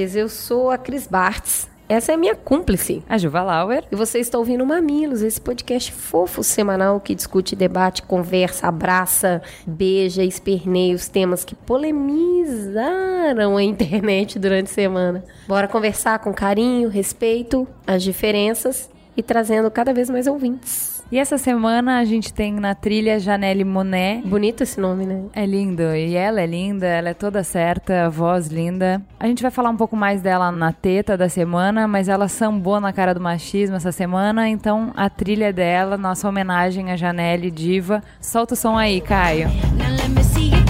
mamiletes, eu sou a Cris Bartz. Essa é a minha cúmplice. A Juva Lauer. E você está ouvindo Mamilos, esse podcast fofo semanal que discute, debate, conversa, abraça, beija, esperneia os temas que polemizaram a internet durante a semana. Bora conversar com carinho, respeito, as diferenças e trazendo cada vez mais ouvintes. E essa semana a gente tem na trilha Janelle Monet. Bonito esse nome, né? É lindo. E ela é linda, ela é toda certa, voz linda. A gente vai falar um pouco mais dela na teta da semana, mas ela sambou na cara do machismo essa semana, então a trilha dela, nossa homenagem a Janelle Diva. Solta o som aí, Caio. Now let me see you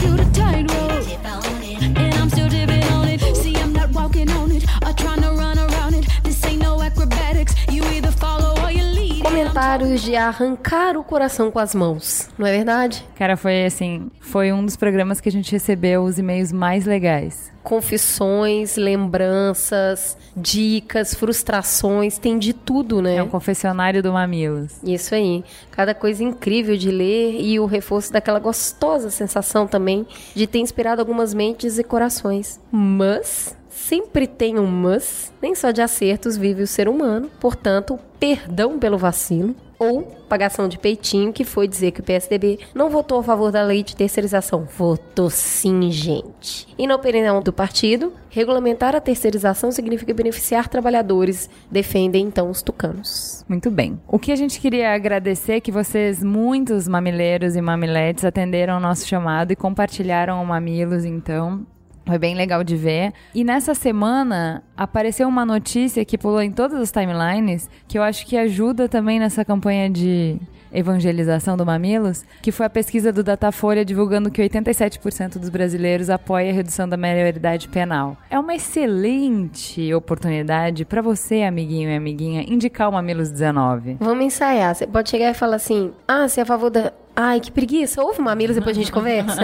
Comentários de arrancar o coração com as mãos, não é verdade? Cara, foi assim, foi um dos programas que a gente recebeu os e-mails mais legais. Confissões, lembranças, dicas, frustrações, tem de tudo, né? É um confessionário do Mamilos. Isso aí. Cada coisa incrível de ler e o reforço daquela gostosa sensação também de ter inspirado algumas mentes e corações. Mas sempre tem um mas, nem só de acertos vive o ser humano. Portanto, perdão pelo vacilo ou pagação de peitinho, que foi dizer que o PSDB não votou a favor da lei de terceirização. Votou sim, gente. E na opinião do partido, regulamentar a terceirização significa beneficiar trabalhadores. Defendem então os tucanos. Muito bem. O que a gente queria agradecer é que vocês, muitos mamileiros e mamiletes, atenderam o nosso chamado e compartilharam o Mamilos, então. Foi bem legal de ver. E nessa semana apareceu uma notícia que pulou em todas as timelines, que eu acho que ajuda também nessa campanha de evangelização do Mamilos, que foi a pesquisa do Datafolha divulgando que 87% dos brasileiros apoia a redução da maioridade penal. É uma excelente oportunidade para você, amiguinho e amiguinha, indicar o Mamilos 19. Vamos ensaiar. Você pode chegar e falar assim: ah, você é a favor da. Ai, que preguiça. Ouve mamilos depois a gente conversa.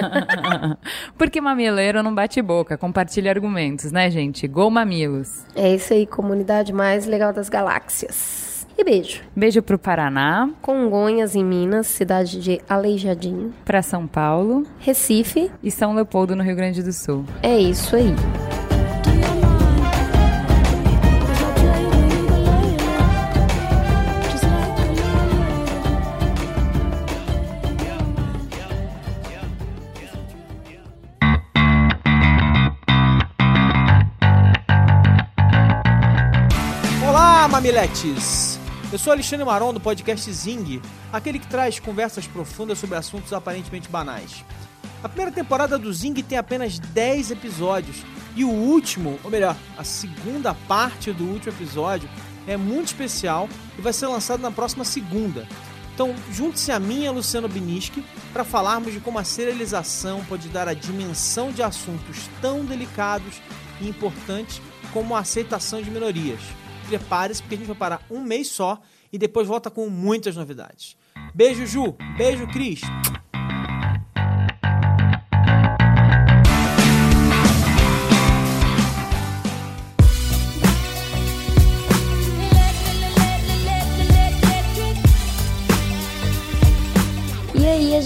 Porque mamileiro não bate boca, compartilha argumentos, né, gente? Gol Mamilos. é isso aí, comunidade mais legal das galáxias. E beijo. Beijo pro Paraná, Congonhas, em Minas, cidade de Aleijadinho. pra São Paulo Recife, e São Leopoldo, no Rio Grande do Sul. é isso aí. Mamiletes! Eu sou Alexandre Maron do podcast Zing, aquele que traz conversas profundas sobre assuntos aparentemente banais. A primeira temporada do Zing tem apenas 10 episódios e o último, ou melhor, a segunda parte do último episódio é muito especial e vai ser lançado na próxima segunda. Então, junte-se a mim e a Luciano Biniski para falarmos de como a serialização pode dar a dimensão de assuntos tão delicados e importantes como a aceitação de minorias. Prepare-se porque a gente vai parar um mês só e depois volta com muitas novidades. Beijo, Ju. Beijo, Cris.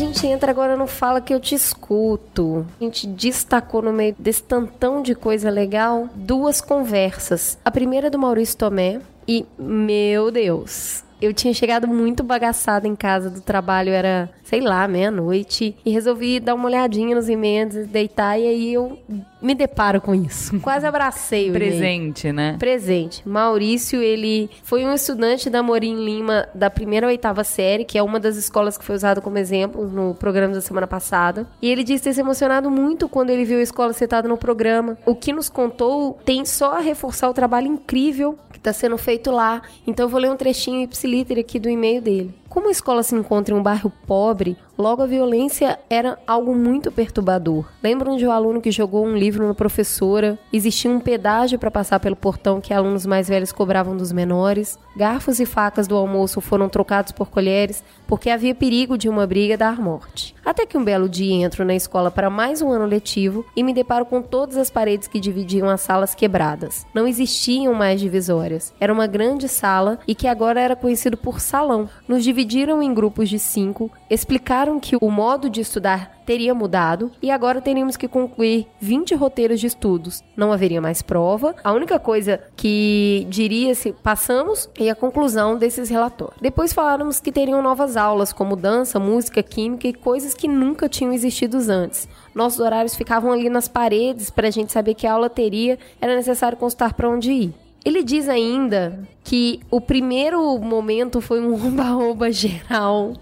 Gente entra agora no Fala Que Eu Te Escuto. A gente destacou no meio desse tantão de coisa legal duas conversas. A primeira é do Maurício Tomé e, meu Deus... Eu tinha chegado muito bagaçada em casa do trabalho, era, sei lá, meia-noite, e resolvi dar uma olhadinha nos e-mails, deitar, e aí eu me deparo com isso. Quase abracei o e-mail. Presente, né? Presente. Maurício, ele foi um estudante da Morim Lima da primeira ou oitava série, que é uma das escolas que foi usada como exemplo no programa da semana passada. E ele disse ter se emocionado muito quando ele viu a escola citada no programa. O que nos contou tem só a reforçar o trabalho incrível está sendo feito lá. Então eu vou ler um trechinho ipsiliter aqui do e-mail dele. Como a escola se encontra em um bairro pobre, logo a violência era algo muito perturbador. Lembram de um aluno que jogou um livro na professora? Existia um pedágio para passar pelo portão que alunos mais velhos cobravam dos menores. Garfos e facas do almoço foram trocados por colheres porque havia perigo de uma briga dar morte. Até que um belo dia entro na escola para mais um ano letivo e me deparo com todas as paredes que dividiam as salas quebradas. Não existiam mais divisórias. Era uma grande sala e que agora era conhecido por salão. Nos dividiram em grupos de cinco, explicaram que o modo de estudar teria mudado e agora teríamos que concluir 20 roteiros de estudos. Não haveria mais prova. A única coisa que diria-se passamos e a conclusão desses relatórios. Depois faláramos que teriam novas aulas, como dança, música, química e coisas que nunca tinham existido antes. Nossos horários ficavam ali nas paredes para a gente saber que aula teria, era necessário constar para onde ir. Ele diz ainda que o primeiro momento foi um oba-oba geral,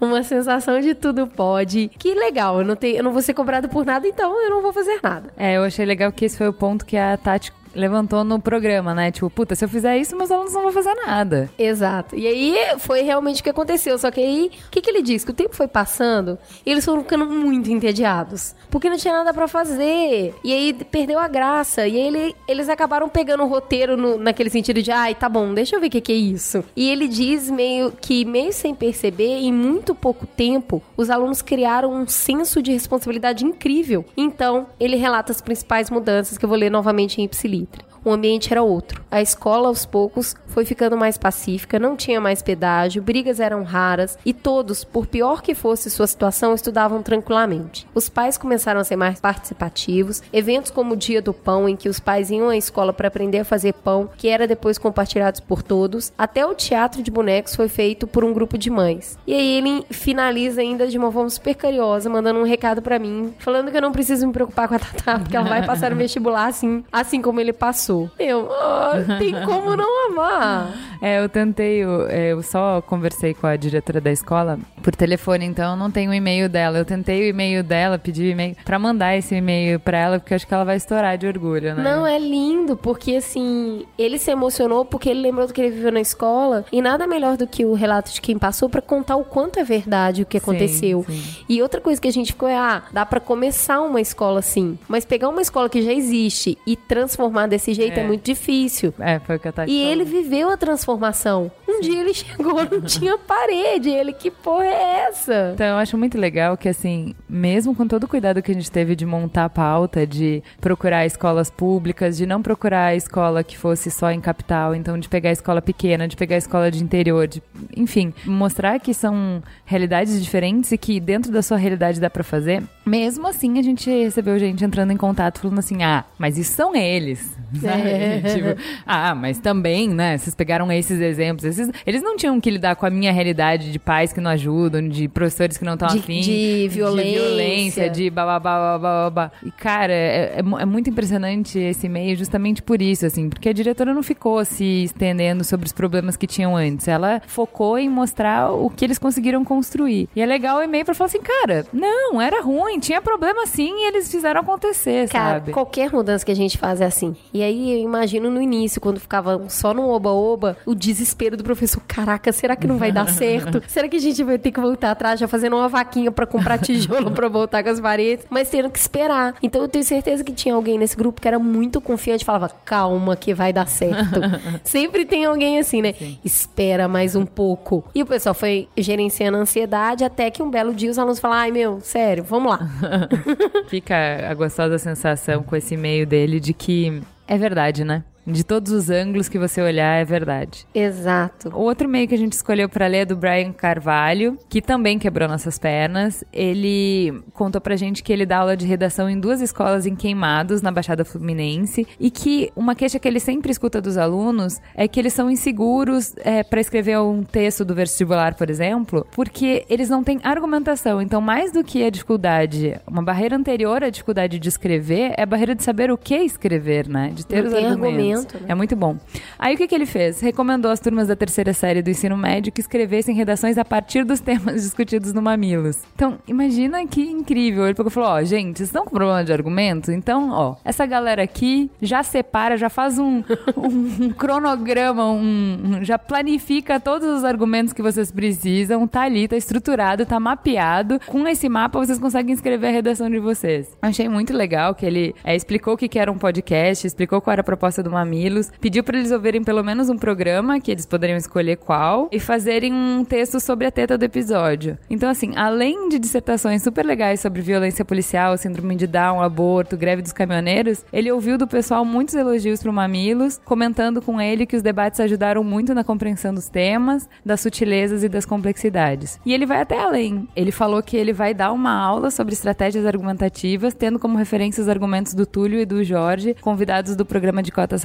uma sensação de tudo pode. Que legal, eu não, tenho, eu não vou ser cobrado por nada, então eu não vou fazer nada. É, eu achei legal que esse foi o ponto que a Tati levantou no programa, né? Tipo, puta, se eu fizer isso, meus alunos não vão fazer nada. Exato. E aí foi realmente o que aconteceu. Só que aí, o que, que ele diz? Que o tempo foi passando e eles foram ficando muito entediados. Porque não tinha nada pra fazer. E aí perdeu a graça. E aí ele, eles acabaram pegando o roteiro no- naquele sentido de, ai, tá bom, deixa eu ver o que, que é isso. E ele diz meio que, meio sem perceber, em muito pouco tempo, os alunos criaram um senso de responsabilidade incrível. Então, ele relata as principais mudanças que eu vou ler novamente em Ipsilitre. O ambiente era outro. A escola, aos poucos, foi ficando mais pacífica, não tinha mais pedágio, brigas eram raras e todos, por pior que fosse sua situação, estudavam tranquilamente. Os pais começaram a ser mais participativos, eventos como o Dia do Pão, em que os pais iam à escola para aprender a fazer pão, que era depois compartilhado por todos, até o teatro de bonecos foi feito por um grupo de mães. E aí ele finaliza ainda de uma forma super carinhosa, mandando um recado para mim, falando que eu não preciso me preocupar com a Tatá, porque ela vai passar no vestibular assim, assim como ele passou. Eu, oh, tem como não amar. É, eu tentei, eu, é, eu só conversei com a diretora da escola por telefone, então eu não tenho o e-mail dela. Eu tentei o e-mail dela, pedi o e-mail pra mandar esse e-mail pra ela, porque eu acho que ela vai estourar de orgulho, né? Não, é lindo, porque assim, ele se emocionou porque ele lembrou do que ele viveu na escola e nada melhor do que o relato de quem passou pra contar o quanto é verdade o que aconteceu. sim. E outra coisa que a gente ficou é, ah, dá pra começar uma escola assim, mas pegar uma escola que já existe e transformar desse jeito é, É. muito difícil. É, foi o que a Tati E falou. ele viveu a transformação. Um dia ele chegou, não tinha parede. Ele, que porra é essa? Então, eu acho muito legal que, assim, mesmo com todo o cuidado que a gente teve de montar a pauta, de procurar escolas públicas, de não procurar a escola que fosse só em capital, então de pegar a escola pequena, de pegar a escola de interior, de, enfim, mostrar que são realidades diferentes e que dentro da sua realidade dá pra fazer. Mesmo assim, a gente recebeu gente entrando em contato falando assim: ah, mas isso são eles. É. Tipo, ah, mas também, né? Vocês pegaram esses exemplos. Esses, eles não tinham que lidar com a minha realidade de pais que não ajudam, de professores que não estão afim. de violência. De violência, de bababá, bababá. E, cara, é, é é muito impressionante esse e-mail justamente por isso, assim. Porque a diretora não ficou se estendendo sobre os problemas que tinham antes. Ela focou em mostrar o que eles conseguiram construir. E é legal o e-mail pra falar assim, cara, não, era ruim, tinha problema sim e eles fizeram acontecer, Cara, sabe? qualquer mudança que a gente faz é assim. E aí eu imagino no início, quando ficava só no oba-oba, o desespero do professor. Caraca, será que não vai dar certo? será que a gente vai ter que voltar atrás já fazendo uma vaquinha pra comprar tijolo pra voltar com as paredes? Mas tendo que esperar. Então eu tenho certeza que tinha alguém nesse grupo que era muito confiante falava: calma, que vai dar certo. Sempre tem alguém assim, né? Espera mais um pouco. E o pessoal foi gerenciando a ansiedade até que um belo dia os alunos falaram: ai meu, sério, vamos lá. Fica a gostosa sensação com esse e-mail dele de que é verdade, né? De todos os ângulos que você olhar, é verdade. Exato. O outro e-mail que a gente escolheu para ler é do Brian Carvalho, que também quebrou nossas pernas. Ele contou pra gente que ele dá aula de redação em duas escolas em Queimados, na Baixada Fluminense, e que uma queixa que ele sempre escuta dos alunos é que eles são inseguros é, para escrever um texto do vestibular, por exemplo, porque eles não têm argumentação. Então, mais do que a dificuldade, uma barreira anterior à dificuldade de escrever é a barreira de saber o que escrever, né? De ter Não os tem argumentos. Conhecimento, né? É muito bom. Aí o que, que ele fez? Recomendou às turmas da terceira série do ensino médio que escrevessem redações a partir dos temas discutidos no Mamilos. Então, imagina que incrível. Ele falou: ó, gente, vocês estão com problema de argumento? Então, ó, essa galera aqui já separa, já faz um, um, um cronograma, um- já planifica todos os argumentos que vocês precisam, tá ali, tá estruturado, tá mapeado. Com esse mapa, vocês conseguem escrever a redação de vocês. Achei muito legal que ele é, explicou o que, que era um podcast, explicou qual era a proposta do Mamilos, pediu para eles ouvirem pelo menos um programa, que eles poderiam escolher qual, e fazerem um texto sobre a teta do episódio. Então, assim, além de dissertações super legais sobre violência policial, síndrome de Down, aborto, greve dos caminhoneiros, ele ouviu do pessoal muitos elogios pro Mamilos, comentando com ele que os debates ajudaram muito na compreensão dos temas, das sutilezas e das complexidades. E ele vai até além. Ele falou que ele vai dar uma aula sobre estratégias argumentativas, tendo como referência os argumentos do Túlio e do Jorge, convidados do programa de cotas.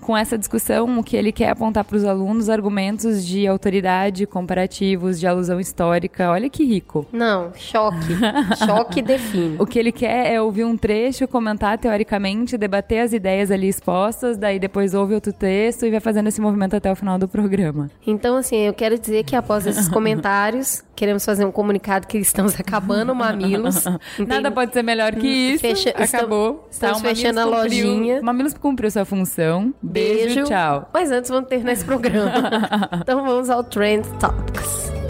Com essa discussão, o que ele quer apontar para os alunos argumentos de autoridade, comparativos, de alusão histórica. Olha que rico. Não, choque. choque define. O que ele quer é ouvir um trecho, comentar teoricamente, debater as ideias ali expostas, daí depois ouve outro texto e vai fazendo esse movimento até o final do programa. Então, assim, eu quero dizer que após esses comentários, queremos fazer um comunicado que estamos acabando Mamilos. Nada pode ser melhor que isso. Fecha- Acabou. estamos Mamilos fechando a cumpriu- lojinha. Mamilos cumpriu sua função. Beijo, tchau. Mas antes vamos ter nesse programa. então vamos ao Trend Topics.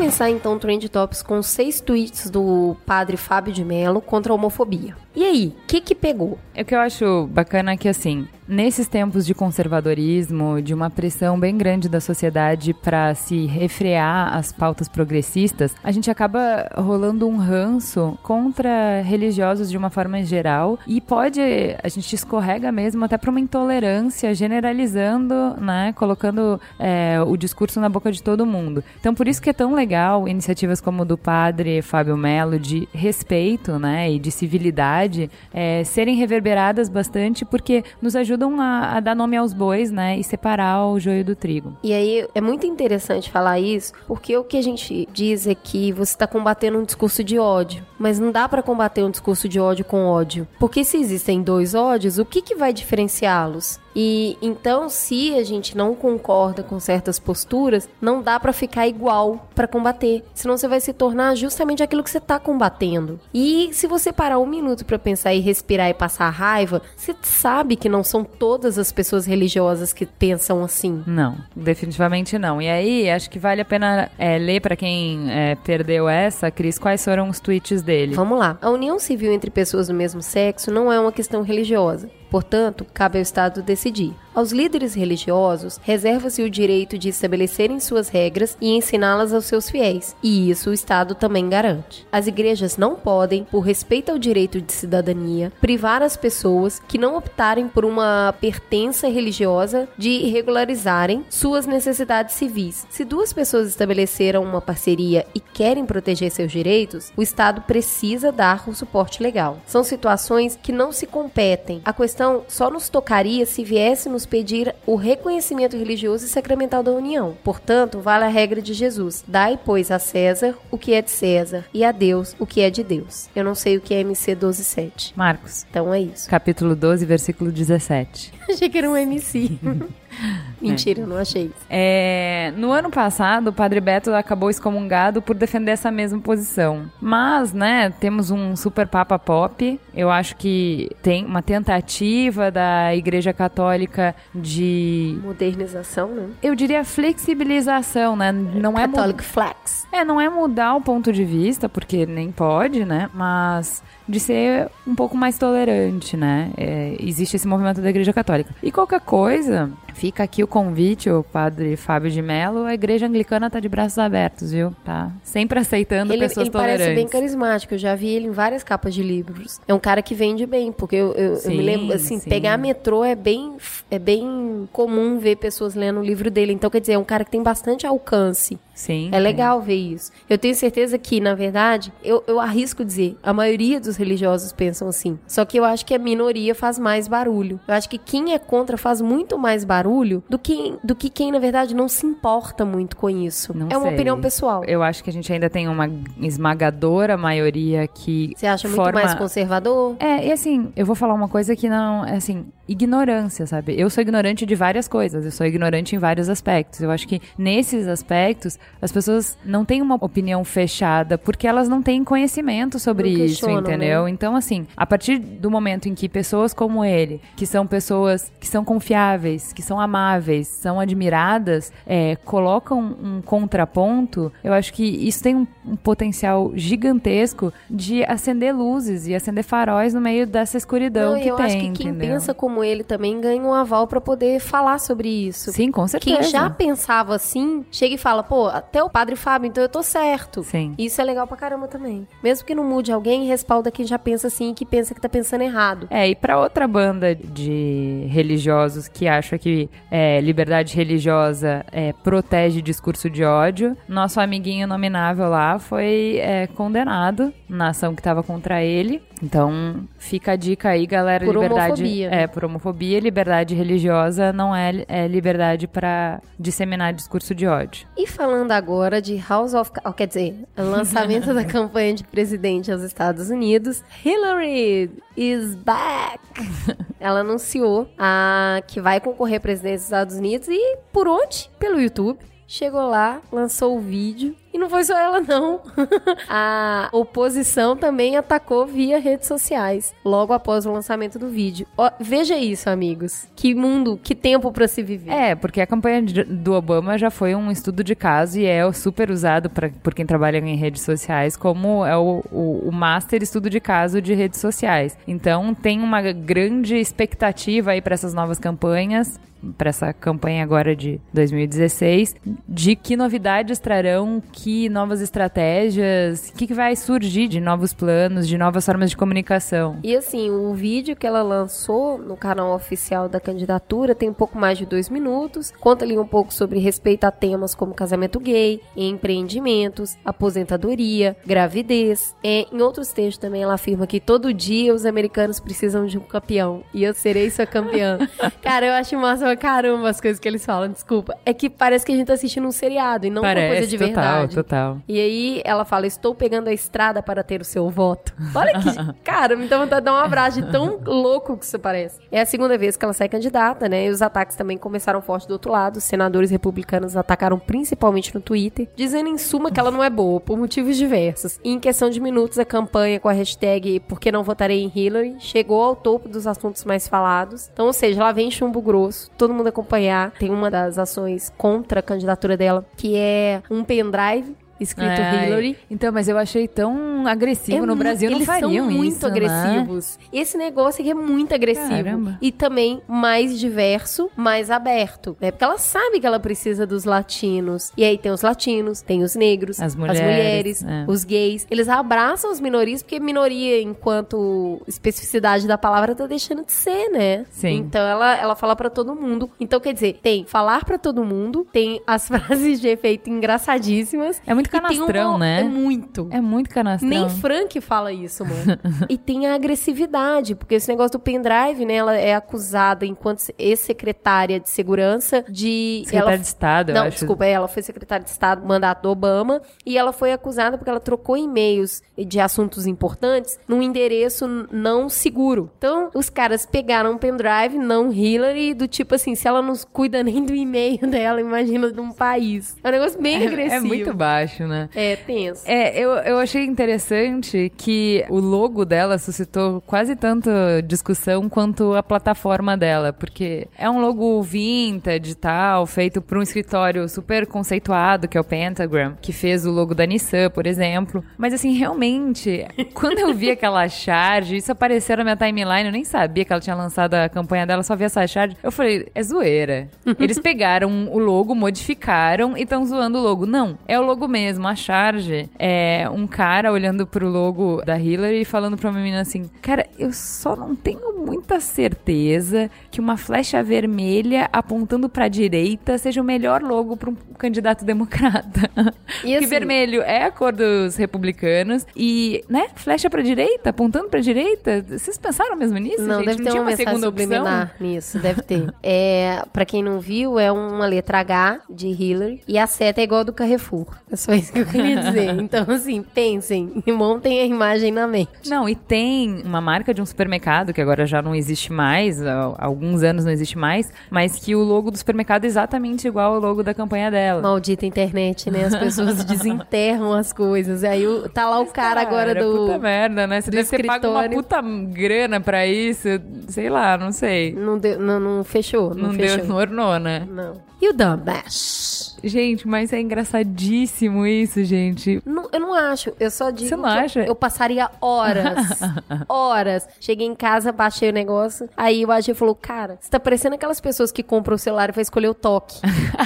Começar então o Trend Topics com seis tweets do padre Fábio de Mello contra a homofobia. E aí, o que que pegou? O que eu acho bacana é que, assim, nesses tempos de conservadorismo, de uma pressão bem grande da sociedade para se refrear as pautas progressistas, a gente acaba rolando um ranço contra religiosos de uma forma geral e pode, a gente escorrega mesmo até para uma intolerância, generalizando, né, colocando é, o discurso na boca de todo mundo. Então, por isso que é tão legal iniciativas como do padre Fábio Melo de respeito, né, e de civilidade é, serem reverberadas bastante porque nos ajudam a, a dar nome aos bois, né, e separar o joio do trigo. E aí é muito interessante falar isso, porque o que a gente diz é que você está combatendo um discurso de ódio, mas não dá para combater um discurso de ódio com ódio, porque se existem dois ódios, o que que vai diferenciá-los? E então, se a gente não concorda com certas posturas, não dá pra ficar igual pra combater, senão você vai se tornar justamente aquilo que você tá combatendo. E se você parar um minuto pra pensar e respirar e passar raiva, você sabe que não são todas as pessoas religiosas que pensam assim. Não, definitivamente não. E aí, acho que vale a pena é, ler para quem é, perdeu essa, Cris, quais foram os tweets dele. Vamos lá. A união civil entre pessoas do mesmo sexo não é uma questão religiosa. Portanto, cabe ao Estado decidir. Aos líderes religiosos, reserva-se o direito de estabelecerem suas regras e ensiná-las aos seus fiéis, e isso o Estado também garante. As igrejas não podem, por respeito ao direito de cidadania, privar as pessoas que não optarem por uma pertença religiosa de regularizarem suas necessidades civis. Se duas pessoas estabeleceram uma parceria e querem proteger seus direitos, o Estado precisa dar o suporte legal. São situações que não se competem. A questão só nos tocaria se viesse nos pedir o reconhecimento religioso e sacramental da união. Portanto, vale a regra de Jesus: dai, pois, a César o que é de César e a Deus o que é de Deus. Eu não sei o que é MC 12.7. Marcos, Então é isso. capítulo 12, versículo 17. Achei que era um MC. Mentira, eu não achei isso. É, no ano passado, o Padre Beto acabou excomungado por defender essa mesma posição. Mas, né, temos um super papa pop. Eu acho que tem uma tentativa da Igreja Católica de Modernização, né? eu diria flexibilização, né? Não é mu- Catholic Flex. É, não é mudar o ponto de vista, porque nem pode, né? Mas de ser um pouco mais tolerante, né? É, existe esse movimento da Igreja Católica. E qualquer coisa, fica aqui o convite, o padre Fábio de Mello, a Igreja Anglicana tá de braços abertos, viu? Tá sempre aceitando Ele, pessoas ele parece bem tolerantes. carismático. Eu já vi ele em várias capas de livros. É um cara que vende bem, porque eu, eu- eu Sim, me lembro, assim, sim. pegar metrô é bem, é bem comum ver pessoas lendo o livro dele. Então, quer dizer, é um cara que tem bastante alcance. Sim. É legal ver isso. Eu tenho certeza que, na verdade, eu, eu arrisco dizer, a maioria dos religiosos pensam assim. Só que eu acho que a minoria faz mais barulho. Eu acho que quem é contra faz muito mais barulho do que, do que quem, na verdade, não se importa muito com isso. Não é uma sei. opinião pessoal. Eu acho que a gente ainda tem uma esmagadora maioria que Você acha muito forma... mais conservador? É, e assim, eu vou falar uma coisa que não, é assim, ignorância, sabe? Eu sou ignorante de várias coisas, eu sou ignorante em vários aspectos. Eu acho que nesses aspectos as pessoas não têm uma opinião fechada porque elas não têm conhecimento sobre Não isso, entendeu? né? Então, assim, a partir do momento em que pessoas como ele, que são pessoas que são confiáveis, que são amáveis, são admiradas, é, colocam um contraponto, eu acho que isso tem um, um potencial gigantesco de acender luzes e acender faróis no meio dessa escuridão Não, e que eu tem, acho que quem entendeu? pensa como ele também ganha um aval pra poder falar sobre isso. Sim, com certeza. Quem já pensava assim, chega e fala, pô, até o padre Fábio, então eu tô certo. Sim. Isso é legal pra caramba também. Mesmo que não mude alguém, respalda quem já pensa assim e que pensa que tá pensando errado. É, e pra outra banda de religiosos que acha que é, liberdade religiosa é, protege discurso de ódio, nosso amiguinho nominável lá foi é, condenado na ação que tava contra ele. Então, fica a dica aí, galera. Por liberdade homofobia. É, por homofobia. Liberdade religiosa não é, é liberdade pra disseminar discurso de ódio. E falando agora de House of... Oh, quer dizer, lançamento da campanha de presidente aos Estados Unidos, Hillary is back! Ela anunciou a, que vai concorrer à presidência dos Estados Unidos e por onde? Pelo YouTube. Chegou lá, lançou o vídeo. Não foi só ela, não. a oposição também atacou via redes sociais, logo após o lançamento do vídeo. Ó, veja isso, amigos. Que mundo, que tempo pra se viver. É, porque a campanha de- do Obama já foi um estudo de caso e é super usado pra, por quem trabalha em redes sociais como é o, o, o master estudo de caso de redes sociais. Então tem uma grande expectativa aí para essas novas campanhas para essa campanha agora de 2016, de que novidades trarão, que novas estratégias, o que, que vai surgir de novos planos, de novas formas de comunicação. E assim, o vídeo que ela lançou no canal oficial da candidatura tem um pouco mais de dois minutos. Conta ali um pouco sobre respeito a temas como casamento gay, empreendimentos, aposentadoria, gravidez. É, em outros textos também ela afirma que todo dia os americanos precisam de um campeão. E eu serei sua campeã. Cara, eu acho massa pra caramba as coisas que eles falam, desculpa. É que parece que a gente tá assistindo um seriado e não uma coisa de total, verdade. total. E aí ela fala: Estou pegando a estrada para ter o seu voto. Olha que. cara, me dá vontade de dar um abraço de tão louco que isso parece. É a segunda vez que ela sai candidata, né? E os ataques também começaram forte do outro lado. Os senadores republicanos atacaram principalmente no Twitter, dizendo em suma que ela não é boa, por motivos diversos. E em questão de minutos, a campanha com a hashtag Por que não votarei em Hillary chegou ao topo dos assuntos mais falados. Então, ou seja, lá vem chumbo grosso, todo mundo acompanhar. Tem uma das ações contra a candidatura dela, que é um pendrive escrito Ai, Hillary. Então, mas eu achei tão agressivo. no mu- Brasil não eles fariam são muito isso, né? agressivos. Esse negócio aqui é muito agressivo. Caramba. E também mais diverso, mais aberto. Né? Porque ela sabe que ela precisa dos latinos. E aí tem os latinos, tem os negros, As as mulheres, mulheres, é. os gays. Eles abraçam as minorias, porque minoria, enquanto especificidade da palavra, tá deixando de ser, né? Sim. Então ela, ela fala pra todo mundo. Então, quer dizer, tem falar pra todo mundo, tem as frases de efeito engraçadíssimas. É muito tem canastrão, uma- né? É muito. É muito canastrão. Nem Frank fala isso, mano. e tem a agressividade, porque esse negócio do pendrive, né? Ela é acusada enquanto ex-secretária de segurança de. Secretária ela... de Estado, Não, desculpa, ela foi secretária de Estado, mandato do Obama, e ela foi acusada porque ela trocou e-mails de assuntos importantes num endereço não seguro. Então, os caras pegaram um pendrive, não Hillary, do tipo assim, se ela não cuida nem do e-mail dela, imagina de um país. É um negócio bem É, agressivo. é muito baixo, né? É, tenso. É, eu, eu achei interessante que o logo dela suscitou quase tanto discussão quanto a plataforma dela, porque é um logo vintage e tal, feito por um escritório super conceituado, que é o Pentagram, que fez o logo da Nissan, por exemplo. Mas assim, realmente, quando eu vi aquela charge, isso apareceu na minha timeline, eu nem sabia que ela tinha lançado a campanha dela, só vi essa charge. Eu falei, é zoeira. Eles pegaram o logo, modificaram e estão zoando o logo. Não, é o logo mesmo. Mesmo, a charge, é um cara olhando pro logo da Hillary e falando pra uma menina assim: Cara, eu só não tenho muita certeza que uma flecha vermelha apontando pra direita seja o melhor logo pra um candidato democrata. E Porque assim- vermelho é a cor dos republicanos e, né, flecha pra direita, apontando pra direita. Vocês pensaram mesmo nisso, Não, gente? deve não ter uma uma segunda opção? nisso, deve ter. É, pra quem não viu, é uma letra H de Hillary e a seta é igual a do Carrefour. É só isso que eu queria dizer. Então, assim, pensem e montem a imagem na mente. Não, e tem uma marca de um supermercado que agora já não existe mais, há alguns anos não existe mais, mas que o logo do supermercado é exatamente igual ao logo da campanha dela. Maldita internet, né? As pessoas desenterram as coisas. E aí tá lá o cara agora do. Puta merda, né? Você deve ter pago uma escritório. puta grana pra isso. Sei lá, não sei. Não, deu, não, não fechou. Não, Não, fechou. deu, não ornou, né? Não. E o Dumbash? Gente, mas é engraçadíssimo isso, gente. Não, eu não acho. Eu só digo Você não que eu- acha? Eu, passaria horas. horas. Cheguei em casa, baixei o negócio. Aí o AG falou: Cara, você tá parecendo aquelas pessoas que compram o celular e vai escolher o toque.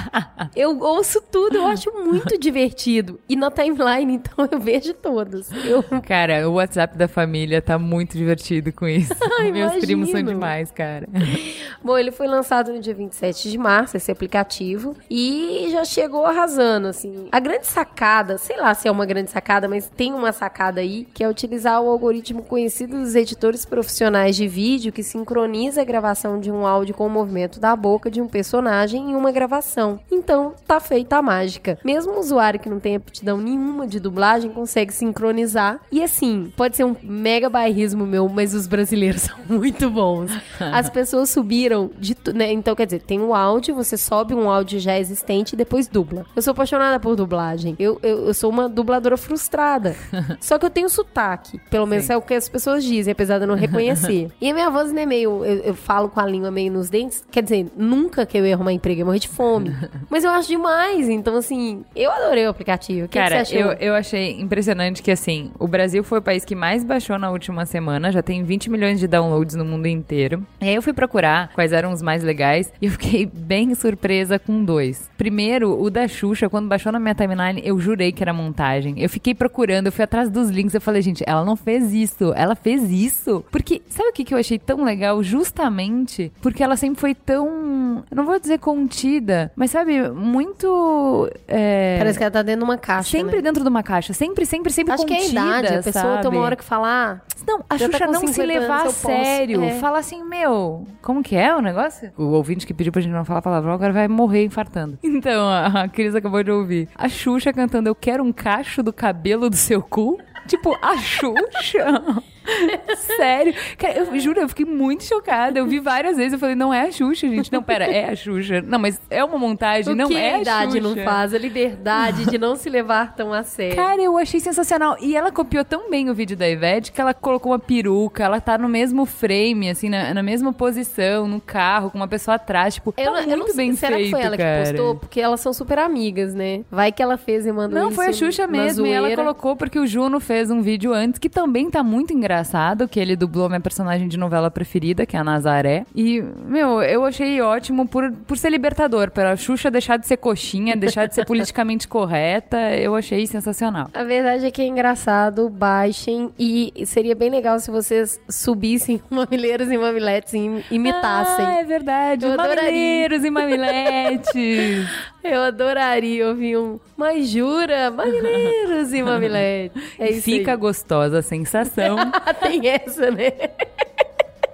eu ouço tudo, eu acho muito divertido. E na timeline, então eu vejo todos. Eu Cara, o WhatsApp da família tá muito divertido com isso. Ai, Meus primos são demais, cara. Bom, ele foi lançado no dia 27 de março, esse aplicativo, e já chegou arrasando, assim. A grande sacada, sei lá se é uma grande sacada, mas tem uma sacada aí, que é utilizar o algoritmo conhecido dos editores profissionais de vídeo que sincroniza a gravação de um áudio com o movimento da boca de um personagem em uma gravação. Então, tá feita a mágica. Mesmo um usuário que não tem aptidão nenhuma de dublagem consegue sincronizar. E assim, pode ser um mega bairrismo meu, mas os brasileiros são muito bons. As pessoas subiram de né? Então, quer dizer, tem o áudio, você sobe um áudio já existente e depois dubla. Eu sou apaixonada por dublagem. Eu, eu, eu sou uma dubladora frustrada. Só que eu tenho sotaque. Pelo menos Sim. é o que as pessoas dizem, apesar de eu não reconhecer. e a minha voz não é meio. Eu, eu falo com a língua meio nos dentes. Quer dizer, nunca que eu ia arrumar emprego, eu morrer de fome. Mas eu acho demais. Então, assim, eu adorei o aplicativo. O que, Cara, que você achou? eu, eu achei impressionante que, assim, o Brasil foi o país que mais baixou na última semana, já tem 20 milhões de downloads no mundo inteiro. E aí eu fui procurar quais eram os mais legais e eu fiquei bem surpresa com dois. Primeiro, o da Xuxa, quando baixou na minha timeline, eu jurei que era montagem. Eu fiquei procurando, eu fui atrás dos links, eu falei, gente, ela não fez isso, ela fez isso. Porque, sabe o que, que eu achei tão legal? Justamente porque ela sempre foi tão, não vou dizer contida, mas sabe, muito... é, Parece que ela tá dentro de uma caixa. Sempre né? dentro de uma caixa, sempre, sempre, sempre Acho que é a contida, idade. A pessoa tem uma hora que fala. Ah, Não, a tá Xuxa com não se 50 levar a anos, sério. É. Fala assim, meu, como que é o negócio? O ouvinte que pediu pra gente não falar palavrão agora vai morrer infartando. Então, a, Cris acabou de ouvir. A Xuxa cantando Eu Quero um Cacho do Cabelo do Seu Cu. Tipo, a Xuxa? Sério? Cara, eu juro, eu fiquei muito chocada. Eu vi várias vezes, eu falei, não é a Xuxa, gente. Não, pera, é a Xuxa. Não, mas é uma montagem, o não que é a idade não faz? A liberdade de não se levar tão a sério. Cara, eu achei sensacional. E ela copiou tão bem o vídeo da Ivete que ela colocou uma peruca, ela tá no mesmo frame, assim, na, na mesma posição, no carro, com uma pessoa atrás. Tipo, Eu, tá eu não muito sei, bem será feito, que foi ela cara. que postou? Porque elas são super amigas, né? Vai que ela fez e mandou Não, foi a Xuxa mesmo. E ela colocou porque o Juno fez um vídeo antes que também tá muito engraçado, que ele dublou minha personagem de novela preferida, que é a Nazaré. E, meu, eu achei ótimo por, por ser libertador, pela Xuxa deixar de ser coxinha, deixar de ser politicamente correta. Eu achei sensacional. A verdade é que é engraçado, baixem e seria bem legal se vocês subissem mamileiros e mamiletes e im- imitassem. Ah, é verdade. Eu adoraria. Mamileiros e mamiletes. Eu adoraria ouvir um, mas jura, mamileiros e mamiletes. É isso Fica aí. gostosa a sensação. Tem essa, né?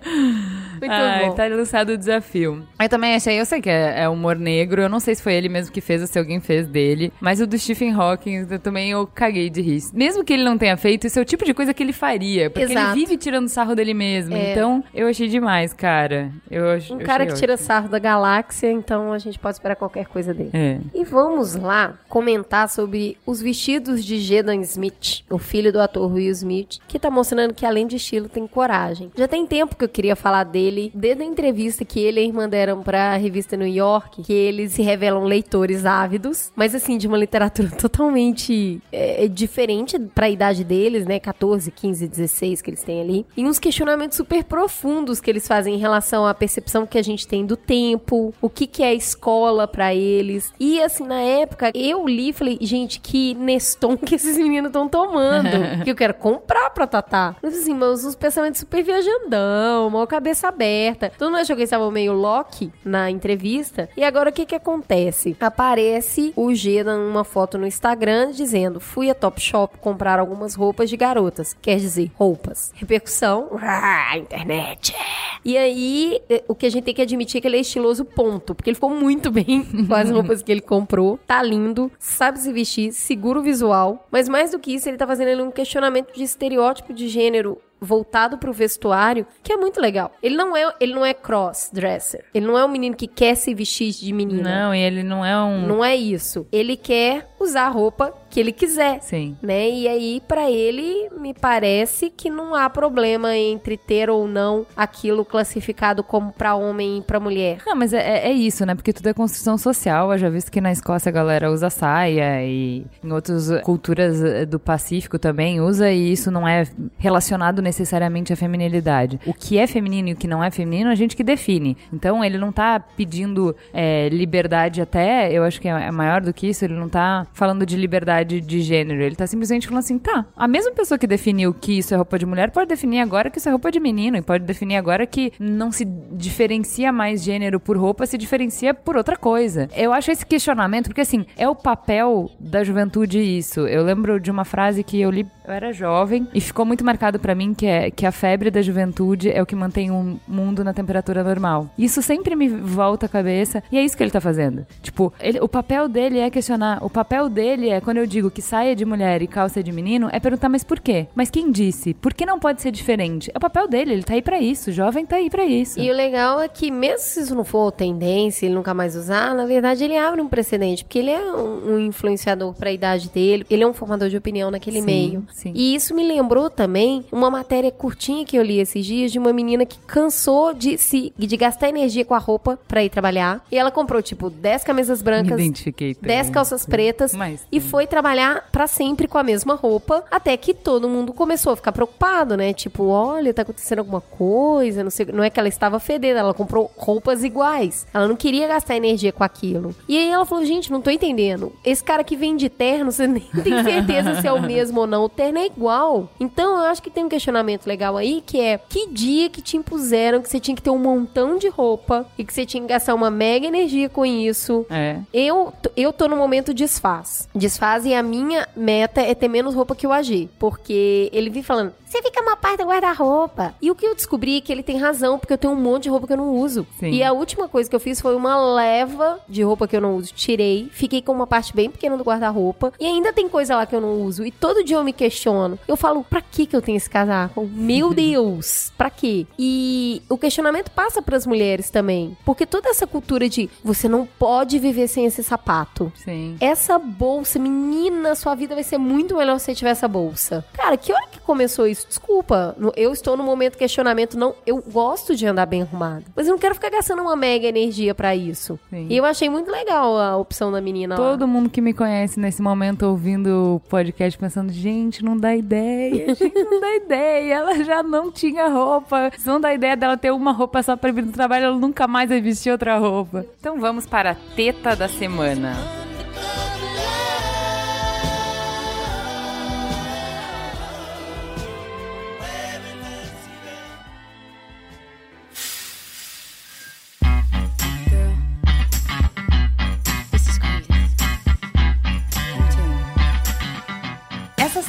Muito Ai, bom. tá lançado o desafio. Eu também achei, eu sei que é, é humor negro, eu não sei se foi ele mesmo que fez ou se alguém fez dele, mas o do Stephen Hawking eu também eu caguei de rir. Mesmo que ele não tenha feito, isso é o tipo de coisa que ele faria, porque Exato. ele vive tirando sarro dele mesmo. É. Então, eu achei demais, cara. Eu, ach- Um eu cara que tira ótimo. sarro da galáxia, então a gente pode esperar qualquer coisa dele. É. E vamos lá comentar sobre os vestidos de Jaden Smith, o filho do ator Will Smith, que tá mostrando que além de estilo tem coragem. Já tem tempo que eu queria falar dele ele, desde a entrevista que ele e a irmã deram pra revista New York, que eles se revelam leitores ávidos, mas assim, de uma literatura totalmente é, diferente pra idade deles, né? 14, 15, 16 que eles têm ali. E uns questionamentos super profundos que eles fazem em relação à percepção que a gente tem do tempo, o que, que é escola pra eles. E assim, na época, eu li e falei, gente, que Neston que esses meninos estão tomando. que eu quero comprar pra Tatá. Mas assim, mas uns pensamentos super viajandão, uma cabeça aberta. Todo mundo achou que eles estavam meio Loki na entrevista. E agora o que que acontece? Aparece o G numa foto no Instagram dizendo: fui a Topshop comprar algumas roupas de garotas. Quer dizer, roupas. Repercussão, internet. E aí, eh, o que a gente tem que admitir é que ele é estiloso, ponto. Porque ele ficou muito bem com as roupas que ele comprou. Tá lindo, sabe se vestir, seguro visual. Mas mais do que isso, ele tá fazendo um questionamento de estereótipo de gênero voltado pro vestuário, que é muito legal. Ele não é, ele não é cross dresser. Ele não é um menino que quer se vestir de menina. Não, e ele não é um. Não é isso. Ele quer usar a roupa que ele quiser. Sim. Né? E aí, pra ele, me parece que não há problema entre ter ou não aquilo classificado como pra homem e pra mulher. Não, mas é, é isso, né? Porque tudo é construção social. Eu já visto que na Escócia a galera usa saia e em outras culturas eh, do Pacífico também usa e isso não é relacionado necessariamente à feminilidade. O que é feminino e o que não é feminino, a gente que define. Então ele não tá pedindo é, liberdade até, eu acho que é maior do que isso, ele não tá falando de liberdade de gênero. Ele tá simplesmente falando assim, tá, a mesma pessoa que definiu que isso é roupa de mulher pode definir agora que isso é roupa de menino e pode definir agora que não se diferencia mais gênero por roupa, se diferencia por outra coisa. Eu acho esse questionamento, porque assim, é o papel da juventude isso. Eu lembro de uma frase que eu li, eu era jovem e ficou muito marcado pra mim que é que a febre da juventude é o que mantém o mundo na temperatura normal. Isso sempre me volta à cabeça e é isso que ele tá fazendo. Tipo, ele- o papel dele é questionar. O papel dele é quando eu digo que saia de mulher e calça de menino, é perguntar mas por quê? Mas quem disse? Por que não pode ser diferente? É o papel dele, ele tá aí pra isso. O jovem tá aí pra isso. E o legal é que, mesmo se isso não for tendência, ele nunca mais usar, na verdade ele abre um precedente, porque ele é um, um influenciador pra idade dele, ele é um formador de opinião naquele Sim, meio. sim. E isso me lembrou também uma matéria curtinha que eu li esses dias de uma menina que cansou de se de gastar energia com a roupa pra ir trabalhar. E ela comprou, tipo, 10 camisas Me brancas, identifiquei também. 10 calças pretas Mas e sim. foi trabalhar pra sempre com a mesma roupa, até que todo mundo começou a ficar preocupado, né? Tipo, olha, tá acontecendo alguma coisa, não sei, não é que ela estava fedendo, ela comprou roupas iguais. Ela não queria gastar energia com aquilo. E aí ela falou, gente, não tô entendendo. Esse cara que vem de terno, você nem tem certeza se é o mesmo ou não. O terno é igual. Então, eu acho que tem um questionamento legal aí, que é, que dia que te impuseram que você tinha que ter um montão de roupa e que você tinha que gastar uma mega energia com isso? É. Eu, eu tô no momento desfaz. Desfaz e a minha meta é ter menos roupa que o AG. Porque ele vive falando, você fica uma parte do guarda-roupa. E o que eu descobri é que ele tem razão, porque eu tenho um monte de roupa que eu não uso. Sim. E a última coisa que eu fiz foi uma leva de roupa que eu não uso. Tirei, fiquei com uma parte bem pequena do guarda-roupa. E ainda tem coisa lá que eu não uso. E todo dia eu me questiono. Eu falo, pra que que eu tenho esse casaco? Meu Deus, pra quê? E o questionamento passa pras mulheres também. Porque toda essa cultura de você não pode viver sem esse sapato. Sim. Essa bolsa, menina, sua vida vai ser muito melhor se você tiver essa bolsa. Cara, que hora que começou isso? Desculpa, no- eu estou no momento questionamento, não, eu gosto de andar bem arrumado, mas eu não quero ficar gastando uma mega energia pra isso. Sim. E eu achei muito legal a opção da menina lá. Todo mundo que me conhece nesse momento ouvindo o podcast pensando, gente, não dá ideia, gente, não dá ideia. Ela já não tinha roupa. Se não dá ideia dela ter uma roupa só pra vir do trabalho, ela nunca mais vai vestir outra roupa. Então vamos para a teta da semana.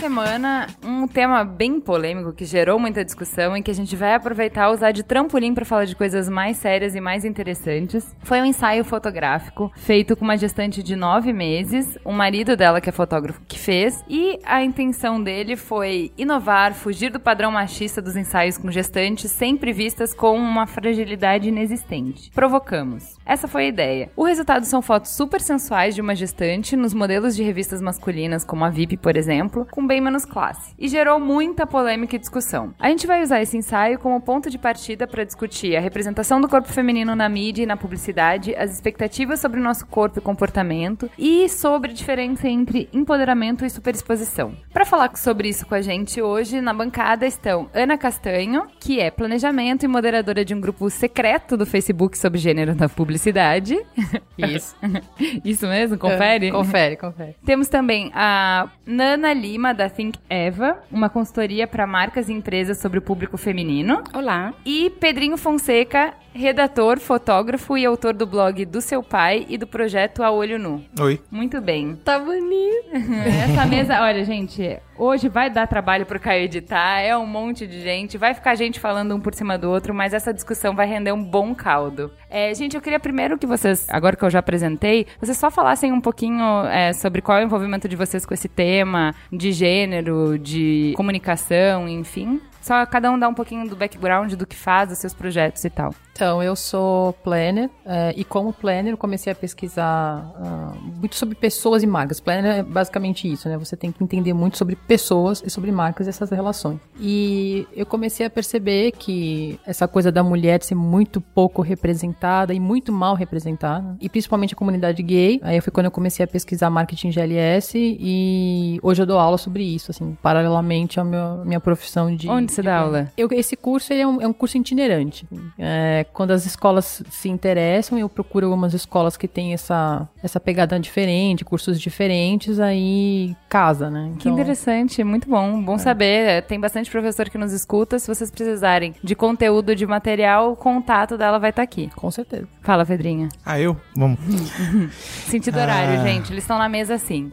Semana, um tema bem polêmico que gerou muita discussão e que a gente vai aproveitar usar de trampolim para falar de coisas mais sérias e mais interessantes. Foi um ensaio fotográfico feito com uma gestante de nove meses, o marido dela, que é fotógrafo, que fez, e a intenção dele foi inovar, fugir do padrão machista dos ensaios com gestantes sempre vistas com uma fragilidade inexistente. Provocamos. Essa foi a ideia. O resultado são fotos super sensuais de uma gestante nos modelos de revistas masculinas, como a VIP, por exemplo, com bem menos classe. E gerou muita polêmica e discussão. A gente vai usar esse ensaio como ponto de partida para discutir a representação do corpo feminino na mídia e na publicidade, as expectativas sobre o nosso corpo e comportamento e sobre a diferença entre empoderamento e superexposição. Para falar sobre isso com a gente hoje, na bancada estão Ana Castanho, que é planejamento e moderadora de um grupo secreto do Facebook sobre gênero na publicidade. Isso. Isso mesmo? Confere? confere, confere. Temos também a Nana Lima, da Think Eva, uma consultoria para marcas e empresas sobre o público feminino. Olá. E Pedrinho Fonseca, redator, fotógrafo e autor do blog do seu pai e do projeto A Olho Nu. Oi. Muito bem. Tá bonito. Essa mesa, olha, gente, hoje vai dar trabalho pro Caio editar, é um monte de gente, vai ficar gente falando um por cima do outro, mas essa discussão vai render um bom caldo. É, gente, eu queria primeiro que vocês, agora que eu já apresentei, vocês só falassem um pouquinho é, sobre qual é o envolvimento de vocês com esse tema, de gênero, de comunicação, enfim. Só cada um dá um pouquinho do background do que faz, dos seus projetos e tal. Então, eu sou planner é, e como planner eu comecei a pesquisar ah, muito sobre pessoas e marcas. Planner é basicamente isso, né? Você tem que entender muito sobre pessoas e sobre marcas e essas relações. E eu comecei a perceber que essa coisa da mulher ser muito pouco representada e muito mal representada, e principalmente a comunidade gay. Aí foi quando eu comecei a pesquisar marketing GLS e hoje eu dou aula sobre isso, assim, paralelamente à minha, minha profissão de... Onde você de dá aula? Eu, esse curso ele é, um, é um curso itinerante. É, quando as escolas se interessam, eu procuro algumas escolas que têm essa, essa pegada diferente, cursos diferentes, aí casa, né? Que interessante, muito bom. Bom saber. Tem bastante professor que nos escuta. Se vocês precisarem de conteúdo, de material, o contato dela vai estar aqui. Com certeza. Fala, Pedrinha. Ah, eu? Vamos. Sentido horário, Ah. gente. Eles estão na mesa assim.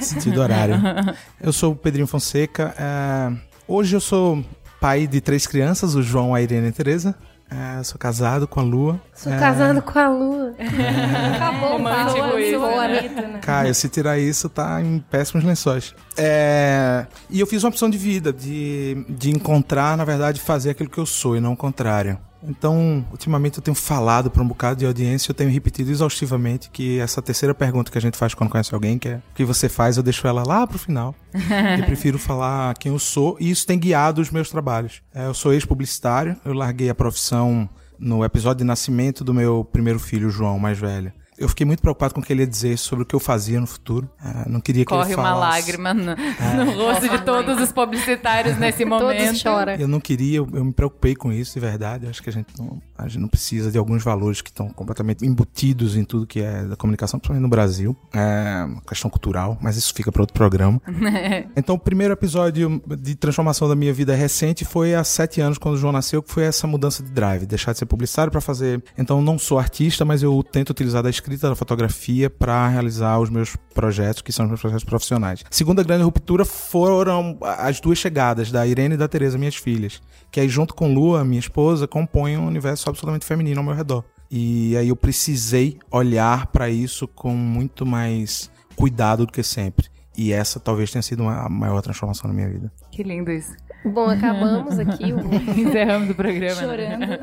Sentido horário. Eu sou o Pedrinho Fonseca. é, hoje eu sou pai de três crianças, o João, a Irene e a Tereza. É, sou casado com a Lua. Sou É, casado com a lua. Acabou Romântico falando, isso, né? né? Caio, se tirar isso, tá em péssimos lençóis. É, E eu fiz uma opção de vida, de, de encontrar, na verdade, fazer aquilo que eu sou e não o contrário. Então, ultimamente eu tenho falado para um bocado de audiência, eu tenho repetido exaustivamente que essa terceira pergunta que a gente faz quando conhece alguém, que é o que você faz, eu deixo ela lá pro final. eu prefiro falar quem eu sou e isso tem guiado os meus trabalhos. É, eu sou ex-publicitário, eu larguei a profissão no episódio de nascimento do meu primeiro filho, João, mais velho. Eu fiquei muito preocupado com o que ele ia dizer sobre o que eu fazia no futuro. Ah, não queria que Corre ele uma falasse. lágrima no, no rosto de todos os publicitários nesse momento. Todos choram. Eu não queria, eu, eu me preocupei com isso, de verdade. Eu acho que a gente não, a gente não precisa de alguns valores que estão completamente embutidos em tudo que é da comunicação, principalmente no Brasil. É uma questão cultural, mas isso fica para outro programa. então, o primeiro episódio de transformação da minha vida recente foi há sete anos, quando o João nasceu, que foi essa mudança de drive, deixar de ser publicitário para fazer. Então, não sou artista, mas eu tento utilizar da escrita da fotografia para realizar os meus projetos, que são os meus projetos profissionais. Segunda grande ruptura foram as duas chegadas da Irene e da Tereza, minhas filhas, que aí junto com Lua, minha esposa, compõem um universo absolutamente feminino ao meu redor. E aí eu precisei olhar para isso com muito mais cuidado do que sempre. E essa talvez tenha sido a maior transformação na minha vida. Que lindo isso. Bom, acabamos aqui o... Encerramos o programa. Chorando. Né?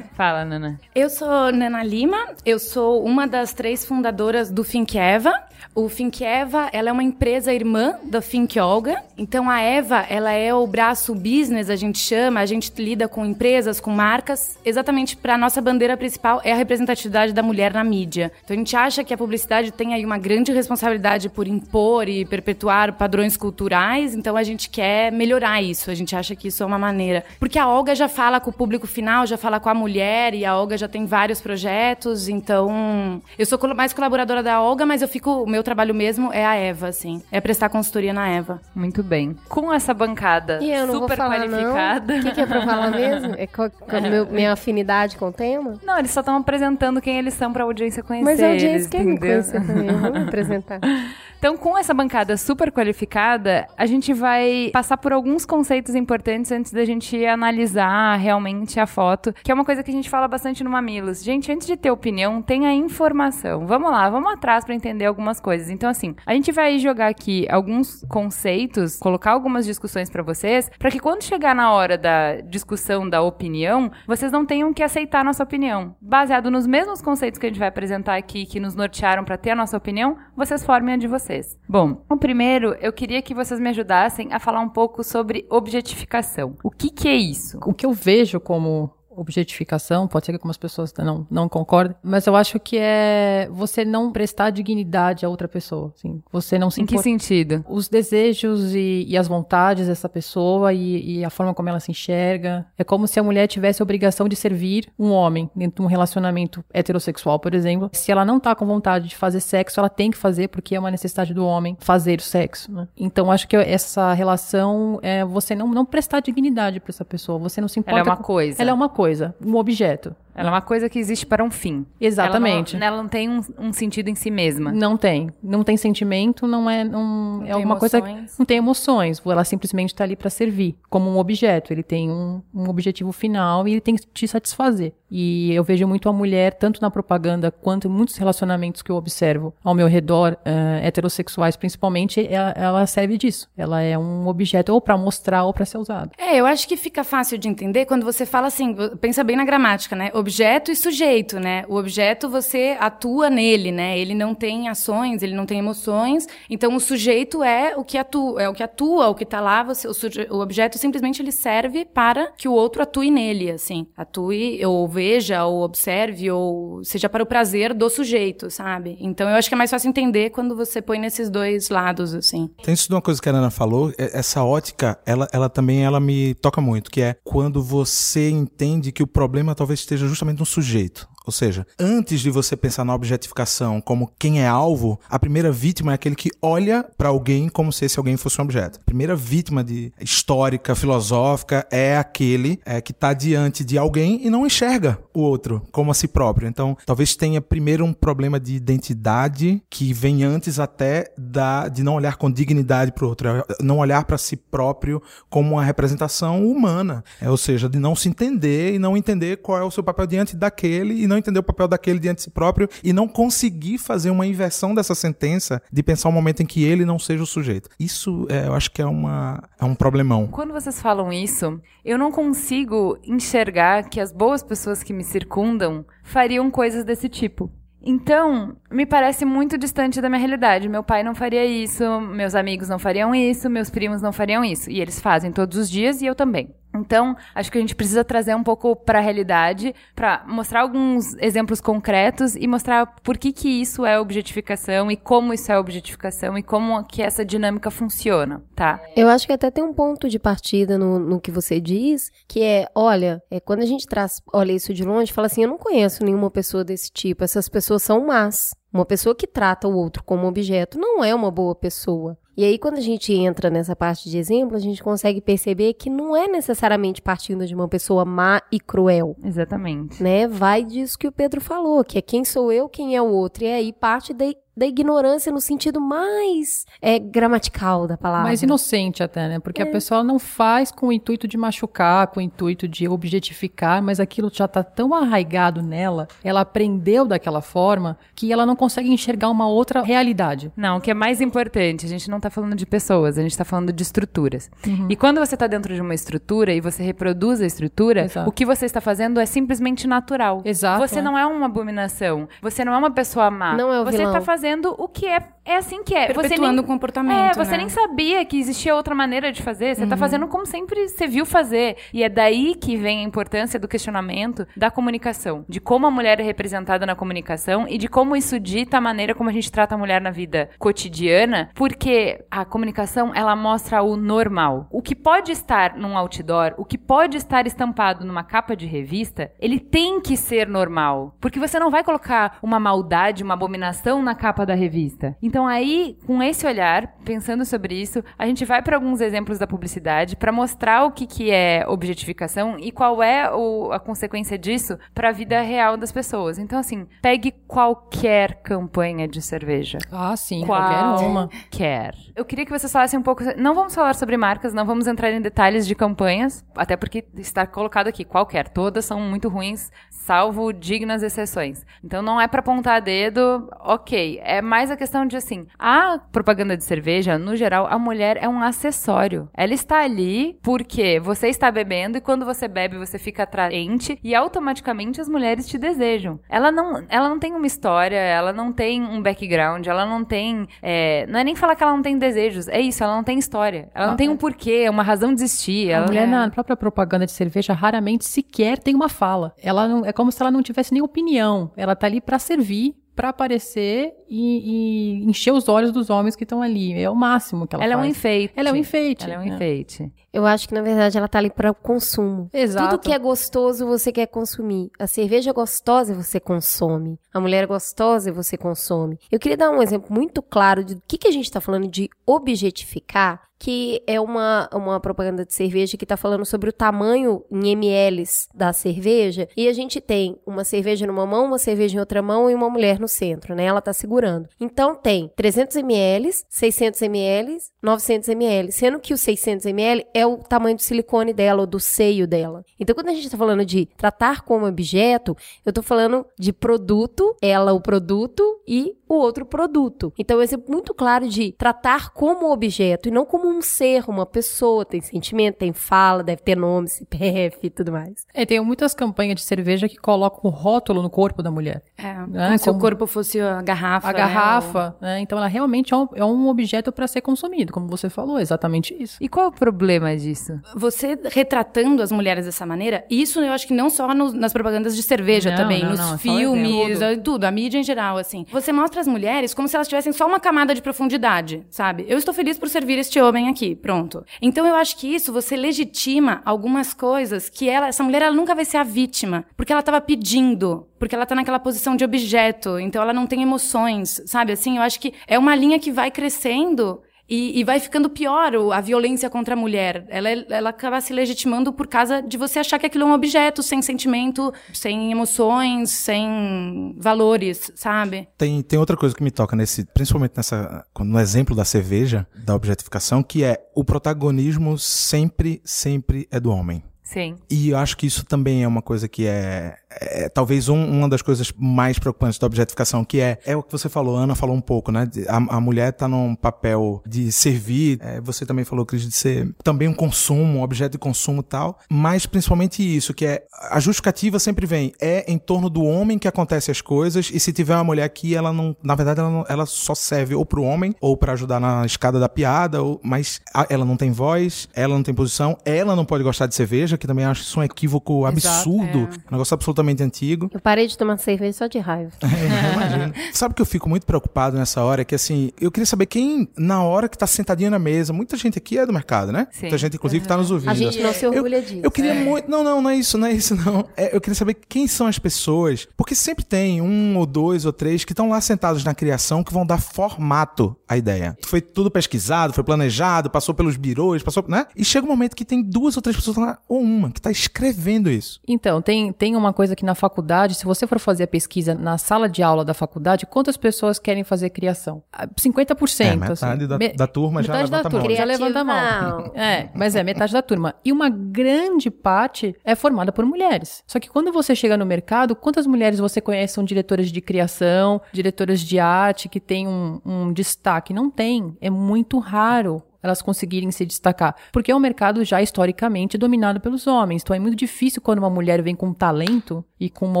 Fala, Nana. Eu sou Nana Lima, eu sou uma das três fundadoras do Think Eva. O Think Eva, ela é uma empresa irmã da Think Olga. Então a Eva, ela é o braço business, a gente chama, a gente lida com empresas, com marcas, exatamente para nossa bandeira principal é a representatividade da mulher na mídia. Então a gente acha que a publicidade tem aí uma grande responsabilidade por impor e perpetuar padrões culturais, então a gente quer melhorar isso. A gente acha que isso é uma maneira. Porque a Olga já fala com o público final, já fala com a mulher e a Olga já tem vários projetos, então eu sou mais colaboradora da Olga, mas eu fico, o meu trabalho mesmo é a Eva, assim, é prestar consultoria na Eva. Muito bem. Com essa bancada E eu não super vou falar qualificada. não. O que, que é pra falar mesmo? É qual é meu- minha afinidade com o tema? Não, eles só estão apresentando quem eles são pra audiência conhecer. Mas a audiência eles, quer me entendeu? conhecer também, me apresentar. Então, com essa bancada super qualificada, a gente vai passar por alguns conceitos importantes antes da gente analisar realmente a foto, que é uma coisa que a gente fala bastante no Mamilos. Gente, antes de ter opinião, tenha informação. Vamos lá, vamos atrás para entender algumas coisas. Então, assim, a gente vai jogar aqui alguns conceitos, colocar algumas discussões para vocês, para que quando chegar na hora da discussão da opinião, vocês não tenham que aceitar a nossa opinião. Baseado nos mesmos conceitos que a gente vai apresentar aqui, que nos nortearam para ter a nossa opinião, vocês formem a de vocês. Vocês. Bom, o primeiro, eu queria que vocês me ajudassem a falar um pouco sobre objetificação. O que que é isso? O que eu vejo como objetificação, pode ser que algumas pessoas não, não concordem, mas eu acho que é você não prestar dignidade a outra pessoa, assim. Você não se Em que impor- sentido? os desejos e, e as vontades dessa pessoa e, e a forma como ela se enxerga. É como se a mulher tivesse a obrigação de servir um homem dentro de um relacionamento heterossexual, por exemplo. Se ela não tá com vontade de fazer sexo, ela tem que fazer porque é uma necessidade do homem fazer o sexo. né? Então acho que essa relação é você não, não prestar dignidade pra essa pessoa. Você não se importa. Ela é uma com- coisa. Ela é uma coisa, um objeto. Ela é uma coisa que existe para um fim. Exatamente. Ela não, ela não tem um, um sentido em si mesma. Não tem. Não tem sentimento, não é. Não, é tem alguma coisa. Não tem emoções. Ela simplesmente está ali para servir, como um objeto. Ele tem um, um objetivo final e ele tem que te satisfazer. E eu vejo muito a mulher, tanto na propaganda quanto em muitos relacionamentos que eu observo ao meu redor, eh, heterossexuais principalmente, ela, ela serve disso. Ela é um objeto ou para mostrar ou para ser usado. É, eu acho que fica fácil de entender quando você fala assim, pensa bem na gramática, né? Objeto e sujeito, né? O objeto você atua nele, né? Ele não tem ações, ele não tem emoções. Então o sujeito é o que atua, é o que atua, o que tá lá, você, o, suje- o objeto simplesmente ele serve para que o outro atue nele, assim. Atue ou veja ou observe ou seja para o prazer do sujeito, sabe? Então eu acho que é mais fácil entender quando você põe nesses dois lados, assim. Tem isso de uma coisa que a Ana falou, é- essa ótica, ela, ela também ela me toca muito, que é quando você entende que o problema talvez esteja justamente no sujeito. Ou seja, antes de você pensar na objetificação como quem é alvo, a primeira vítima é aquele que olha pra alguém como se esse alguém fosse um objeto. A primeira vítima de histórica, filosófica é aquele é, que está diante de alguém e não enxerga o outro como a si próprio. Então, talvez tenha primeiro um problema de identidade que vem antes até da, de não olhar com dignidade para o outro, é não olhar para si próprio como uma representação humana. É, ou seja, de não se entender e não entender qual é o seu papel diante daquele e não entender o papel daquele diante de si próprio e não conseguir fazer uma inversão dessa sentença de pensar um momento em que ele não seja o sujeito. Isso é, eu acho que é, uma, é um problemão. Quando vocês falam isso, eu não consigo enxergar que as boas pessoas que me circundam fariam coisas desse tipo. Então, me parece muito distante da minha realidade. Meu pai não faria isso, meus amigos não fariam isso, meus primos não fariam isso. E eles fazem todos os dias e eu também. Então, acho que a gente precisa trazer um pouco para a realidade, para mostrar alguns exemplos concretos e mostrar por que, que isso é objetificação e como isso é objetificação e como que essa dinâmica funciona, tá? Eu acho que até tem um ponto de partida no, no que você diz, que é, olha, é, quando a gente traz, olha isso de longe, fala assim, eu não conheço nenhuma pessoa desse tipo, essas pessoas são más. Uma pessoa que trata o outro como objeto não é uma boa pessoa. E aí, quando a gente entra nessa parte de exemplo, a gente consegue perceber que não é necessariamente partindo de uma pessoa má e cruel. Exatamente. Né? Vai disso que o Pedro falou, que é quem sou eu, quem é o outro. E aí parte da, da ignorância no sentido mais é, gramatical da palavra. Mais inocente até, né? Porque a pessoa não faz com o intuito de machucar, com o intuito de objetificar, mas aquilo já tá tão arraigado nela, ela aprendeu daquela forma, que ela não consegue enxergar uma outra realidade. Não, o que é mais importante, a gente não tá falando de pessoas, a gente tá falando de estruturas. E quando você tá dentro de uma estrutura e você reproduz a estrutura, Exato. o que você está fazendo é simplesmente natural. Exato, Você é. não é uma abominação. Você não é uma pessoa má. Não é o Você vilão. tá fazendo o que é. É assim que é. Você Perpetuando nem, o comportamento, É, você né? nem sabia que existia outra maneira de fazer. Uhum. Você tá fazendo como sempre você viu fazer. E é daí que vem a importância do questionamento da comunicação. De como a mulher é representada na comunicação e de como isso dita a maneira como a gente trata a mulher na vida cotidiana. Porque a comunicação, ela mostra o normal. O que pode estar num outdoor, o que pode estar estampado numa capa de revista, ele tem que ser normal. Porque você não vai colocar uma maldade, uma abominação na capa da revista. Então aí, com esse olhar, pensando sobre isso, a gente vai para alguns exemplos da publicidade para mostrar o que, que é objetificação e qual é o- a consequência disso para a vida real das pessoas. Então assim, pegue qualquer campanha de cerveja. Ah, sim, qualquer uma. Quer. Eu queria que vocês falassem um pouco. Não vamos falar sobre marcas, não vamos entrar em detalhes de campanhas, até porque está colocado aqui qualquer. Todas são muito ruins, salvo dignas exceções. Então não é para apontar dedo, ok. É mais a questão de assim, a propaganda de cerveja, no geral, a mulher é um acessório. Ela está ali porque você está bebendo e quando você bebe, você fica atraente e automaticamente as mulheres te desejam. Ela não, ela não tem uma história, ela não tem um background, ela não tem. é, não é nem falar que ela não tem desejos, é isso, ela não tem história. Ela não Ah, tem é. um porquê, uma razão de existir. A Ela mulher é- na própria propaganda de cerveja raramente sequer tem uma fala. Ela não, é como se ela não tivesse nem opinião. Ela tá ali pra servir, pra aparecer e, e encher os olhos dos homens que estão ali. É o máximo que ela, Ela é um faz. enfeite. Ela é um enfeite. Ela é um né? enfeite. Eu acho que, na verdade, ela tá ali para o consumo. Exato. Tudo que é gostoso você quer consumir. A cerveja gostosa você consome. A mulher gostosa você consome. Eu queria dar um exemplo muito claro de que, que a gente está falando de objetificar, que é uma, uma propaganda de cerveja que está falando sobre o tamanho em mls da cerveja. E a gente tem uma cerveja numa mão, uma cerveja em outra mão e uma mulher no centro, né? Ela tá segurando. Então tem 300 ml, 600 ml, 900 ml, sendo que o 600 ml é o tamanho do silicone dela ou do seio dela. Então quando a gente tá falando de tratar como objeto, eu tô falando de produto, ela o produto e o outro produto. Então é exemplo muito claro de tratar como objeto e não como um ser, uma pessoa, tem sentimento, tem fala, deve ter nome, CPF e tudo mais. É, tem muitas campanhas de cerveja que colocam o rótulo no corpo da mulher. É, Ah, como se o corpo fosse a garrafa. A né, garrafa, né? Então ela realmente é um, é um objeto para ser consumido, como você falou, exatamente isso. E qual é o problema disso? Você retratando as mulheres dessa maneira, isso eu acho que não só no- nas propagandas de cerveja Não, também, não, nos não, filmes, tudo, a mídia em geral, assim. Você mostra as mulheres como se elas tivessem só uma camada de profundidade, sabe? Eu estou feliz por servir este homem aqui, pronto. Então eu acho que isso você legitima algumas coisas que ela, essa mulher ela nunca vai ser a vítima, porque ela estava pedindo, porque ela tá naquela posição de objeto, então ela não tem emoções, sabe? Assim, eu acho que é uma linha que vai crescendo e, e vai ficando pior a violência contra a mulher. Ela, ela acaba se legitimando por causa de você achar que aquilo é um objeto, sem sentimento, sem emoções, sem valores, sabe? Tem, tem outra coisa que me toca nesse, principalmente nessa, no exemplo da cerveja, da objetificação, que é o protagonismo sempre, sempre é do homem. Sim. E eu acho que isso também é uma coisa que é, é talvez um- uma das coisas mais preocupantes da objetificação, que é, é o que você falou, Ana falou um pouco, né? A, a mulher tá num papel de servir, é, você também falou, Cris, de ser também um consumo, um objeto de consumo e tal, mas principalmente isso, que é, a justificativa sempre vem, é em torno do homem que acontecem as coisas, e se tiver uma mulher aqui, ela não, na verdade, ela, não- ela só serve ou pro homem, ou pra ajudar na escada da piada, ou, mas a- ela não tem voz, ela não tem posição, ela não pode gostar de cerveja, que também acho isso um equívoco absurdo, um negócio absolutamente antigo. Eu parei de tomar cerveja só de raiva. É, imagino. Sabe que eu fico muito preocupado nessa hora? Que assim, eu queria saber quem, na hora que tá sentadinho na mesa, muita gente aqui é do mercado, né? Sim. Muita gente, inclusive, tá nos ouvindo. A gente não se orgulha disso. Eu queria muito. Não, não, não é isso, não é isso, não. É, eu queria saber quem são as pessoas. Porque sempre tem um ou dois ou três que estão lá sentados na criação que vão dar formato à ideia. Foi tudo pesquisado, foi planejado, passou pelos birôs, passou, né? E chega um momento que tem duas ou três pessoas lá, ou uma, que tá escrevendo isso. Então, tem, tem uma coisa que na faculdade, se você for fazer a pesquisa na sala de aula da faculdade, quantas pessoas querem fazer criação? Ah, 50%. É, metade da- da turma já metade da levanta a turma mão. já levanta a mão. É, mas é metade da turma. E uma grande parte é formada por mulheres. Só que quando você chega no mercado, quantas mulheres você conhece são diretoras de criação, diretoras de arte, que têm um, um destaque? Não tem. É muito raro elas conseguirem se destacar. Porque é um mercado já historicamente dominado pelos homens. Então é muito difícil quando uma mulher vem com talento e com uma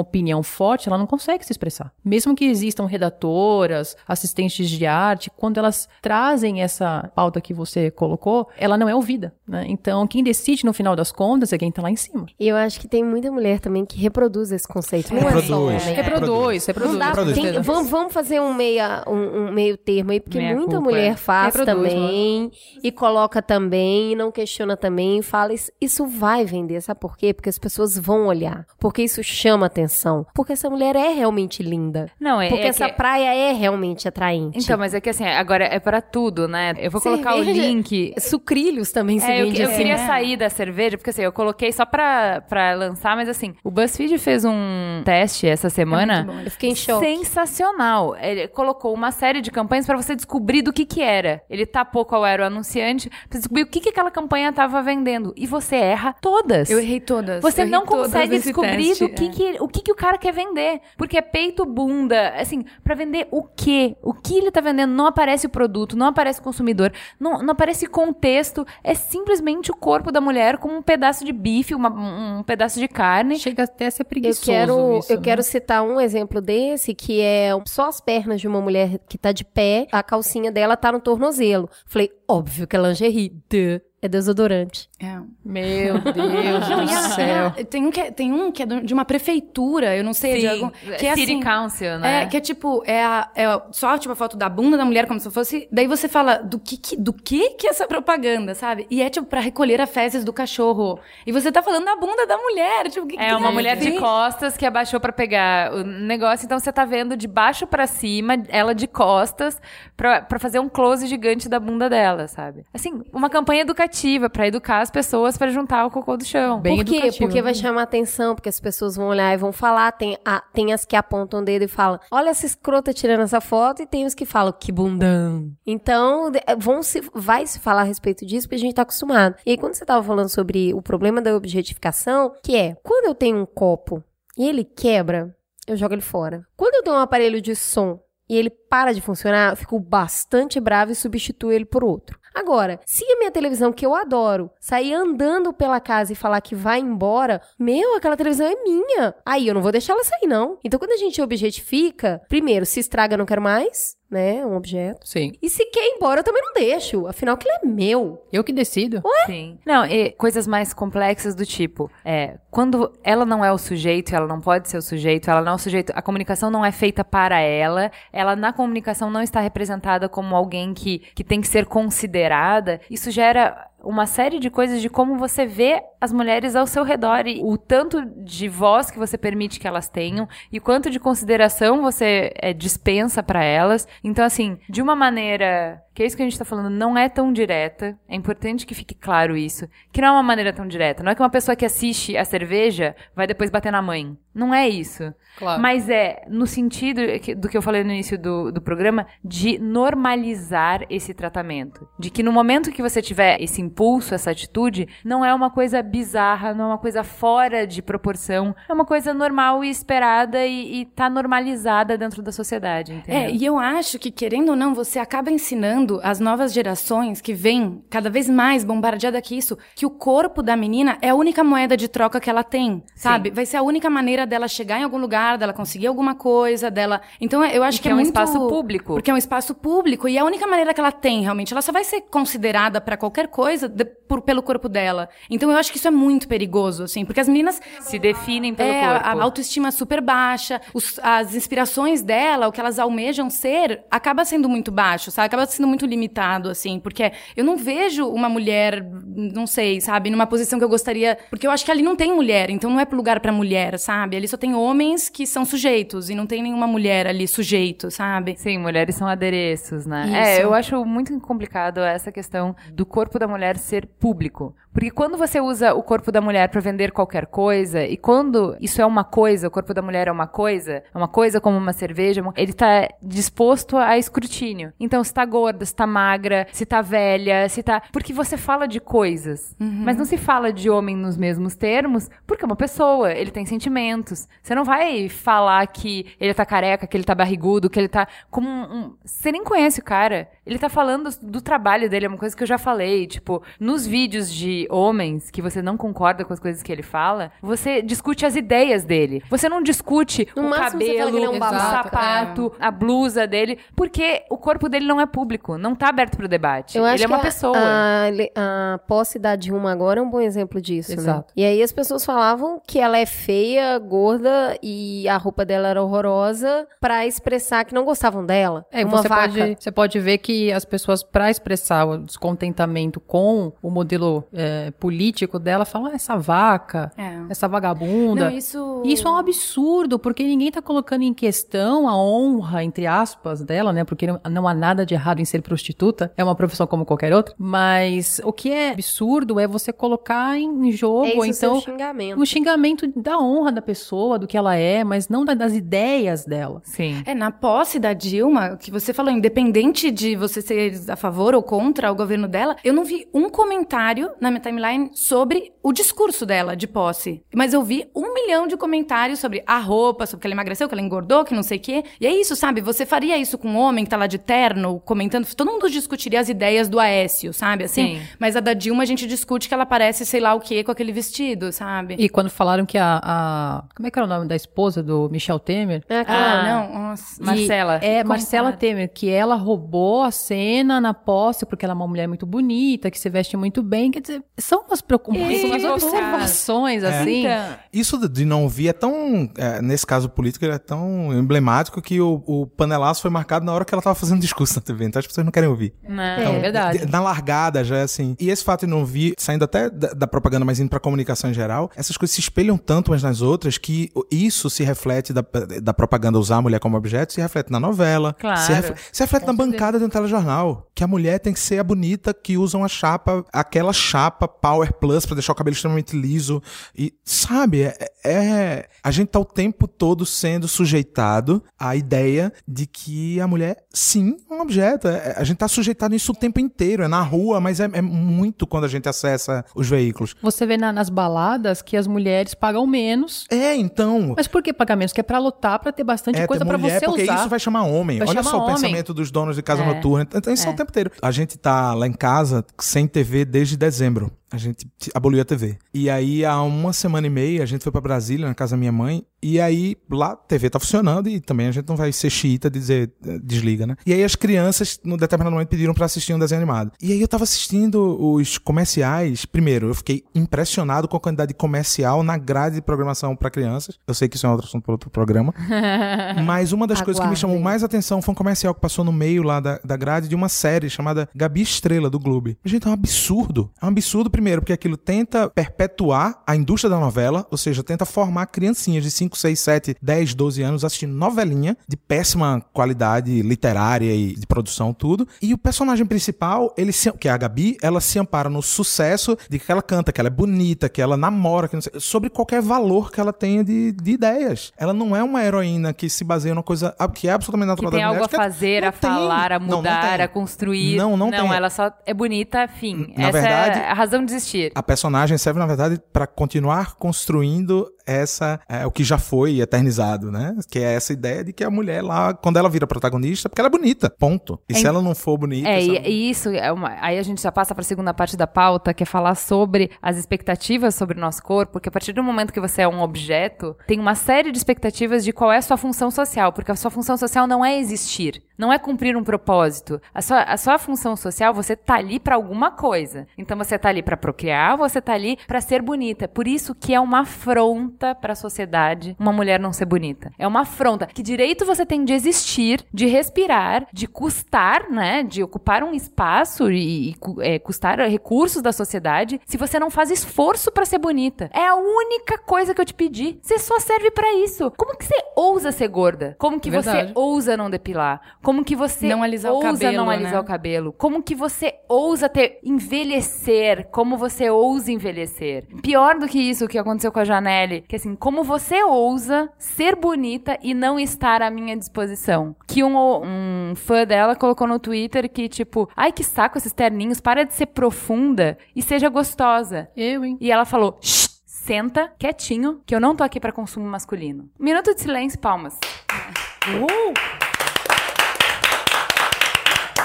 opinião forte, ela não consegue se expressar. Mesmo que existam redatoras, assistentes de arte, quando elas trazem essa pauta que você colocou, ela não é ouvida. Né? Então quem decide no final das contas é quem tá lá em cima. E eu acho que tem muita mulher também que reproduz esse conceito. Não é só Reproduz. homem. Reproduz, Não reproduz. dá, Reproduz. tem- vamos, vamos fazer um, meia, um, um meio termo aí, porque Meia muita culpa, mulher é. faz Reproduz, também, e coloca também, e não questiona também, e fala, isso, vai vender, sabe por quê? Porque as pessoas vão olhar, porque isso chama atenção, porque essa mulher é realmente linda, Não, é, porque é essa que- praia é realmente atraente. Então, mas é que assim, agora é pra tudo, né? Eu vou colocar o Cerveja- link. Sucrilhos também se É, eu, vende eu assim. queria né? sair da cerveja, porque assim, eu coloquei só pra, pra lançar, mas assim, o BuzzFeed fez um teste essa semana. bom. Eu fiquei em choque. Sensacional. Ele colocou uma série de campanhas pra você descobrir do que que era. Ele tapou qual era o anunciante, pra descobrir o que, que aquela campanha tava vendendo. E você erra todas. Eu errei todas. Você Eu errei não consegue descobrir teste, do que, é. que, o que, que o cara quer vender. Porque é peito, bunda, assim, pra vender o quê? O que ele tá vendendo? Não aparece o produto, não aparece o consumidor, não, não aparece contexto. É simplesmente o corpo da mulher como um pedaço de bife, uma- um, pedaço de carne. Chega até a ser Eu preguiçoso quero, isso, eu né? quero citar um exemplo desse, que é só as pernas de uma mulher que tá de pé, a calcinha dela tá no tornozelo. Falei, óbvio que é lingerie. Duh. É desodorante. É. Meu Deus Não, do a- céu. a- tem, um que é, tem um que é de uma prefeitura, eu não sei, de algum, que é City assim, Council, né? É, que é tipo, é, a- é só tipo a foto da bunda da mulher, como se fosse. Daí você fala, do que, que- do que que é essa propaganda, sabe? E é tipo pra recolher a fezes do cachorro. E você tá falando da bunda da mulher. Tipo, o que que É tem uma mulher de costas que abaixou pra pegar o negócio, então você tá vendo de baixo pra cima, ela de costas, pra, pra fazer um close gigante da bunda dela, sabe? Assim, uma campanha educativa pra educar as pessoas pra juntar o cocô do chão. Bem Por quê? educativo, Porque vai chamar atenção, porque as pessoas vão olhar e vão falar. Tem, a, tem as que apontam o dedo e falam: Olha essa escrota tirando essa foto, e tem os que falam: Que bundão. Então, de- vão se, vai se falar a respeito disso, porque a gente tá acostumado. E aí, quando você tava falando sobre o problema da objetificação, que é quando eu tenho um copo e ele quebra, eu jogo ele fora. Quando eu tenho um aparelho de som e ele para de funcionar, eu fico bastante bravo e substituo ele por outro. Agora, se a minha televisão, que eu adoro, sair andando pela casa e falar que vai embora, meu, aquela televisão é minha. Aí eu não vou deixar ela sair, não. Então, quando a gente objetifica, primeiro, se estraga, não quero mais, né? Um objeto. Sim. E se quer ir embora, eu também não deixo. Afinal, aquilo é meu. Eu que decido. Sim. Não, e coisas mais complexas do tipo, é, quando ela não é o sujeito, ela não pode ser o sujeito, ela não é o sujeito, a comunicação não é feita para ela, ela na comunicação não está representada como alguém que, que tem que ser considerada, isso gera uma série de coisas de como você vê as mulheres ao seu redor e o tanto de voz que você permite que elas tenham e o quanto de consideração você é, dispensa para elas. Então, assim, de uma maneira que é isso que a gente tá falando, não é tão direta. É importante que fique claro isso. Que não é uma maneira tão direta. Não é que uma pessoa que assiste a cerveja vai depois bater na mãe. Não é isso. Claro. Mas é no sentido do que eu falei no início do, do programa, de normalizar esse tratamento. De que no momento que você tiver esse impulso, essa atitude, não é uma coisa bizarra, não é uma coisa fora de proporção. É uma coisa normal e esperada e, e tá normalizada dentro da sociedade, entendeu? É, e eu acho que, querendo ou não, você acaba ensinando as novas gerações que vêm cada vez mais bombardeada que isso, que o corpo da menina é a única moeda de troca que ela tem, sabe? Vai ser a única maneira dela chegar em algum lugar, dela conseguir alguma coisa, dela. Então eu acho que, que é um muito... espaço público. Porque é um espaço público e é a única maneira que ela tem, realmente. Ela só vai ser considerada pra qualquer coisa de- por- pelo corpo dela. Então eu acho que isso é muito perigoso, assim, porque as meninas Se definem pelo é, a- corpo. a autoestima super baixa, os- as inspirações dela, o que elas almejam ser, acaba sendo muito baixo, sabe? Acaba sendo muito limitado, assim, porque eu não vejo uma mulher, não sei, sabe, numa posição que eu gostaria, porque eu acho que ali não tem mulher, então não é lugar pra mulher, sabe? Ali só tem homens que são sujeitos e não tem nenhuma mulher ali sujeito, sabe? Sim, mulheres são adereços, né? Isso. É, eu acho muito complicado essa questão do corpo da mulher ser público. Porque quando você usa o corpo da mulher para vender qualquer coisa, e quando isso é uma coisa, o corpo da mulher é uma coisa, é uma coisa como uma cerveja, ele tá disposto a escrutínio. Então, se tá gorda, se tá magra, se tá velha, se tá. Porque você fala de coisas. Mas não se fala de homem nos mesmos termos, porque é uma pessoa, ele tem sentimentos. Você não vai falar que ele tá careca, que ele tá barrigudo, que ele tá como um- Você nem conhece o cara. Ele tá falando do trabalho dele, é uma coisa que eu já falei. Tipo, nos vídeos de homens que você não concorda com as coisas que ele fala, você discute as ideias dele. Você não discute No o cabelo, é um o sapato, a blusa dele, porque o corpo dele não é público, não tá aberto pro debate. Eu acho ele é uma que a- pessoa. A, a posse da Dilma agora é um bom exemplo disso, né? Exato. E aí as pessoas falavam que ela é feia, gorda e a roupa dela era horrorosa pra expressar que não gostavam dela. É, uma você vaca. pode, você pode ver que as pessoas, para expressar o descontentamento com o modelo é, político dela, falam, ah, essa vaca, É. essa vagabunda. Não, isso- Isso é um absurdo, porque ninguém tá colocando em questão a honra, entre aspas, dela, né? Porque não, não há nada de errado em ser prostituta, é uma profissão como qualquer outra. Mas o que é absurdo é você colocar em, jogo, É ou isso o então xingamento. o xingamento da honra da pessoa, do que ela é, mas não da- das ideias dela. Sim. É, na posse da Dilma, que você falou, independente de você ser a favor ou contra o governo dela, eu não vi um comentário na minha timeline sobre o discurso dela de posse. Mas eu vi um milhão de comentários sobre a roupa, sobre que ela emagreceu, que ela engordou, que não sei o quê. E é isso, sabe? Você faria isso com um homem que tá lá de terno, comentando. Todo mundo discutiria as ideias do Aécio, sabe? Assim. Sim. Mas a da Dilma a gente discute que ela parece sei lá o quê com aquele vestido, sabe? E quando falaram que a, a- Como é que era o nome da esposa do Michel Temer? É, Ah, claro. não, nossa. E- Marcela. É, Marcela. Temer, que ela roubou a cena na posse porque ela é uma mulher muito bonita, que se veste muito bem. Quer dizer, são umas preocupações, umas observações, assim. Então, Isso de- não ouvir é tão. é, nesse caso político, ele é tão emblemático que o, o panelaço foi marcado na hora que ela tava fazendo discurso na TV. Então as pessoas não querem ouvir. não. É, verdade. De- Na largada já é assim. E esse fato de não ouvir, saindo até da, da propaganda, mas indo pra comunicação em geral, essas coisas se espelham tanto umas nas outras que isso se reflete da, da propaganda usar a mulher como objeto, se reflete na novela. Claro. Se, refle- se reflete na bancada de um telejornal. Que a mulher tem que ser a bonita que usa uma chapa, aquela chapa Power Plus pra deixar o cabelo extremamente liso. E, sabe, é, é- A gente tá o tempo todo sendo sujeitado à ideia de que a mulher, sim, é um objeto. É- a gente tá sujeitado nisso o tempo inteiro. É na rua, mas é, é muito quando a gente acessa os veículos. Você vê na- nas baladas que as mulheres pagam menos. É, então. Mas por que pagar menos? Que é pra lotar, pra ter bastante É, coisa mulher, você porque usar. isso vai chamar homem. Vai Olha chamar só o homem. pensamento dos donos de casa É. noturna. Então, isso é. o tempo inteiro. A gente tá lá em casa sem TV desde dezembro. A gente aboliu a TV. E aí, há uma semana e meia, a gente foi pra Brasília, na casa da minha mãe. E aí, lá, a TV tá funcionando e também a gente não vai ser xiita de dizer eh, desliga, né? E aí, as crianças, num determinado momento, pediram pra assistir um desenho animado. E aí, eu tava assistindo os comerciais. Primeiro, eu fiquei impressionado com a quantidade de comercial na grade de programação pra crianças. Eu sei que isso é um outro assunto para outro programa. Mas uma das coisas que me chamou mais atenção foi um comercial que passou no meio lá da, da grade de uma série chamada Gabi Estrela, do Globo. Gente, é um absurdo. É um absurdo, primeiro, porque aquilo tenta perpetuar a indústria da novela, ou seja, tenta formar criancinhas de 5, 6, 7, 10, 12 anos assistindo novelinha de péssima qualidade literária e de produção, tudo. E o personagem principal, ele se, que é a Gabi, ela se ampara no sucesso de que ela canta, que ela é bonita, que ela namora, que não sei, sobre qualquer valor que ela tenha de, de ideias. Ela não é uma heroína que se baseia numa coisa que é absolutamente Que natural tem das algo a que fazer, não a tem. falar, a Não, não mudar, tem. a construir. Não, não tem. ela só é bonita, fim. Na Essa verdade- é a razão de existir. A personagem serve, na verdade, pra continuar construindo essa é, o que já foi eternizado, né? Que é essa ideia de que a mulher lá, quando ela vira protagonista, porque ela é bonita, ponto. E se ela não for bonita, É, e, e isso, é uma, aí a gente já passa para a segunda parte da pauta, que é falar sobre as expectativas sobre o nosso corpo, porque a partir do momento que você é um objeto, tem uma série de expectativas de qual é a sua função social, porque a sua função social não é existir, não é cumprir um propósito. A sua, a sua função social, você tá ali para alguma coisa. Então você tá ali para procriar, você tá ali para ser bonita. Por isso que é uma afronta para a sociedade uma mulher não ser bonita. É uma afronta. Que direito você tem de existir, de respirar, de custar, né, de ocupar um espaço e, e é, custar recursos da sociedade, se você não faz esforço para ser bonita. É a única coisa que eu te pedi. Você só serve para isso. Como que você ousa ser gorda? Como que você Verdade. ousa não depilar? Como que você Não alisar o ousa cabelo, não né? alisar o cabelo? Como que você ousa ter envelhecer? Como você ousa envelhecer? Pior do que isso que aconteceu com a Janelle, que assim, como você ousa ser bonita e não estar à minha disposição? Que um, um fã dela colocou no Twitter que tipo, ai que saco esses terninhos, para de ser profunda e seja gostosa. Eu, hein? E ela falou: "Shh, senta quietinho, que eu não tô aqui pra consumo masculino. Minuto de silêncio, palmas.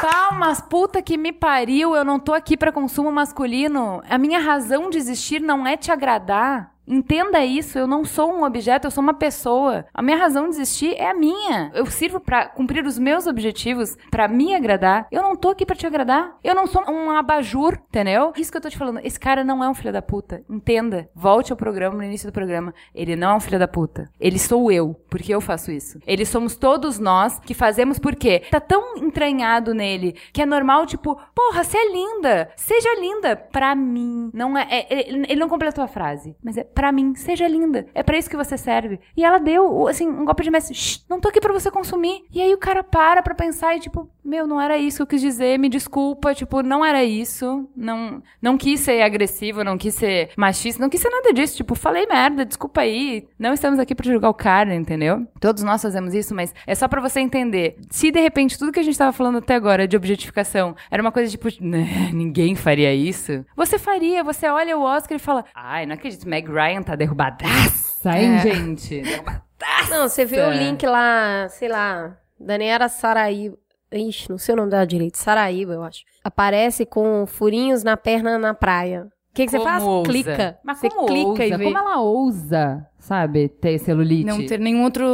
Palmas, puta que me pariu, eu não tô aqui pra consumo masculino. A minha razão de existir não é te agradar. Entenda isso, eu não sou um objeto, eu sou uma pessoa. A minha razão de existir é a minha. Eu sirvo pra cumprir os meus objetivos, pra me agradar. Eu não tô aqui pra te agradar. Eu não sou um abajur, entendeu? Isso que eu tô te falando. Esse cara não é um filho da puta. Entenda. Volte ao programa, no início do programa. Ele não é um filho da puta. Ele sou eu, porque eu faço isso. Eles somos todos nós que fazemos porque tá tão entranhado nele que é normal, tipo, porra, você é linda. Seja linda. Pra mim. Não é, é- ele ele não completou a frase, mas é pra mim, seja linda. É pra isso que você serve. E ela deu, assim, um golpe de mestre. Não tô aqui pra você consumir. E aí o cara para pra pensar e, tipo, meu, não era isso que eu quis dizer, me desculpa. Tipo, não era isso. Não, não quis ser agressivo, não quis ser machista, não quis ser nada disso. Tipo, falei merda, desculpa aí. Não estamos aqui pra julgar o cara, entendeu? Todos nós fazemos isso, mas é só pra você entender. Se de repente tudo que a gente tava falando até agora de objetificação era uma coisa tipo, "Né, ninguém faria isso. Você faria, você olha o Oscar e fala, ai, não acredito, Meg Ryan tá derrubadaça, hein, gente? Derrubadaça. Não, você vê o link lá, sei lá, Daniela Saraíba. Ixi, não sei o nome dela direito. Saraíba, eu acho. Aparece com furinhos na perna na praia. O que, que você faz? ousa? Clica. Mas você como clica ousa? e vê. Como ela ousa, sabe, ter celulite? Não ter nenhum outro.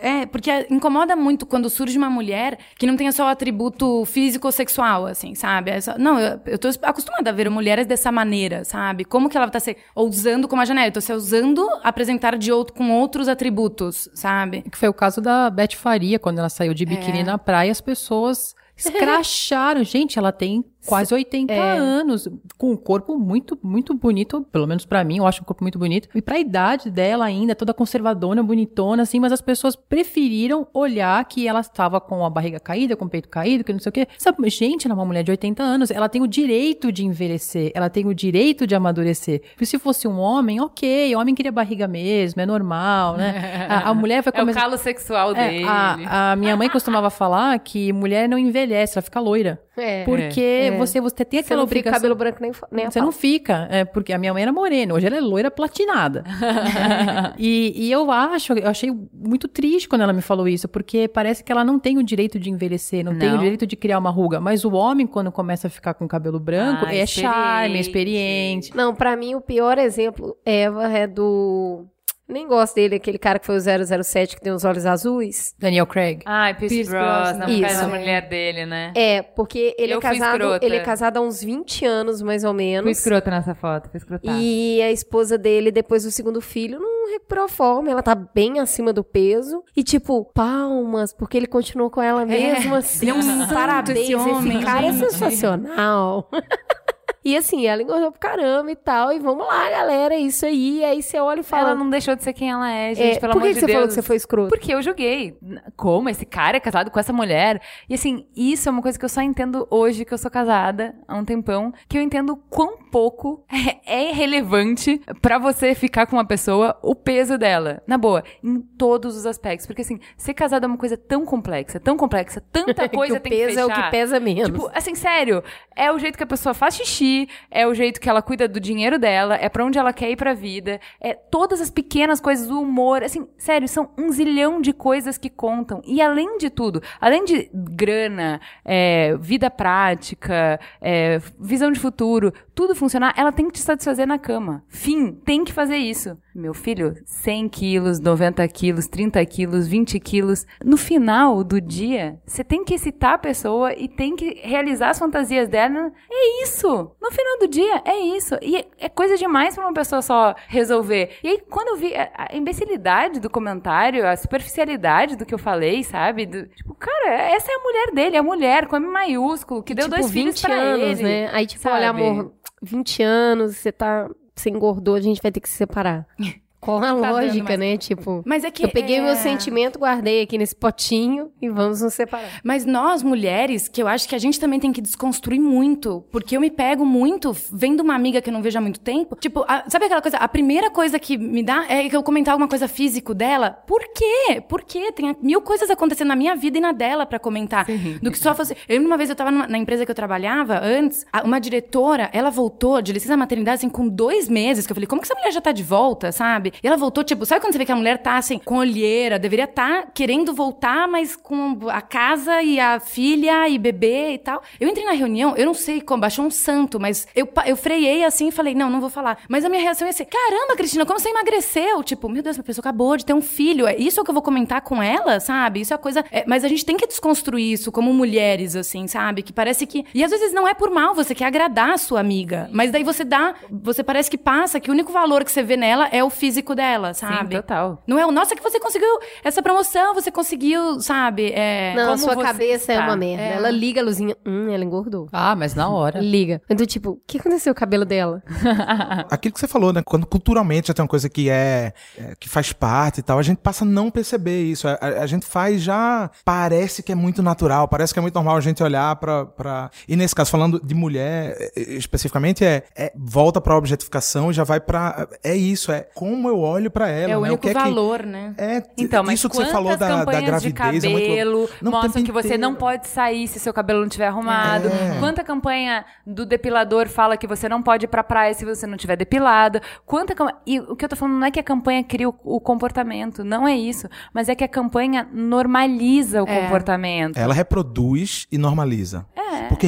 É, porque incomoda muito quando surge uma mulher que não tenha só o atributo físico ou sexual, assim, sabe? É só- Não, eu, eu tô acostumada a ver mulheres dessa maneira, sabe? Como que ela tá se usando como a Janela? Eu tô se usando apresentar de outro, com outros atributos, sabe? Que foi o caso da Beth Faria, quando ela saiu de biquíni É. na praia, as pessoas escracharam. Gente, ela tem quase 80 É. anos, com um corpo muito, muito bonito, pelo menos pra mim, eu acho um corpo muito bonito. E pra idade dela ainda, toda conservadona, bonitona, assim, mas as pessoas preferiram olhar que ela estava com a barriga caída, com o peito caído, que não sei o quê. Sabe, gente, ela é uma mulher de 80 anos, ela tem o direito de envelhecer, ela tem o direito de amadurecer. Porque se fosse um homem, ok, o homem queria barriga mesmo, é normal, né? A, a mulher vai É o começar... calo sexual É, dele. a, a minha mãe costumava falar que mulher não envelhece, ela fica loira. É. Porque você, você tem Você aquela não fica obrigação- cabelo branco nem, nem Você não fica, é, porque a minha mãe era morena, hoje ela é loira platinada. e, e eu acho, eu achei muito triste quando ela me falou isso, porque parece que ela não tem o direito de envelhecer, não, tem o Não. direito de criar uma ruga. Mas o homem, quando começa a ficar com cabelo branco, Ah, é charme, é experiente. experiente. Não, pra mim o pior exemplo, Eva, é do... Nem gosto dele, aquele cara que foi o 007 que tem os olhos azuis. Daniel Craig. Ai, Pierce, Pierce Brosnan, Brosnan. Isso. da mulher dele, né? É, porque ele Eu é casado, escrota. ele é casado há uns 20 anos, mais ou menos. Fui escrota nessa foto, fui escrotar. E a esposa dele, depois do segundo filho, não recuperou a forma. Ela tá bem acima do peso. E, tipo, palmas, porque ele continuou com ela mesmo assim. ele é um Parabéns, esse homem, esse cara é gente. sensacional. E assim, ela engordou pro caramba e tal. E vamos lá, galera, é isso aí. E aí você olha e fala. Ela não deixou de ser quem ela é, gente, é, pelo por amor de que você Deus. falou que você foi escroto? Porque eu julguei. Como? Esse cara é casado com essa mulher? E assim, isso é uma coisa que eu só entendo hoje, que eu sou casada há um tempão, que eu entendo quão pouco é, é relevante pra você ficar com uma pessoa o peso dela. Na boa, em todos os aspectos. Porque assim, ser casado é uma coisa tão complexa, tão complexa, tanta coisa que o tem peso que é o fechar. que pesa menos. Tipo, assim, sério, é o jeito que a pessoa faz xixi, é o jeito que ela cuida do dinheiro dela, é pra onde ela quer ir pra vida, é todas as pequenas coisas, o humor, assim, sério, são um zilhão de coisas que contam. E além de tudo, além de grana, é, vida prática, é, visão de futuro, tudo funcionar, ela tem que te satisfazer na cama. Fim, tem que fazer isso. Meu filho, 100 quilos, 90 quilos, 30 quilos, 20 quilos. No final do dia, você tem que excitar a pessoa e tem que realizar as fantasias dela. É isso! No final do dia, é isso. E é- é coisa demais pra uma pessoa só resolver. E aí, quando eu vi a imbecilidade do comentário, a superficialidade do que eu falei, sabe? Do- tipo, cara, essa é a mulher dele, a mulher com M maiúsculo, que deu tipo, dois filhos 20 pra anos, ele. né? Aí, tipo, sabe? olha, amor, 20 anos, você tá. Você engordou, a gente vai ter que se separar. Qual a dando lógica, né? Tipo, Mas é que eu peguei é- meu sentimento, guardei aqui nesse potinho e vamos nos separar. Mas nós, mulheres, que eu acho que a gente também tem que desconstruir muito. Porque eu me pego muito vendo uma amiga que eu não vejo há muito tempo. Tipo, a- sabe aquela coisa? A primeira coisa que me dá é que eu comentar alguma coisa físico dela. Por quê? Por quê? Tem mil coisas acontecendo na minha vida e na dela pra comentar. Do que só fosse. Eu lembro uma vez eu tava numa- na empresa que eu trabalhava antes, a- uma diretora, ela voltou de licença maternidade assim com dois meses. Que eu falei, como que essa mulher já tá de volta, sabe? E ela voltou, tipo, sabe quando você vê que a mulher tá assim, com olheira, deveria estar querendo voltar, mas com a casa e a filha e bebê e tal. Eu entrei na reunião, eu não sei como, baixou um santo, mas eu, eu freiei assim e falei, não, não vou falar. Mas a minha reação ia ser, caramba, Cristina, como você emagreceu? Tipo, meu Deus, a pessoa acabou de ter um filho. É isso que eu vou comentar com ela, sabe? Isso é a coisa. é, mas a gente tem que desconstruir isso como mulheres, assim, sabe? Que parece que. E às vezes não é por mal, você quer agradar a sua amiga. Mas daí você dá. Você parece que passa que o único valor que você vê nela é o físico dela, sabe? Sim, total. Não é o nossa que você conseguiu essa promoção, você conseguiu, sabe? É, Não, a sua você cabeça é uma merda. É. Ela liga a luzinha. Hum, ela engordou. Ah, mas na hora. Liga. Então, tipo, o que aconteceu com o cabelo dela? Aquilo que você falou, né? Quando culturalmente já tem uma coisa que é, é, que faz parte e tal, a gente passa a não perceber isso. A, a- a gente faz já parece que é muito natural, parece que é muito normal a gente olhar pra, pra... E nesse caso, falando de mulher eh, especificamente, é, é volta pra objetificação e já vai pra... É isso, é como eu olho pra ela, é o né? único que é que- valor, né? É, Então, mas isso que você falou da, da campanhas de gravidez é muito cabelo o mostram que você não pode sair se seu cabelo não estiver arrumado? É. Quanta campanha do depilador fala que você não pode ir pra praia se você não tiver depilado? Quanta cam- E o que eu tô falando não é que a campanha cria o, o comportamento, não é isso. Mas é que a campanha normaliza o É. comportamento. Ela reproduz e normaliza. É. Por que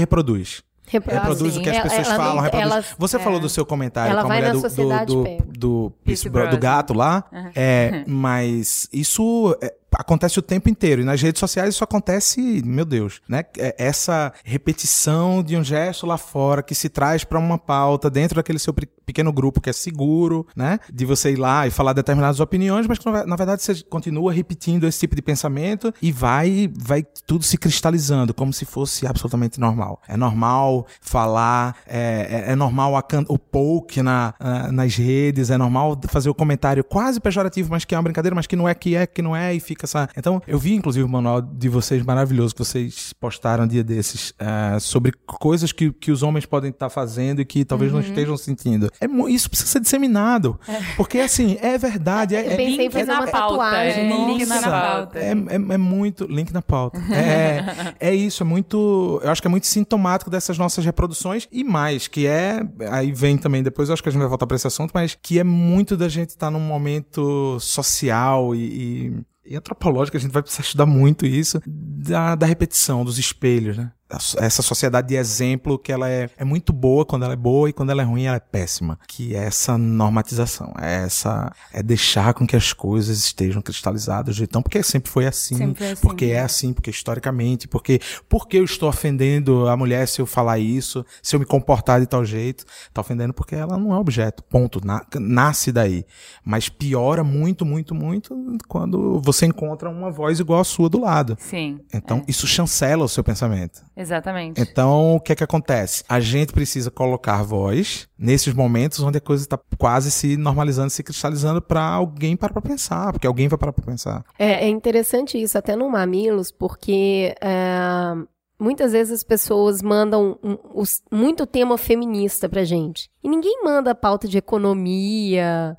reproduz? Repro- Reproduz Assim, o que as ela- pessoas ela não- falam, reproduz. ela- Você falou do seu comentário Ela com a mulher do, do, do, do, do gato lá. É, mas isso é, acontece o tempo inteiro. E nas redes sociais isso acontece, meu Deus, né? É Essa repetição de um gesto lá fora que se traz pra uma pauta dentro daquele seu pe- pequeno grupo que é seguro, né? De você ir lá e falar determinadas opiniões, mas que na ve- na verdade você continua repetindo esse tipo de pensamento e vai, vai tudo se cristalizando como se fosse absolutamente normal. É normal falar, é, é- é normal o poke na- nas redes, é normal fazer o comentário quase pejorativo, mas que é uma brincadeira, mas que não é, que é, que não é, e fica essa. Então, eu vi inclusive o manual de vocês maravilhoso que vocês postaram um dia desses é, sobre coisas que, que os homens podem estar fazendo e que talvez não estejam sentindo. É, isso precisa ser disseminado. Porque, assim, é verdade. É, Eu é- pensei em Link fazer na uma pauta, tatuagem. é, link na pauta. É, é- é muito. Link na pauta. É, é isso, é muito. Eu acho que é muito sintomático dessas nossas reproduções e mais, que é. Aí vem também, depois eu acho que a gente vai voltar pra esse assunto, mas que é muito da gente estar num momento social e. e e antropológico, a gente vai precisar estudar muito isso, da, da repetição, dos espelhos, né? Essa sociedade de exemplo que ela é, é muito boa quando ela é boa e quando ela é ruim ela é péssima. Que é essa normatização, é essa é deixar com que as coisas estejam cristalizadas de então porque sempre foi assim, Sempre assim, porque é né? assim, porque historicamente, porque porque eu estou ofendendo a mulher se eu falar isso, se eu me comportar de tal jeito, tá ofendendo porque ela não é objeto, ponto, na- nasce daí. Mas piora muito, muito, muito quando você encontra uma voz igual a sua do lado. Sim, Então, isso chancela o seu pensamento. Exatamente. Então, o que é que acontece? A gente precisa colocar voz nesses momentos onde a coisa está quase se normalizando, se cristalizando para alguém parar para pensar, porque alguém vai parar para pensar. É, é interessante isso, até no Mamilos, porque é, muitas vezes as pessoas mandam um- os- muito tema feminista pra gente. E ninguém manda pauta de economia,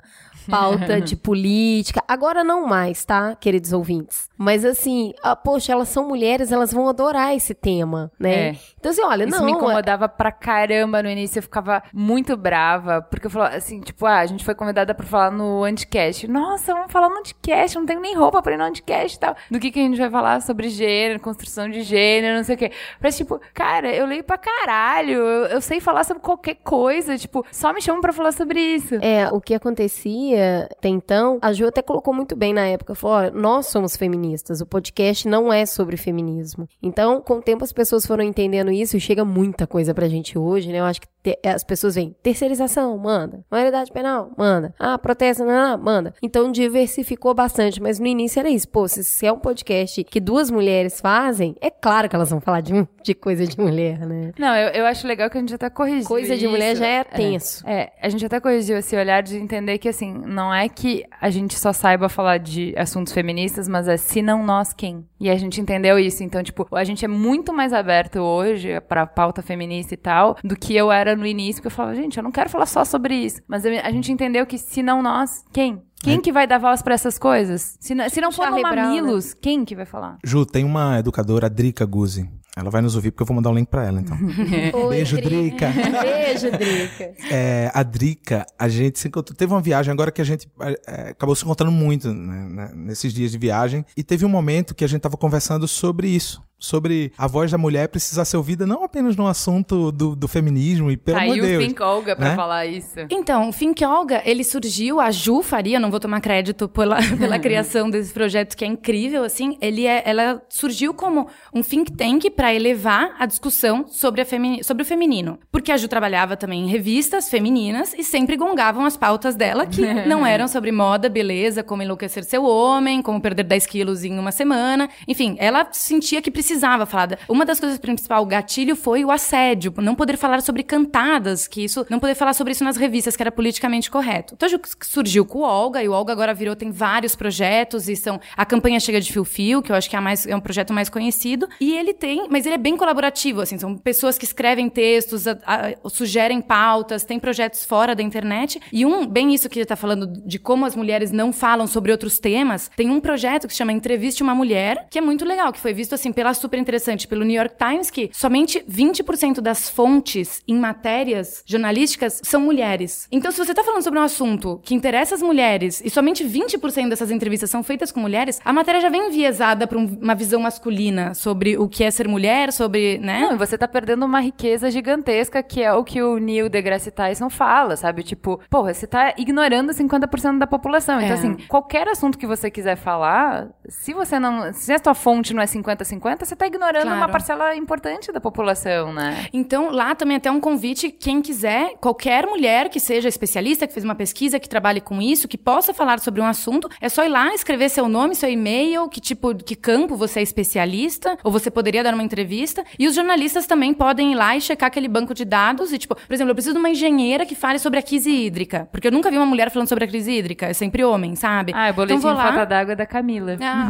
pauta de política. Agora não mais, tá, queridos ouvintes? Mas assim, ah, poxa, elas são mulheres, elas vão adorar esse tema, né? É. Então assim, olha, Isso não... me é- incomodava pra caramba no início, eu ficava muito brava, porque eu falava assim, tipo, ah, a gente foi convidada pra falar no Anticast. Nossa, vamos falar no Anticast, não tenho nem roupa pra ir no Anticast e tal. Do que que a gente vai falar sobre gênero, construção de gênero, não sei o quê. Parece, tipo, cara, eu leio pra caralho, eu, eu sei falar sobre qualquer coisa, tipo, só me chamam pra falar sobre isso. É, o que acontecia até então, a Ju até colocou muito bem na época, falou, nós somos feministas, o podcast não é sobre feminismo. Então, com o tempo as pessoas foram entendendo isso e chega muita coisa pra gente hoje, né? Eu acho que te- as pessoas veem, terceirização, manda. Maioridade penal, manda. Ah, protesto, não, não, manda. Então, diversificou bastante, mas no início era isso. Pô, se, se é um podcast que duas mulheres fazem, é claro que elas vão falar de, de coisa de mulher, né? Não, eu, eu acho legal que a gente até corrigiu Coisa de isso. mulher já é tenso. É, a gente até corrigiu esse olhar de entender que, assim, não é que a gente só saiba falar de assuntos feministas, mas é se não nós, quem? E a gente entendeu isso. Então, tipo, a gente é muito mais aberto hoje pra pauta feminista e tal, do que eu era no início, porque eu falava, gente, eu não quero falar só sobre isso. Mas a gente entendeu que se não nós, quem? Quem que vai dar voz pra essas coisas? Se não, se não for no Charlie Brown, né? Mamilos, quem que vai falar? Ju, tem uma educadora, a Drica Guzzi. Ela vai nos ouvir porque eu vou mandar o link pra ela, então. Oi, Beijo, Dri. Drica. Beijo, Drica. É, a Drica, a gente se encontrou. Teve uma viagem agora que a gente é, acabou se encontrando muito né, né, nesses dias de viagem. E teve um momento que a gente tava conversando sobre isso. Sobre a voz da mulher precisar ser ouvida não apenas no assunto do, do feminismo, e pelo Tá amor aí de o Deus. Think Olga pra né? falar isso. Então, o Think Olga, ele surgiu, a Ju Faria, não vou tomar crédito pela, pela criação desse projeto, que é incrível, assim, ele é, ela surgiu como um think tank para elevar a discussão sobre, a sobre o feminino. Porque a Ju trabalhava também em revistas femininas e sempre gongavam as pautas dela, que não eram sobre moda, beleza, como enlouquecer seu homem, como perder 10 quilos em uma semana. Enfim, ela sentia que precisava falar. da- Uma das coisas principal, o gatilho, foi o assédio, não poder falar sobre cantadas, que isso, não poder falar sobre isso nas revistas, que era politicamente correto. Então surgiu com o Olga, e o Olga agora virou, tem vários projetos, e são a campanha Chega de Fio Fio, que eu acho que é, mais, é um projeto mais conhecido, e ele tem, mas ele é bem colaborativo, assim, são pessoas que escrevem textos, a- a- sugerem pautas, tem projetos fora da internet, e um, bem isso que ele tá falando de como as mulheres não falam sobre outros temas, tem um projeto que se chama Entreviste uma Mulher, que é muito legal, que foi visto, assim, pela super interessante, pelo New York Times, que somente 20% das fontes em matérias jornalísticas são mulheres. Então, se você tá falando sobre um assunto que interessa as mulheres, e somente 20% dessas entrevistas são feitas com mulheres, a matéria já vem enviesada pra um- uma visão masculina sobre o que é ser mulher, sobre, né? Não, e você tá perdendo uma riqueza gigantesca, que é o que o Neil deGrasse Tyson fala, sabe? Tipo, porra, você tá ignorando 50% da população. Então, É. assim, qualquer assunto que você quiser falar, se você não. Se a tua fonte não é 50-50, você tá ignorando Claro. uma parcela importante da população, né? Então, lá também até um convite, quem quiser, qualquer mulher que seja especialista, que fez uma pesquisa, que trabalhe com isso, que possa falar sobre um assunto, é só ir lá, escrever seu nome, seu e-mail, que tipo, que campo você é especialista, ou você poderia dar uma entrevista. E os jornalistas também podem ir lá e checar aquele banco de dados e tipo, por exemplo, eu preciso de uma engenheira que fale sobre a crise hídrica, porque eu nunca vi uma mulher falando sobre a crise hídrica, é sempre homem, sabe? Ah, o boletim então, vou lá, falta d'água é da Camila. ah,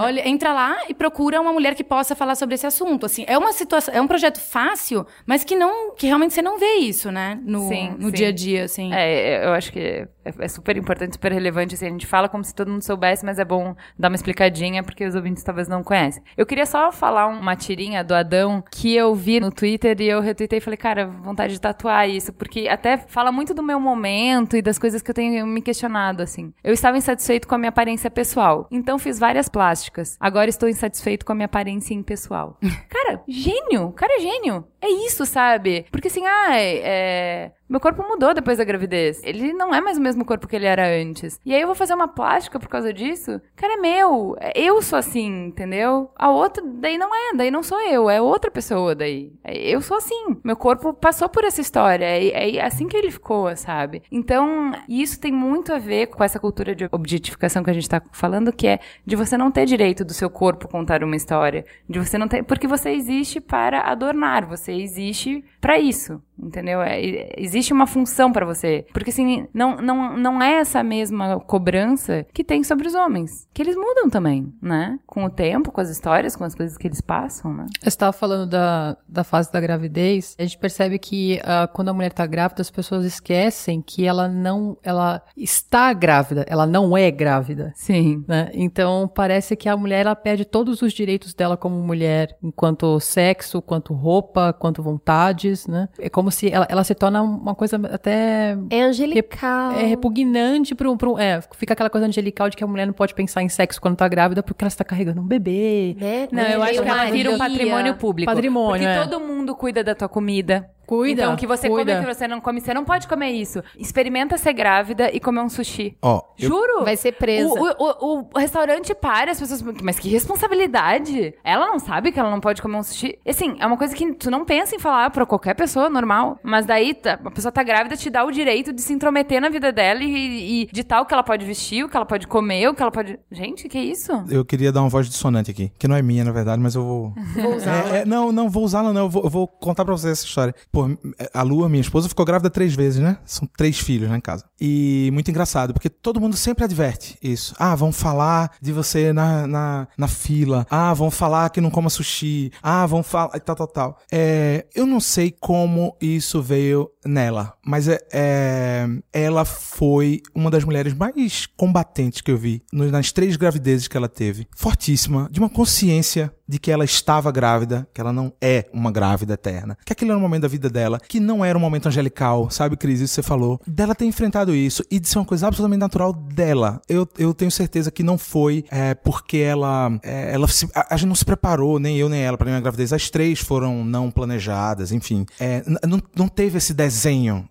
ó. Olha, entra lá e procura uma mulher que possa falar sobre esse assunto. Assim, é uma situação, é um projeto fácil, mas que não, que realmente você não vê isso, né, no, Sim, no sim. dia a dia, assim. É, eu acho que é, é super importante, super relevante. Assim, a gente fala como se todo mundo soubesse, mas é bom dar uma explicadinha, porque os ouvintes talvez não conhecem. Eu queria só falar uma tirinha do Adão que eu vi no Twitter e eu retuitei e falei, cara, vontade de tatuar isso, porque até fala muito do meu momento e das coisas que eu tenho me questionado, assim. Eu estava insatisfeito com a minha aparência pessoal, então fiz várias plásticas. Agora estou insatisfeito com a minha aparência impessoal. cara, gênio! Cara é gênio! É isso, sabe? Porque assim, ai, é. Meu corpo mudou depois da gravidez. Ele não é mais o mesmo corpo que ele era antes. E aí eu vou fazer uma plástica por causa disso? Cara, é meu. É- Eu sou assim, entendeu? A outra, daí não é. Daí não sou eu. É outra pessoa daí. É- Eu sou assim. Meu corpo passou por essa história. É, é assim que ele ficou, sabe? Então, isso tem muito a ver com essa cultura de objetificação que a gente tá falando, que é de você não ter direito do seu corpo contar uma história. De você não ter. Porque você existe para adornar. Você existe para isso. Entendeu? É, e- existe uma função pra você. Porque assim, não, não, não é essa mesma cobrança que tem sobre os homens. Que eles mudam também, né? Com o tempo, com as histórias, com as coisas que eles passam, né? Você estava falando da, da fase da gravidez. A gente percebe que ah, quando a mulher está grávida, as pessoas esquecem que ela não, ela está grávida, ela não é grávida. Sim. né? Então parece que a mulher ela perde todos os direitos dela como mulher, enquanto sexo, quanto roupa, quanto vontades, né? É como se ela, ela se torna uma coisa até É angelical. é repugnante para um, pra um- é, fica aquela coisa angelical de que a mulher não pode pensar em sexo quando tá grávida porque ela está carregando um bebê. Né? Não, eu acho que ela. Vira um patrimônio público. Patrimônio, Porque é. todo mundo cuida da tua comida. Cuida, Então, o que você cuida. come, o que você não come, você não pode comer isso. Experimenta ser grávida e comer um sushi. Ó, eu- Juro? Vai ser presa. O, o- o- o restaurante para, as pessoas. Mas que responsabilidade! Ela não sabe que ela não pode comer um sushi. Assim, é uma coisa que tu não pensa em falar pra qualquer pessoa normal. Mas daí tá- a pessoa tá grávida, te dá o direito de se intrometer na vida dela e, e ditar o que ela pode vestir, o que ela pode comer, o que ela pode. Gente, que isso? eu queria dar uma voz dissonante aqui, que não é minha, na verdade, mas eu vou. Vou usar. É, é, não, não vou usá-la, não. Eu vou, eu vou contar pra vocês essa história. Pô, a Lua, minha esposa, ficou grávida três vezes, né? São três filhos lá em casa. E muito engraçado, porque todo mundo sempre adverte isso. Ah, vão falar de você na, na, na fila. Ah, vão falar que não coma sushi. Ah, vão falar. Tal, tal, tal. É, eu não sei como isso veio nela, mas é, é, ela foi uma das mulheres mais combatentes que eu vi nas três gravidezes que ela teve. Fortíssima, de uma consciência de que ela estava grávida, que ela não é uma grávida eterna, que aquele era um momento da vida dela, que não era um momento angelical, sabe, Cris? Isso você falou. Dela ter enfrentado isso e de ser uma coisa absolutamente natural dela. Eu, eu tenho certeza que não foi é, porque ela. é, ela se- a, a gente não se preparou, nem eu nem ela, pra minha gravidez. As três foram não planejadas, enfim. É, não, não teve esse desenho,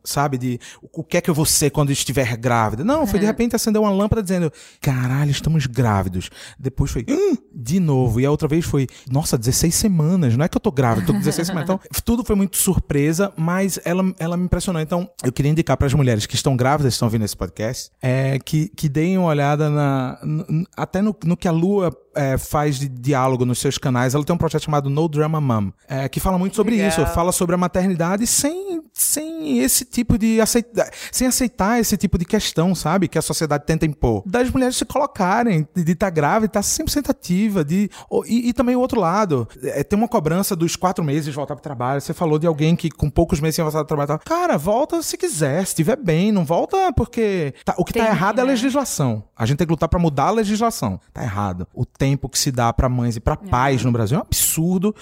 sabe, de o que é que eu vou ser quando estiver grávida. Não, foi de repente acender uma lâmpada dizendo: caralho, estamos grávidos. Depois foi, "Hum", de novo. E a outra vez foi, nossa, 16 semanas. Não é que eu tô grávida, tô com 16 semanas. Então, tudo foi muito surpresa, mas ela, ela me impressionou. Então, eu queria indicar para as mulheres que estão grávidas, estão ouvindo esse podcast, é, que, que deem uma olhada na, até no, no que a Lua é, faz de diálogo nos seus canais. Ela tem um projeto chamado No Drama Mom, é, que fala muito sobre Legal. isso. Fala sobre a maternidade sem, sem esse tipo de aceitar, sem aceitar esse tipo de questão, sabe? Que a sociedade tenta impor. Das mulheres se colocarem, de estar grávida, estar 100% ativa. De, o- e, e também o outro lado, é, tem uma cobrança dos quatro meses de voltar pro trabalho. Você falou de alguém que com poucos meses ia voltar pro trabalho. Cara, volta se quiser, se estiver bem. Não volta porque tá- o que tá Tem, errado é a né? legislação. A gente tem que lutar pra mudar a legislação. Tá errado. O tempo que se dá pra mães e pra pais no Brasil é um absurdo.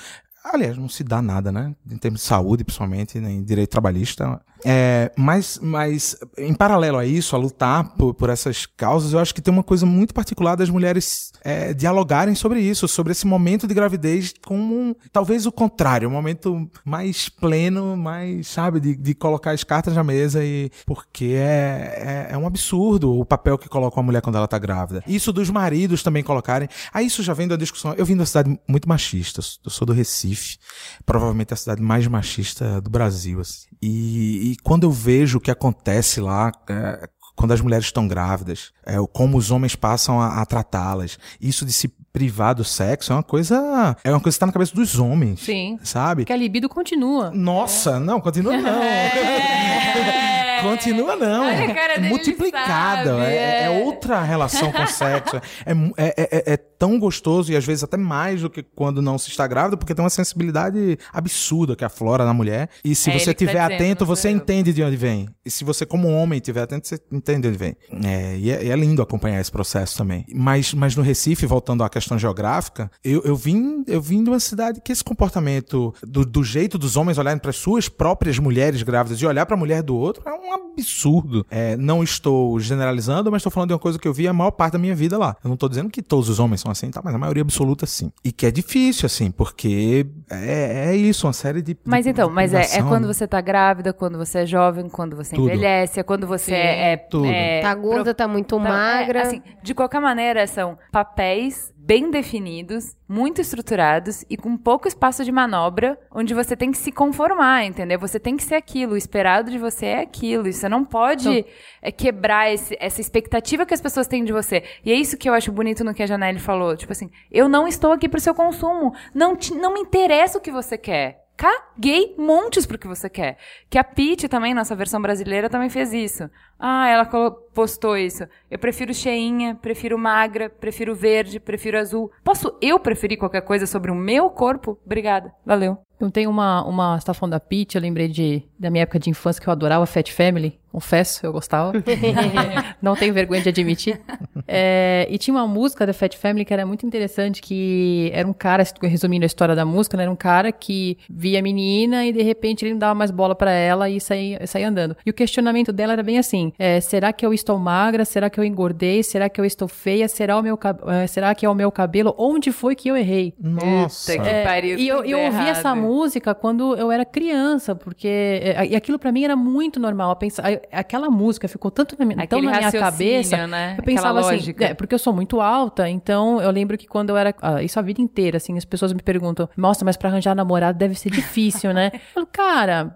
Aliás, não se dá nada, né? Em termos de saúde, principalmente, nem direito trabalhista. É, mas, mas, em paralelo a isso, a lutar por, por essas causas, eu acho que tem uma coisa muito particular das mulheres é, dialogarem sobre isso, sobre esse momento de gravidez como um, talvez o contrário, um momento mais pleno, mais, sabe, de, de colocar as cartas na mesa e porque é, é, é um absurdo o papel que coloca uma mulher quando ela tá grávida. Isso dos maridos também colocarem. Aí isso já vem da discussão. Eu vim de uma cidade muito machista, eu sou do Recife, provavelmente a cidade mais machista do Brasil. assim. E, e quando eu vejo o que acontece lá, é, quando as mulheres estão grávidas, é, como os homens passam a, a tratá-las, isso de se privar do sexo é uma coisa, é uma coisa que está na cabeça dos homens. Sim. Sabe? Porque a libido continua. Nossa, não, continua não. Continua não. Olha a cara é dele, multiplicada. sabe, É, é é. outra relação com o sexo. É, é, é- é tão gostoso e às vezes até mais do que quando não se está grávida, porque tem uma sensibilidade absurda que aflora na mulher. E se É você tá estiver dizendo, atento, você entende de onde vem. E se você, como homem, estiver atento, você entende de onde vem. É, e, é, e é lindo acompanhar esse processo também. Mas, mas no Recife, voltando à questão geográfica, eu, eu, vim, eu vim de uma cidade que esse comportamento do, do jeito dos homens olharem para as suas próprias mulheres grávidas e olhar para a mulher do outro é um absurdo. É, não estou generalizando, mas estou falando de uma coisa que eu vi a maior parte da minha vida lá. Eu não estou dizendo que todos os homens são assim, tá? mas a maioria absoluta sim. E que é difícil, assim, porque é, é isso, uma série de. Mas de então, mas é, é quando você tá grávida, quando você é jovem, quando você Tudo. envelhece, é quando você é, é- tudo. é Tá gorda, tá muito Tá, magra. é, assim, de qualquer maneira, são papéis bem definidos, muito estruturados e com pouco espaço de manobra, onde você tem que se conformar, entendeu? Você tem que ser aquilo, o esperado de você é aquilo, e você não pode é, quebrar esse- essa expectativa que as pessoas têm de você. E é isso que eu acho bonito no que a Janelle falou, tipo assim, eu não estou aqui pro seu consumo, não, te- não me interessa o que você quer. Caguei montes pro que você quer. Que a Pete também, nossa versão brasileira, também fez isso. Ah, ela colo- postou isso. Eu prefiro cheinha, prefiro magra, prefiro verde, prefiro azul. Posso eu preferir qualquer coisa sobre o meu corpo? Obrigada. Valeu. Eu tenho uma, uma, você tá falando da Peach, eu lembrei de, da minha época de infância que eu adorava Fat Family. Confesso, eu gostava. Não tenho vergonha de admitir. É, e tinha uma música da Fat Family que era muito interessante, que era um cara, resumindo a história da música, né, era um cara que via a menina e de repente ele não dava mais bola pra ela e saía, saía andando. E o questionamento dela era bem assim, é, será que eu estou magra? Será que eu engordei? Será que eu estou feia? Será, o meu, eh, será que é o meu cabelo? Onde foi que eu errei? Nossa. Que pariu, E eu, eu ouvi errado. essa música quando eu era criança, porque. é, E aquilo pra mim era muito normal. Eu pensava, aquela música ficou tanto na minha, tão na minha cabeça. né? Eu pensava Aquela assim, é, porque eu sou muito alta, então eu lembro que quando eu era. ah, isso a vida inteira, assim, as pessoas me perguntam, nossa, mas pra arranjar namorado deve ser difícil, né? Eu falo, cara,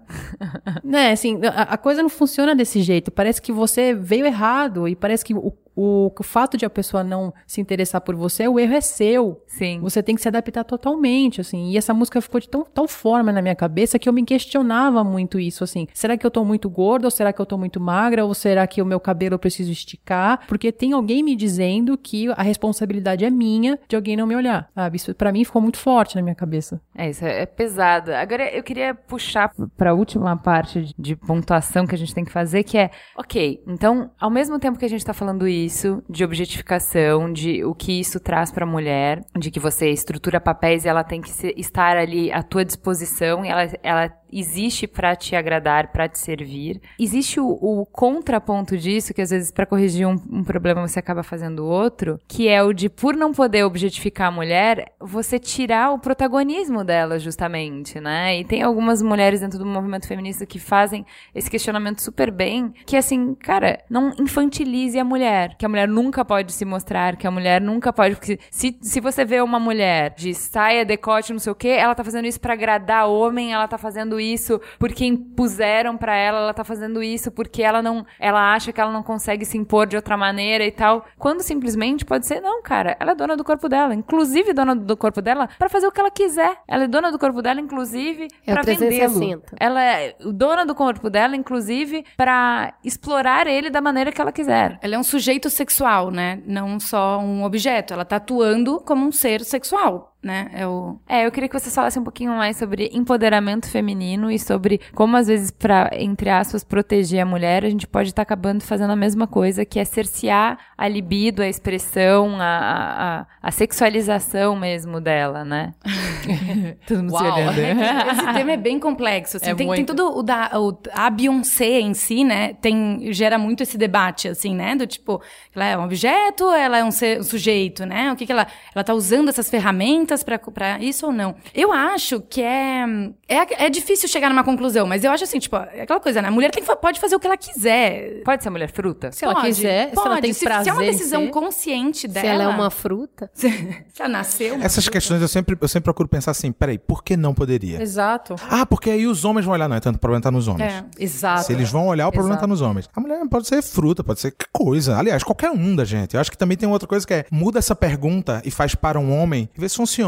né, assim, a, a coisa não funciona desse jeito. Parece que você veio errado e parece que o, o, o fato de a pessoa não se interessar por você, o erro é seu. Sim. Você tem que se adaptar totalmente, assim. E essa música ficou de tão, tal forma na minha cabeça que eu me questionava muito isso, assim. Será que eu tô muito gorda ou será que eu tô muito magra ou será que o meu cabelo eu preciso esticar? Porque tem alguém me dizendo que a responsabilidade é minha de alguém não me olhar, sabe? Isso pra mim ficou muito forte na minha cabeça. É, isso é pesado. Agora, eu queria puxar para a última parte de- de pontuação que a gente tem que fazer, que é, ok, então, ao mesmo tempo que a gente está falando isso, de objetificação, de o que isso traz para a mulher, de que você estrutura papéis e ela tem que estar ali à tua disposição, e ela, ela existe para te agradar, para te servir. Existe o, o contraponto disso, que às vezes para corrigir um, um problema você acaba fazendo outro, que é o de por não poder objetificar a mulher, você tirar o protagonismo dela justamente, né? E tem algumas mulheres dentro do movimento feminista que fazem esse questionamento super bem, que assim, cara, não infantilize a mulher, que a mulher nunca pode se mostrar, que a mulher nunca pode, porque se, se você vê uma mulher de saia, decote, não sei o quê, ela tá fazendo isso pra agradar homem, ela tá fazendo isso porque impuseram pra ela, ela tá fazendo isso porque ela não, ela acha que ela não consegue se impor de outra maneira e tal. Quando simplesmente pode ser, não, cara, ela é dona do corpo dela, inclusive dona do corpo dela pra fazer o que ela quiser. Ela é dona do corpo dela, inclusive, É o pra vendê-lo. 360. Ela é dona do corpo dela, inclusive, pra explorar ele da maneira que ela quiser. Ela é um sujeito sexual, né? Não só um objeto. Ela tá atuando como um ser sexual, né? É o... É, eu queria que vocês falassem um pouquinho mais sobre empoderamento feminino e sobre como, às vezes, pra, entre aspas, proteger a mulher, a gente pode estar acabando fazendo a mesma coisa, que é cercear a libido, a expressão, a, a, a- sexualização mesmo dela, né? Todo mundo se Uau. olhando. Esse tema é bem complexo. assim. É tem, tem muito. tudo o da o, a Beyoncé em si, né? Tem gera muito esse debate, assim, né? Do tipo, ela é um objeto, ela é um, ser- um sujeito, né? O que que ela ela tá usando essas ferramentas pra pra isso ou não? Eu acho que é é, é difícil chegar numa conclusão, mas eu acho assim, tipo, é aquela coisa, né? A mulher tem, pode fazer o que ela quiser. Pode ser mulher fruta? Se ela Pode, quiser, se ela pode. tem se, prazer se é uma decisão ser. consciente dela. Se ela é uma fruta. se ela nasceu. uma Essas fruta. questões eu sempre, eu sempre procuro pensar assim, peraí, por que não poderia? Exato. Ah, porque aí os homens vão olhar, não, então o problema tá nos homens. É. Exato. Se eles vão olhar, o problema Exato. tá nos homens. A mulher pode ser fruta, pode ser que coisa. Aliás, qualquer um da gente. Eu acho que também tem outra coisa que é, muda essa pergunta e faz para um homem e vê se funciona.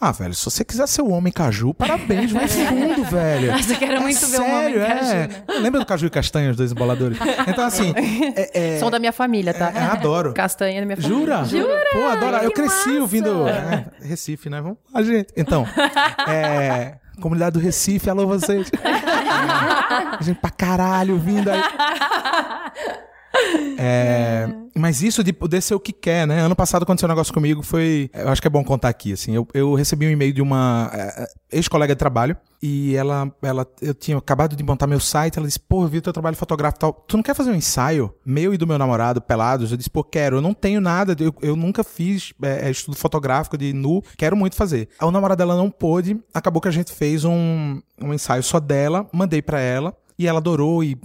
Ah, velho, se você quiser ser o homem caju, parabéns, vai fundo, velho. Nossa, eu quero muito ver um homem sério, caju, é. né? Lembra do caju e castanha, os dois emboladores? Então, assim, é, é- São da minha família, tá? é, adoro. Castanha da minha família. Jura? Jura? Pô, adoro. Eu cresci massa! ouvindo. é, Recife, né? Vamos lá, gente. Então, é. Comunidade do Recife, alô vocês. É, gente pra caralho vindo aí. É, mas isso de poder ser o que quer, né? Ano passado aconteceu um negócio comigo, foi. Eu acho que é bom contar aqui, assim. Eu, eu recebi um e-mail de uma é, ex-colega de trabalho e ela, ela. Eu tinha acabado de montar meu site. Ela disse: Pô, eu vi o teu trabalho fotográfico e tal. Tu não quer fazer um ensaio meu e do meu namorado, pelados? Eu disse: Pô, quero. Eu não tenho nada. Eu, eu nunca fiz é, é, estudo fotográfico de nu. Quero muito fazer. Aí o namorado dela não pôde. Acabou que a gente fez um, um ensaio só dela. Mandei pra ela. E ela adorou e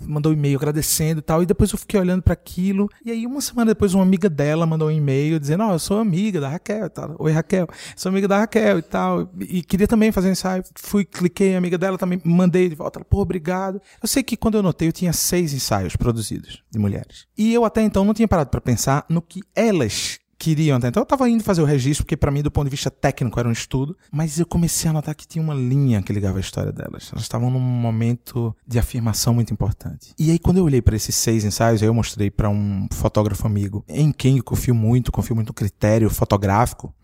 mandou um e-mail agradecendo e tal. E depois eu fiquei olhando pra aquilo. E aí, uma semana depois, uma amiga dela mandou um e-mail dizendo: Ó, eu sou amiga da Raquel e tal. Oi, Raquel. Sou amiga da Raquel e tal. E queria também fazer um ensaio. Fui, cliquei, amiga dela também mandei de volta. Ela, Pô, obrigado. Eu sei que quando eu notei, eu tinha seis ensaios produzidos de mulheres. E eu até então não tinha parado pra pensar no que elas queriam até. Então eu tava indo fazer o registro, porque pra mim, do ponto de vista técnico, era um estudo. Mas eu comecei a notar que tinha uma linha que ligava a história delas. Elas estavam num momento de afirmação muito importante. E aí, quando eu olhei pra esses seis ensaios, eu mostrei pra um fotógrafo amigo, em quem eu confio muito, confio muito no critério fotográfico.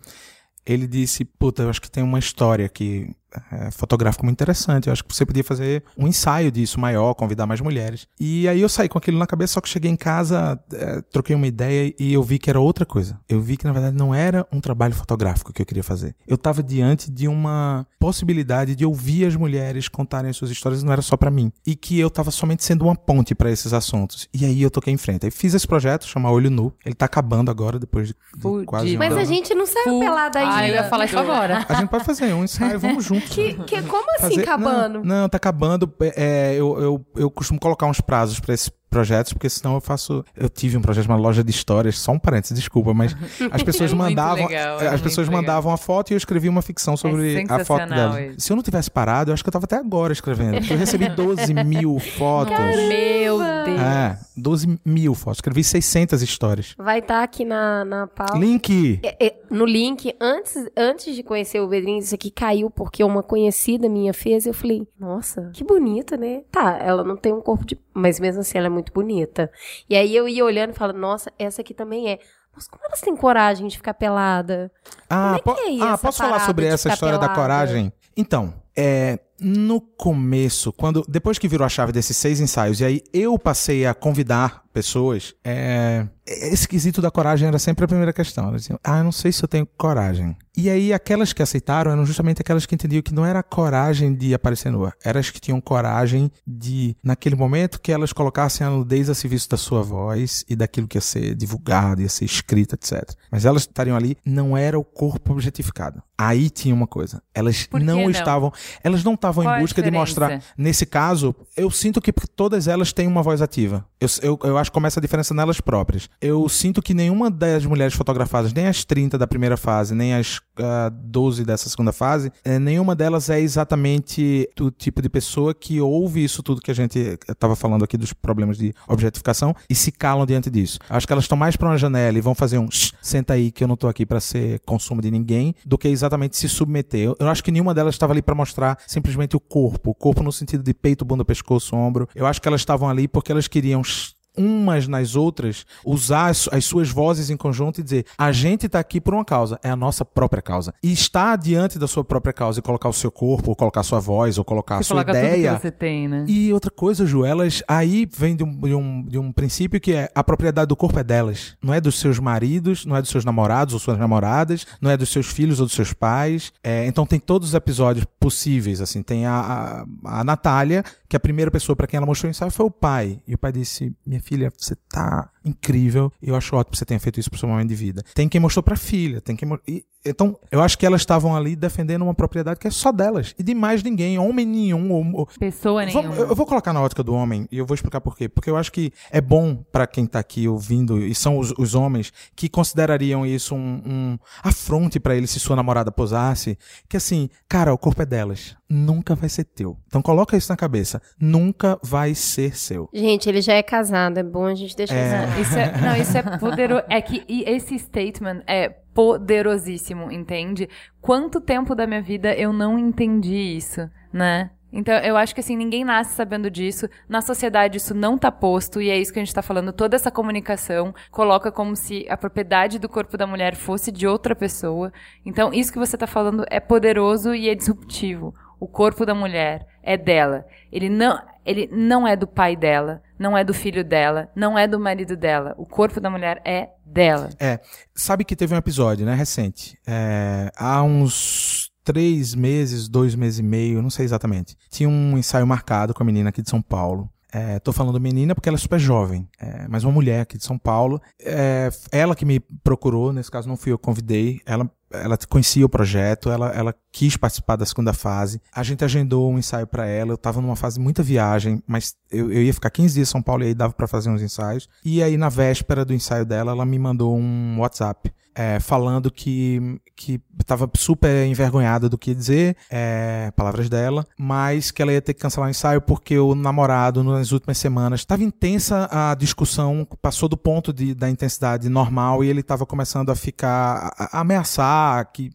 Ele disse, puta, eu acho que tem uma história aqui é, fotográfica muito interessante. Eu acho que você podia fazer um ensaio disso maior, convidar mais mulheres. E aí eu saí com aquilo na cabeça, só que cheguei em casa, é, troquei uma ideia e eu vi que era outra coisa. Eu vi que na verdade não era um trabalho fotográfico que eu queria fazer. Eu estava diante de uma possibilidade de ouvir as mulheres contarem as suas histórias, não era só para mim. E que eu estava somente sendo uma ponte para esses assuntos. E aí eu toquei em frente. Aí fiz esse projeto, chama Olho Nu. Ele tá acabando agora, depois de, de quase um Mas a gente não saiu pelada ainda. Ah, eu ia falar isso agora. A gente pode fazer um ensaio, vamos juntos. Que, que, como assim, Fazer- acabando? Não, não, tá acabando. É, eu, eu, eu costumo colocar uns prazos pra esse projetos, porque senão eu faço. Eu tive um projeto, uma loja de histórias, só um parênteses, desculpa, mas as pessoas É mandavam. legal, é as pessoas legal. mandavam a foto e eu escrevia uma ficção sobre a foto dela. isso. Se eu não tivesse parado, eu acho que eu tava até agora escrevendo. Eu recebi 12 mil fotos. Meu Deus. É, 12 mil fotos. Escrevi 600 histórias. Vai estar aqui na, na pauta. Link! É, é, no link, antes, antes de conhecer o Bedrinho, isso aqui caiu porque uma conhecida minha fez. Eu falei, nossa, que bonita, né? Tá, ela não tem um corpo de. Mas mesmo assim, ela é muito bonita. E aí eu ia olhando e falando, nossa, essa aqui também é. Mas como elas têm coragem de ficar pelada? Ah, Como é que é po- ah, posso falar sobre essa história da pelada? coragem? Então, é, no começo, quando depois que virou a chave desses seis ensaios, e aí eu passei a convidar pessoas, é, esse quesito da coragem era sempre a primeira questão. Elas diziam, ah, eu não sei se eu tenho coragem. E aí aquelas que aceitaram eram justamente aquelas que entendiam que não era a coragem de aparecer nua, eram as que tinham coragem de, naquele momento, que elas colocassem a nudez a serviço da sua voz e daquilo que ia ser divulgado, ia ser escrito, etc. Mas elas estariam ali, não era o corpo objetificado. Aí tinha uma coisa, elas não, não? estavam, elas não estavam em busca de mostrar. Nesse caso, eu sinto que todas elas têm uma voz ativa. Eu, eu, eu acho que começa a diferença nelas próprias. Eu sinto que nenhuma das mulheres fotografadas, nem as 30 da primeira fase, nem as ah, 12 dessa segunda fase, eh, nenhuma delas é exatamente do tipo de pessoa que ouve isso tudo que a gente estava falando aqui dos problemas de objetificação e se calam diante disso. Acho que elas estão mais para uma janela e vão fazer um "Shh, senta aí que eu não tô aqui para ser consumo de ninguém, do que exatamente se submeter. Eu, eu acho que nenhuma delas estava ali para mostrar simplesmente o corpo, o corpo no sentido de peito, bunda, pescoço, ombro. Eu acho que elas estavam ali porque elas queriam "Shh, umas nas outras, usar as, as suas vozes em conjunto e dizer: a gente tá aqui por uma causa, é a nossa própria causa. E estar diante da sua própria causa e colocar o seu corpo, ou colocar a sua voz, ou colocar a sua ideia. que você tem, né? E outra coisa, Ju, elas aí vem de um, de, um, de um princípio que é a propriedade do corpo é delas. Não é dos seus maridos, não é dos seus namorados ou suas namoradas, não é dos seus filhos ou dos seus pais. É, então tem todos os episódios possíveis, assim. Tem a, a, a Natália, que a primeira pessoa para quem ela mostrou o ensaio foi o pai. E o pai disse, minha filha, você tá incrível. E eu acho ótimo que você tenha feito isso pro seu momento de vida. Tem quem mostrou pra filha, tem quem... E, então, eu acho que elas estavam ali defendendo uma propriedade que é só delas. E de mais ninguém, homem nenhum, ou- ou, Pessoa nenhuma. Vamos- eu vou colocar na ótica do homem e eu vou explicar por quê. Porque eu acho que é bom pra quem tá aqui ouvindo, e são os, os homens que considerariam isso um, um afronte pra eles se sua namorada posasse. Que assim, cara, o corpo é delas. Nunca vai ser teu. Então coloca isso na cabeça. Nunca vai ser seu. Gente, ele já é casado, é bom a gente deixar isso. Isso é, não, isso é poderoso. É que e esse statement é poderosíssimo, entende? Quanto tempo da minha vida eu não entendi isso, né? Então, eu acho que assim, ninguém nasce sabendo disso. Na sociedade isso não tá posto, e é isso que a gente tá falando. Toda essa comunicação coloca como se a propriedade do corpo da mulher fosse de outra pessoa. Então, isso que você tá falando é poderoso e é disruptivo. O corpo da mulher é dela. Ele não, ele não é do pai dela, não é do filho dela, não é do marido dela. O corpo da mulher é dela. É, sabe que teve um episódio, né, recente. É, há uns três meses, dois meses e meio, não sei exatamente. Tinha um ensaio marcado com a menina aqui de São Paulo. É, tô falando menina porque ela é super jovem, é, mas uma mulher aqui de São Paulo. É, ela que me procurou, nesse caso não fui eu que convidei. Ela, ela conhecia o projeto, ela, ela quis participar da segunda fase. A gente agendou um ensaio para ela. Eu tava numa fase de muita viagem, mas eu, eu ia ficar 15 dias em São Paulo e aí dava para fazer uns ensaios. E aí, na véspera do ensaio dela, ela me mandou um WhatsApp é, falando que que estava super envergonhada do que ia dizer, é, palavras dela, mas que ela ia ter que cancelar o ensaio porque o namorado nas últimas semanas estava intensa a discussão, passou do ponto de, da intensidade normal e ele estava começando a ficar a, a ameaçar que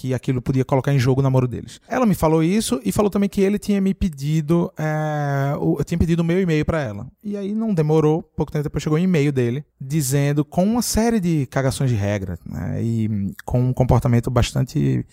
que aquilo podia colocar em jogo o namoro deles. Ela me falou isso e falou também que ele tinha me pedido, é, o, eu tinha pedido o meu e-mail para ela. E aí não demorou, pouco tempo depois chegou um e-mail dele dizendo com uma série de cagações de regra né, e com um comportamento bastante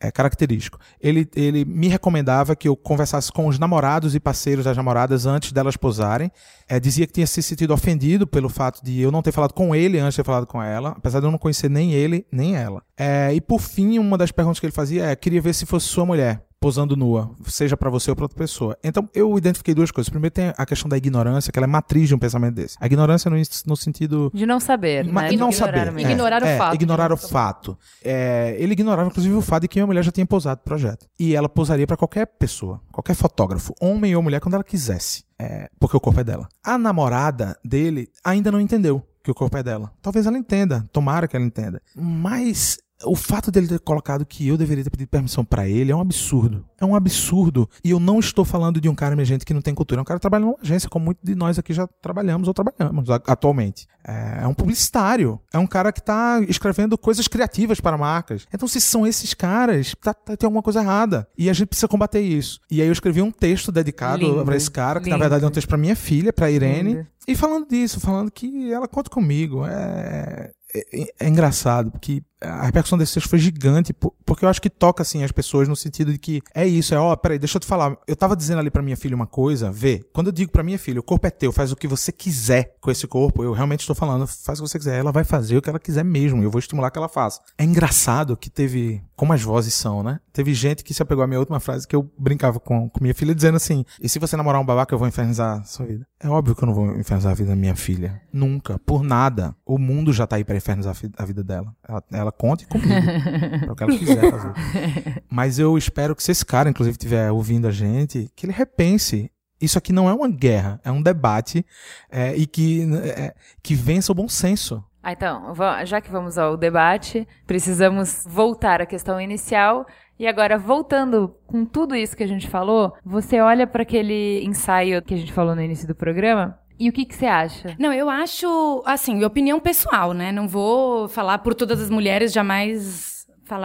é, característico. Ele, ele me recomendava que eu conversasse com os namorados e parceiros das namoradas antes delas posarem. É, dizia que tinha se sentido ofendido pelo fato de eu não ter falado com ele antes de ter falado com ela, apesar de eu não conhecer nem ele nem ela. É, e por fim, uma das perguntas que ele fazia é: queria ver se fosse sua mulher. posando nua, seja pra você ou pra outra pessoa. Então, eu identifiquei duas coisas. Primeiro tem a questão da ignorância, que ela é matriz de um pensamento desse. A ignorância no, no sentido De não saber, Ma- né? De não ignorar saber. é, Ignorar o é, fato. Ignorar o fato. É, ele ignorava, inclusive, o fato de que uma mulher já tinha posado pro projeto. E ela posaria pra qualquer pessoa, qualquer fotógrafo, homem ou mulher, quando ela quisesse. É, porque o corpo é dela. A namorada dele ainda não entendeu que o corpo é dela. Talvez ela entenda, tomara que ela entenda. Mas o fato dele ter colocado que eu deveria ter pedido permissão pra ele é um absurdo. É um absurdo. E eu não estou falando de um cara emergente que não tem cultura. É um cara que trabalha numa agência, como muitos de nós aqui já trabalhamos ou trabalhamos atualmente. É, é um publicitário. É um cara que está escrevendo coisas criativas para marcas. Então, se são esses caras, tá, tá- tem alguma coisa errada. E a gente precisa combater isso. E aí eu escrevi um texto dedicado para esse cara, que na lindo. verdade é um texto para minha filha, para Irene. Lindo. E falando disso, falando que ela conta comigo. É, é, é engraçado, porque a repercussão desse texto foi gigante, po- porque eu acho que toca assim as pessoas no sentido de que é isso, é ó, peraí, deixa eu te falar. Eu tava dizendo ali pra minha filha uma coisa, vê, quando eu digo pra minha filha, o corpo é teu, faz o que você quiser com esse corpo, eu realmente estou falando, faz o que você quiser, ela vai fazer o que ela quiser mesmo, eu vou estimular que ela faça. É engraçado que teve, como as vozes são, né? Teve gente que se apegou à minha última frase que eu brincava com, com minha filha dizendo assim: "E se você namorar um babaca, eu vou infernizar a sua vida?" É óbvio que eu não vou infernizar a vida da minha filha, nunca, por nada. O mundo já tá aí pra infernizar a vida dela. Ela, ela conte comigo. O que ela quiser fazer. Mas eu espero que se esse cara, inclusive, estiver ouvindo a gente, que ele repense. Isso aqui não é uma guerra, é um debate é, e que, é, que vença o bom senso. Ah, então, já que vamos ao debate, precisamos voltar à questão inicial. E agora, voltando com tudo isso que a gente falou, você olha para aquele ensaio que a gente falou no início do programa e o que, que você acha? Não, eu acho, assim, opinião pessoal, né? Não vou falar por todas as mulheres, jamais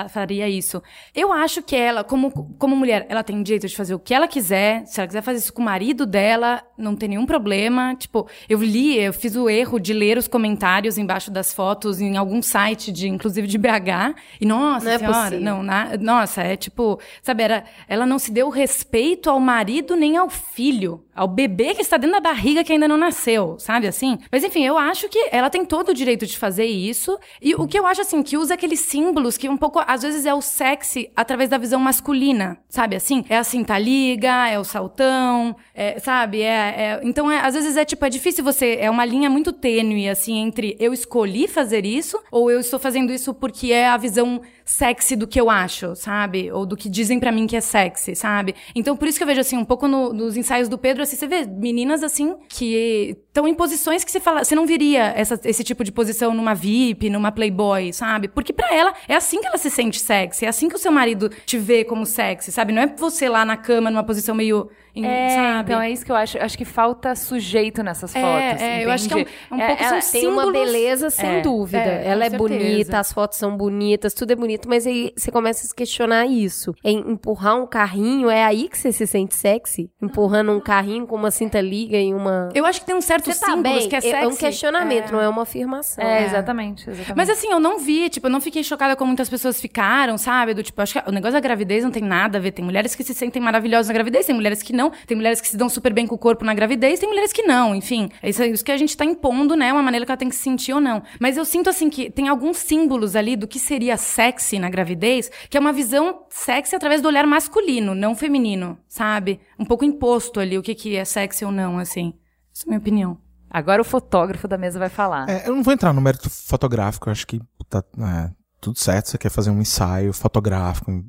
faria isso. Eu acho que ela, como, como mulher, ela tem direito de fazer o que ela quiser. Se ela quiser fazer isso com o marido dela, não tem nenhum problema. Tipo, eu li, eu fiz o erro de ler os comentários embaixo das fotos em algum site, de, inclusive de BH. E, nossa Não é senhora, possível. não, na- nossa, é tipo, sabe, era, ela não se deu respeito ao marido nem ao filho, ao bebê que está dentro da barriga que ainda não nasceu, sabe assim? Mas enfim, eu acho que ela tem todo o direito de fazer isso. E o que eu acho assim, que usa aqueles símbolos que um pouco, às vezes é o sexy através da visão masculina, sabe assim? É a cinta liga, é o saltão, é, sabe? É, é- então, é- às vezes é tipo, é difícil você, é uma linha muito tênue, assim, entre eu escolhi fazer isso ou eu estou fazendo isso porque é a visão sexy do que eu acho, sabe? Ou do que dizem pra mim que é sexy, sabe? Então, por isso que eu vejo, assim, um pouco no- nos ensaios do Pedro, assim, você vê meninas, assim, que estão em posições que você fala, você não viria essa- esse tipo de posição numa VIP, numa Playboy, sabe? Porque pra ela, é assim que ela se sente sexy, é assim que o seu marido te vê como sexy, sabe? Não é você lá na cama, numa posição meio, em- É, sabe? então é isso que eu acho. Acho que falta sujeito nessas É, fotos. é, eu acho que é um- entende? é um pouco ela- são Tem uma símbolos- beleza sem É, dúvida. é, Ela é certeza. bonita, as fotos são bonitas, tudo é bonito, mas aí você começa a se questionar isso. Em empurrar um carrinho, é aí que você se sente sexy? Empurrando um carrinho com uma cinta liga e uma. Eu acho que tem um certo Você tá símbolos bem? que é É sexy. um questionamento, É. não é uma afirmação. É, exatamente, exatamente. Mas assim, eu não vi, tipo, eu não fiquei chocada como muitas pessoas ficaram, sabe? Do tipo, acho que o negócio da gravidez não tem nada a ver. Tem mulheres que se sentem maravilhosas na gravidez, tem mulheres que não, tem mulheres que se dão super bem com o corpo na gravidez, tem mulheres que não, enfim. É isso, é isso que a gente tá impondo, né? Uma maneira que ela tem que se sentir ou não. Mas eu sinto assim que tem alguns símbolos ali do que seria sexy na gravidez, que é uma visão sexy através do olhar masculino, não feminino, sabe? Um pouco imposto ali o que, que é sexy ou não, assim. Essa é a minha opinião. Agora o fotógrafo da mesa vai falar. É, eu não vou entrar no mérito fotográfico, acho que tá é, tudo certo, você quer fazer um ensaio fotográfico,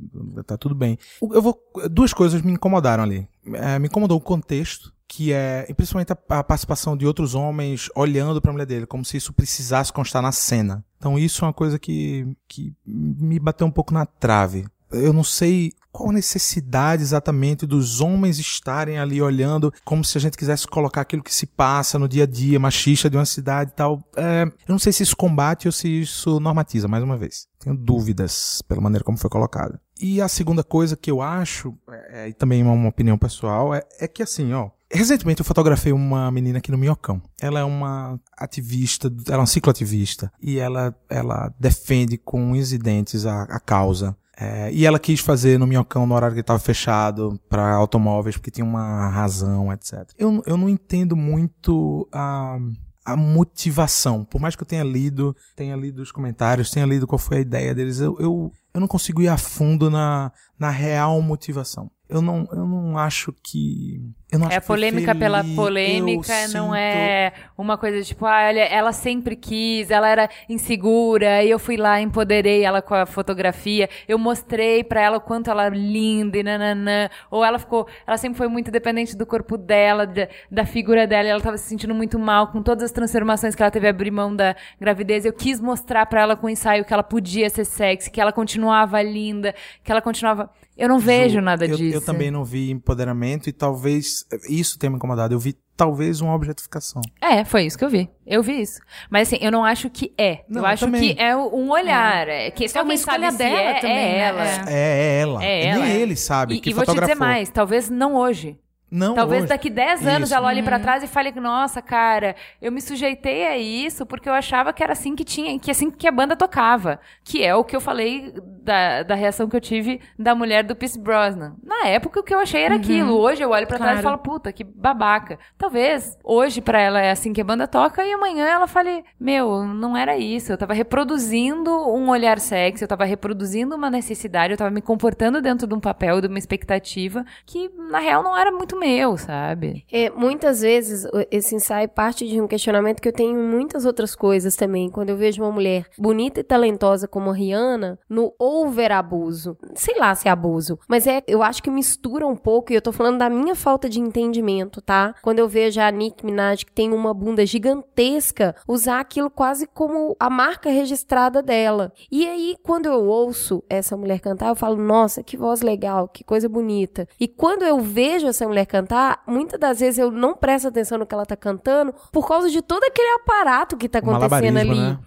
tá tudo bem. Eu vou, duas coisas me incomodaram ali. É, me incomodou o contexto, que é, principalmente a, a participação de outros homens olhando pra mulher dele, como se isso precisasse constar na cena. Então isso é uma coisa que, que me bateu um pouco na trave. Eu não sei qual a necessidade exatamente dos homens estarem ali olhando como se a gente quisesse colocar aquilo que se passa no dia a dia, machista de uma cidade e tal. É, eu não sei se isso combate ou se isso normatiza, mais uma vez. Tenho dúvidas pela maneira como foi colocada. E a segunda coisa que eu acho, é, e também é uma opinião pessoal, é, é que assim, ó. Recentemente eu fotografei uma menina aqui no Minhocão. Ela é uma ativista, ela é uma cicloativista. E ela, ela defende com unhas e dentes a, a causa. É, e ela quis fazer no Minhocão no horário que estava fechado para automóveis, porque tinha uma razão, etc. Eu, eu não entendo muito a, a motivação. Por mais que eu tenha lido, tenha lido os comentários, tenha lido qual foi a ideia deles, eu, eu, eu não consigo ir a fundo na, na real motivação. Eu não, eu não acho que. Eu não acho É que polêmica pela polêmica, eu não sinto- é uma coisa tipo, ah, olha, ela sempre quis, ela era insegura, e eu fui lá, empoderei ela com a fotografia, eu mostrei pra ela o quanto ela é linda e nananã, ou ela ficou, ela sempre foi muito dependente do corpo dela, da, da figura dela, e ela tava se sentindo muito mal com todas as transformações que ela teve abrir mão da gravidez, eu quis mostrar pra ela com o ensaio que ela podia ser sexy, que ela continuava linda, que ela continuava... Eu não vejo Ju, nada eu, disso. Eu também não vi empoderamento e talvez isso tenha me incomodado. Eu vi talvez uma objetificação. É, foi isso que eu vi. Eu vi isso. Mas assim, eu não acho que é. Não, eu acho também. que é um olhar. É, que É sabe se dela é, também, é ela. É. É, é ela. É E ela, Nem é. ele sabe E, que e vou te dizer mais, talvez não hoje. Não Talvez hoje. daqui 10 anos Isso. ela olhe pra trás e fale, nossa, cara, eu me sujeitei a isso porque eu achava que era assim que tinha, que assim que a banda tocava. Que é o que eu falei da, da reação que eu tive da mulher do Pierce Brosnan. Na época o que eu achei era aquilo. Hoje eu olho pra trás e Claro. falo, puta, que babaca. Talvez hoje pra ela é assim que a banda toca e amanhã ela fale, meu, não era isso. Eu tava reproduzindo um olhar sexy, eu tava reproduzindo uma necessidade, eu tava me comportando dentro de um papel, de uma expectativa que na real não era muito meu, sabe? É, muitas vezes esse ensaio parte de um questionamento que eu tenho em muitas outras coisas também. Quando eu vejo uma mulher bonita e talentosa como a Rihanna, no over abuso. Sei lá se é abuso, mas é, eu acho que mistura um pouco, e eu tô falando da minha falta de entendimento, tá? Quando eu vejo a Nicki Minaj, que tem uma bunda gigantesca, usar aquilo quase como a marca registrada dela. E aí, quando eu ouço essa mulher cantar, eu falo, nossa, que voz legal, que coisa bonita. E quando eu vejo essa mulher cantar, muitas das vezes eu não presto atenção no que ela tá cantando por causa de todo aquele aparato que tá acontecendo ali. né?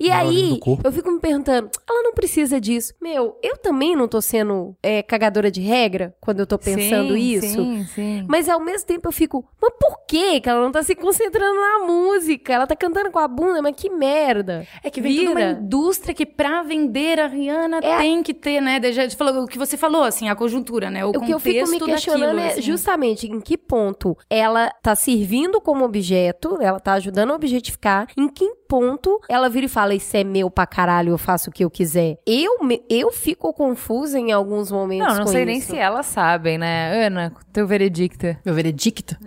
E aí, do corpo. eu fico me perguntando, ela não precisa disso. Meu, eu também não tô sendo é, cagadora de regra quando eu tô pensando Sim, isso. Sim, sim. Mas ao mesmo tempo eu fico, mas por que que ela não tá se concentrando na música? Ela tá cantando com a bunda, mas que merda. É que vem toda uma indústria que pra vender a Rihanna É. tem que ter, né? Já falou, o que você falou, assim, a conjuntura, né? O, O que eu fico me contexto questionando daquilo, é assim. justamente em que ponto ela tá servindo como objeto, ela tá ajudando a objetificar, em que ponto ela vira e fala, isso é meu pra caralho, eu faço o que eu quiser. Eu, me- eu fico confusa em alguns momentos Não, não com sei nem isso. se elas sabem, né? Ana, teu veredicto. Meu veredicto?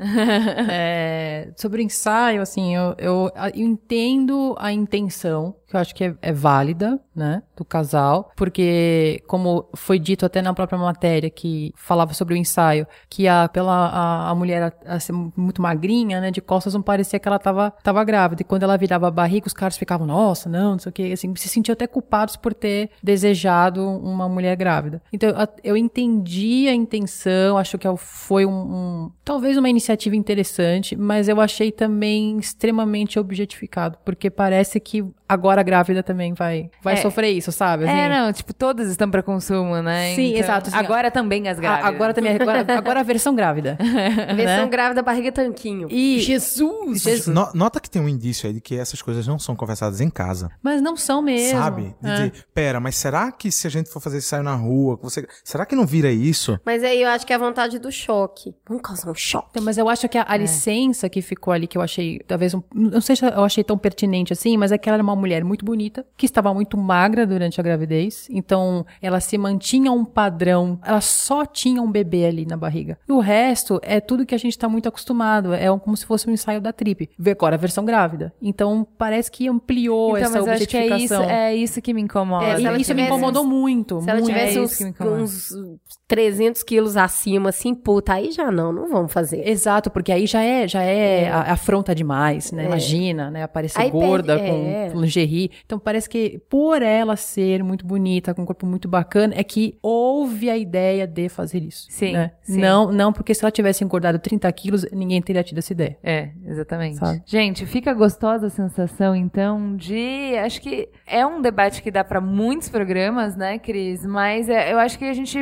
É, sobre o ensaio, assim, eu, eu, eu entendo a intenção, que eu acho que é, é válida, né, do casal, porque, como foi dito até na própria matéria que falava sobre o ensaio, que a, pela a, a mulher a, a ser muito magrinha, né, de costas não parecia que ela tava, tava grávida, e quando ela virava a barriga, os caras ficavam, nossa, não, não sei o que, assim, se sentiam até culpados por ter desejado uma mulher grávida. Então, a- eu entendi a intenção, acho que é foi um, um- talvez uma iniciativa interessante, mas eu achei também extremamente objetificado, porque parece que agora a grávida também vai, vai É. sofrer isso, sabe? É, Assim, não, tipo, todas estão pra consumo, né? Sim, exato, assim, agora também as a- grávidas. agora também, agora, agora a versão grávida. Versão né? grávida, barriga tanquinho. E, Jesus! Mas no- nota que tem um indício aí de que essas coisas não são conversadas em casa. mas não são mesmo. Sabe? De É. dizer, pera, mas será que se a gente for fazer ensaio na rua, você, será que não vira isso? Mas aí eu acho que é a vontade do choque. Vamos causar um choque. Então, mas eu acho que a, a licença que ficou ali, que eu achei, talvez, um, não sei se eu achei tão pertinente assim, mas é que ela era uma mulher muito bonita, que estava muito magra durante a gravidez, então ela se mantinha um padrão, ela só tinha um bebê ali na barriga. E o resto é tudo que a gente está muito acostumado, é como se fosse um ensaio da trip. Vê agora a versão grávida. Então, parece que ampliou Então, essa que é isso, objetificação. é isso que me incomoda. É, isso me incomodou muito. Se ela muito. tivesse é uns, uns 300 quilos acima, assim, puta, aí já não, não vamos fazer. Exato, porque aí já é, já é, a- afronta demais, né? É. Imagina, né? Aparecer Aí gorda perde- é. com lingerie. Então parece que por ela ser muito bonita, com um corpo muito bacana, é que houve a ideia de fazer isso. Sim, né? sim. Não, não porque se ela tivesse engordado 30 quilos, ninguém teria tido essa ideia. É, exatamente. Sabe? Gente, fica gostosa a sensação, então, de. Acho que é um debate que dá pra muitos programas, né, Cris? Mas é, eu acho que a gente.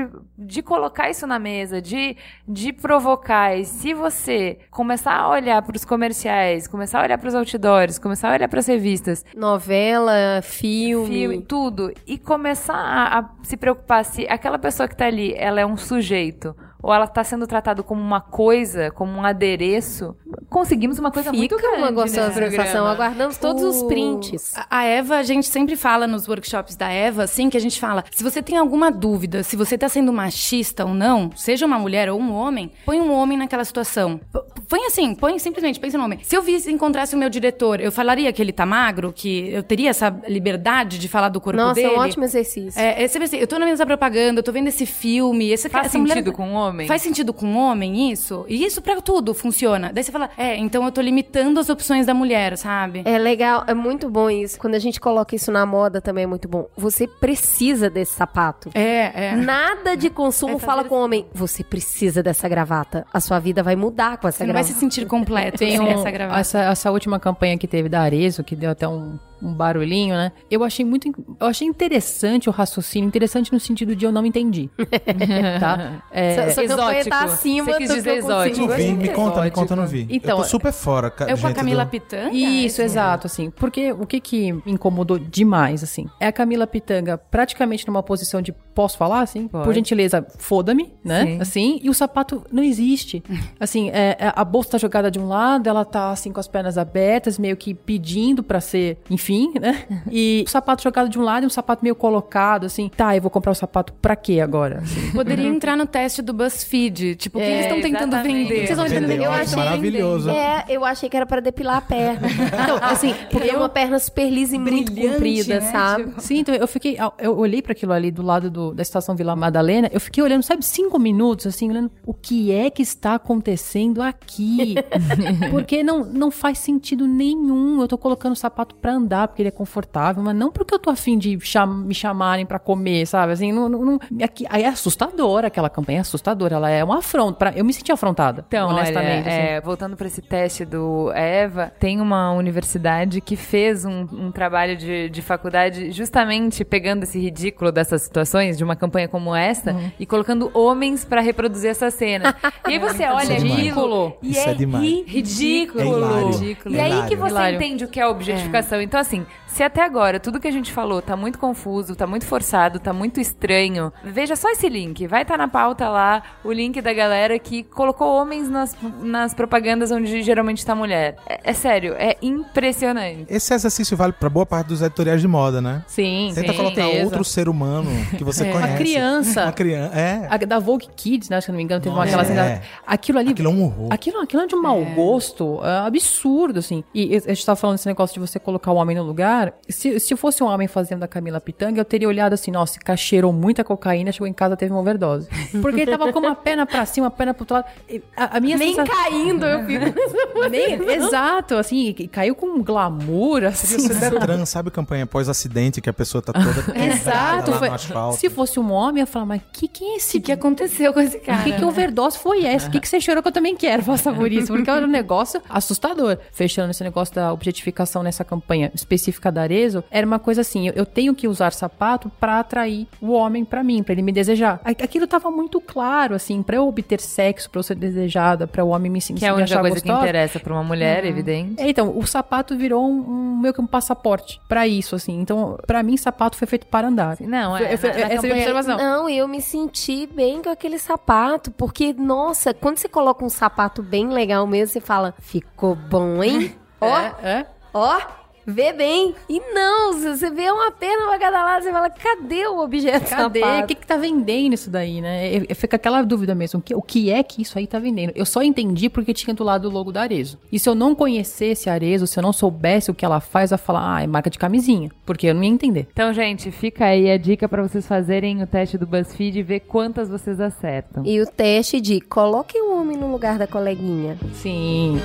De colocar isso na mesa, de, de provocar. E se você começar a olhar pros comerciais, começar a olhar pros outdoors, começar a olhar pras revistas, Novela, filme. filme, tudo, e começar a, a se preocupar se aquela pessoa que tá ali, ela é um sujeito, ou ela tá sendo tratada como uma coisa, como um adereço, conseguimos uma coisa muito Fica grande uma gostosa nesse programa. sensação. Aguardamos todos os O- prints. A- Eva, a gente sempre fala nos workshops da Eva, assim, que a gente fala, se você tem alguma dúvida, se você tá sendo machista ou não, seja uma mulher ou um homem, põe um homem naquela situação. Põe assim, põe simplesmente, pensa no homem. Se eu visse, encontrasse o meu diretor, eu falaria que ele tá magro, que eu teria essa liberdade de falar do corpo Nossa, dele? é um ótimo exercício. É, é sempre assim, eu tô na mesa propaganda, eu tô vendo esse filme, esse Faz essa mulher- sentido com um homem? Faz sentido com um homem isso? E isso pra tudo funciona. Daí você fala, é, então eu tô limitando as opções da mulher, sabe? É legal, é muito bom isso. Quando a gente coloca isso na moda também é muito bom. Você precisa desse sapato. É, é. Nada de consumo É, fala com o homem. Você precisa dessa gravata. A sua vida vai mudar com essa Você não vai gravata. se sentir completo Tem sem um- essa gravata. essa, essa última campanha que teve da Arezo, que deu até um, um barulhinho, né? Eu achei muito. Eu achei interessante o raciocínio, interessante no sentido de eu não entendi. tá? É, Sua- campanha tá acima Você quis do que dizer exótico. Não vi, me Exótico. conta, me conta, não vi. Então, eu tô super fora, ca- Eu com a Camila do- Pitanga? Isso, é exato, assim. Porque o que que me incomodou demais, assim, é a Camila Pitanga praticamente numa posição de posso falar, assim? Pode. Por gentileza, foda-me, né? Sim. Assim, e o sapato não existe. Assim, é, é, a bolsa tá jogada de um lado, ela tá, assim, com as pernas abertas, meio que pedindo pra ser, enfim, né? E o sapato jogado de um lado e um sapato meio colocado, assim. Tá, eu vou comprar o sapato pra quê agora? Poderia entrar no teste do BuzzFeed. Tipo, o que É, eles estão tentando exatamente. vender? Vocês vão entender Vendeu, Eu achei- maravilhoso. É, eu achei que era pra depilar a perna. Então, assim, porque é uma perna super lisa e muito Brilhante, comprida, né? sabe? Sim, então eu fiquei. Eu olhei para aquilo ali do lado do- da estação Vila Madalena, eu fiquei olhando, sabe, cinco minutos, assim, olhando o que é que está acontecendo aqui. porque não, não faz sentido nenhum. Eu tô colocando o sapato pra andar, porque ele é confortável, mas não porque eu tô afim de cham- me chamarem pra comer, sabe? Assim, não. não, não- aqui, aí é assustadora aquela campanha, é assustadora. Ela é uma afronta. pra- eu me senti afrontada. Então, honestamente. olha, assim. é, voltando para esse teste do Eva, tem uma universidade que fez um, um trabalho de, de faculdade justamente pegando esse ridículo dessas situações, de uma campanha como essa, Uhum. e colocando homens para reproduzir essa cena. E aí você olha Isso é aquilo e Isso é, é demais. ridículo. É hilário. E É aí que você Hilário. entende o que é objetificação. Então, assim, se até agora tudo que a gente falou tá muito confuso, tá muito forçado, tá muito estranho, veja só esse link. Vai estar na pauta lá o link da galera que colocou homens nas, nas propagandas onde geralmente tá mulher. É, é sério, é impressionante. Esse exercício vale pra boa parte dos editoriais de moda, né? Sim, Tenta sim, colocar certeza. outro ser humano que você É. conhece. Uma criança. Uma criança. É. A da Vogue Kids, né? Se eu não me engano, teve uma Nossa, aquela é. Aquilo ali. Aquilo é um horror. Aquilo, aquilo é de um mau gosto é absurdo, assim. E a gente tava falando desse negócio de você colocar o homem no lugar. Se, se fosse um homem fazendo a Camila Pitanga, eu teria olhado assim, nossa, esse cara cheirou muita cocaína, chegou em casa teve uma overdose. Porque ele tava com uma perna pra cima, uma perna pro outro lado. A, a minha Nem sensa- caindo, eu fico. Nem- exato, assim, caiu com um glamour, assim. Podia ser Detran, sabe campanha pós-acidente que a pessoa tá toda Exato. lá foi-. Se fosse um homem, eu ia falar, mas que que é esse O que aconteceu com esse cara? Que, que overdose foi essa? O que, que você chorou que eu também quero passar por isso? Porque era um negócio assustador. Fechando esse negócio da objetificação nessa campanha específica da Arezzo, era uma coisa assim: eu, eu tenho que usar sapato pra atrair o homem pra mim, pra ele me desejar. Aquilo tava muito claro, assim, pra eu obter sexo, pra eu ser desejada, pra o homem me sentir Que é a única coisa que gostosa. interessa pra uma mulher, evidente. É, então, o sapato virou um, um meio que um passaporte pra isso, assim. Então, pra mim, sapato foi feito para andar. Não, é. Eu- na- na essa é a minha observação. Não, eu me senti bem com aquele sapato, porque, nossa, quando você coloca um sapato bem legal mesmo, você fala, ficou bom, hein? Ó, É, é. ó, vê bem. E não, se você vê uma perna pra cada lado, você fala, cadê o objeto Cadê? O que, que tá vendendo isso daí, né? Fico aquela dúvida mesmo. O que, o que é que isso aí tá vendendo? Eu só entendi porque tinha do lado o logo da Arezo. E se eu não conhecesse a Arezo, se eu não soubesse o que ela faz, eu ia falar, ah, é marca de camisinha. Porque eu não ia entender. Então, gente, fica aí a dica pra vocês fazerem o teste do BuzzFeed e ver quantas vocês acertam. E o teste de coloque o homem no lugar da coleguinha. Sim.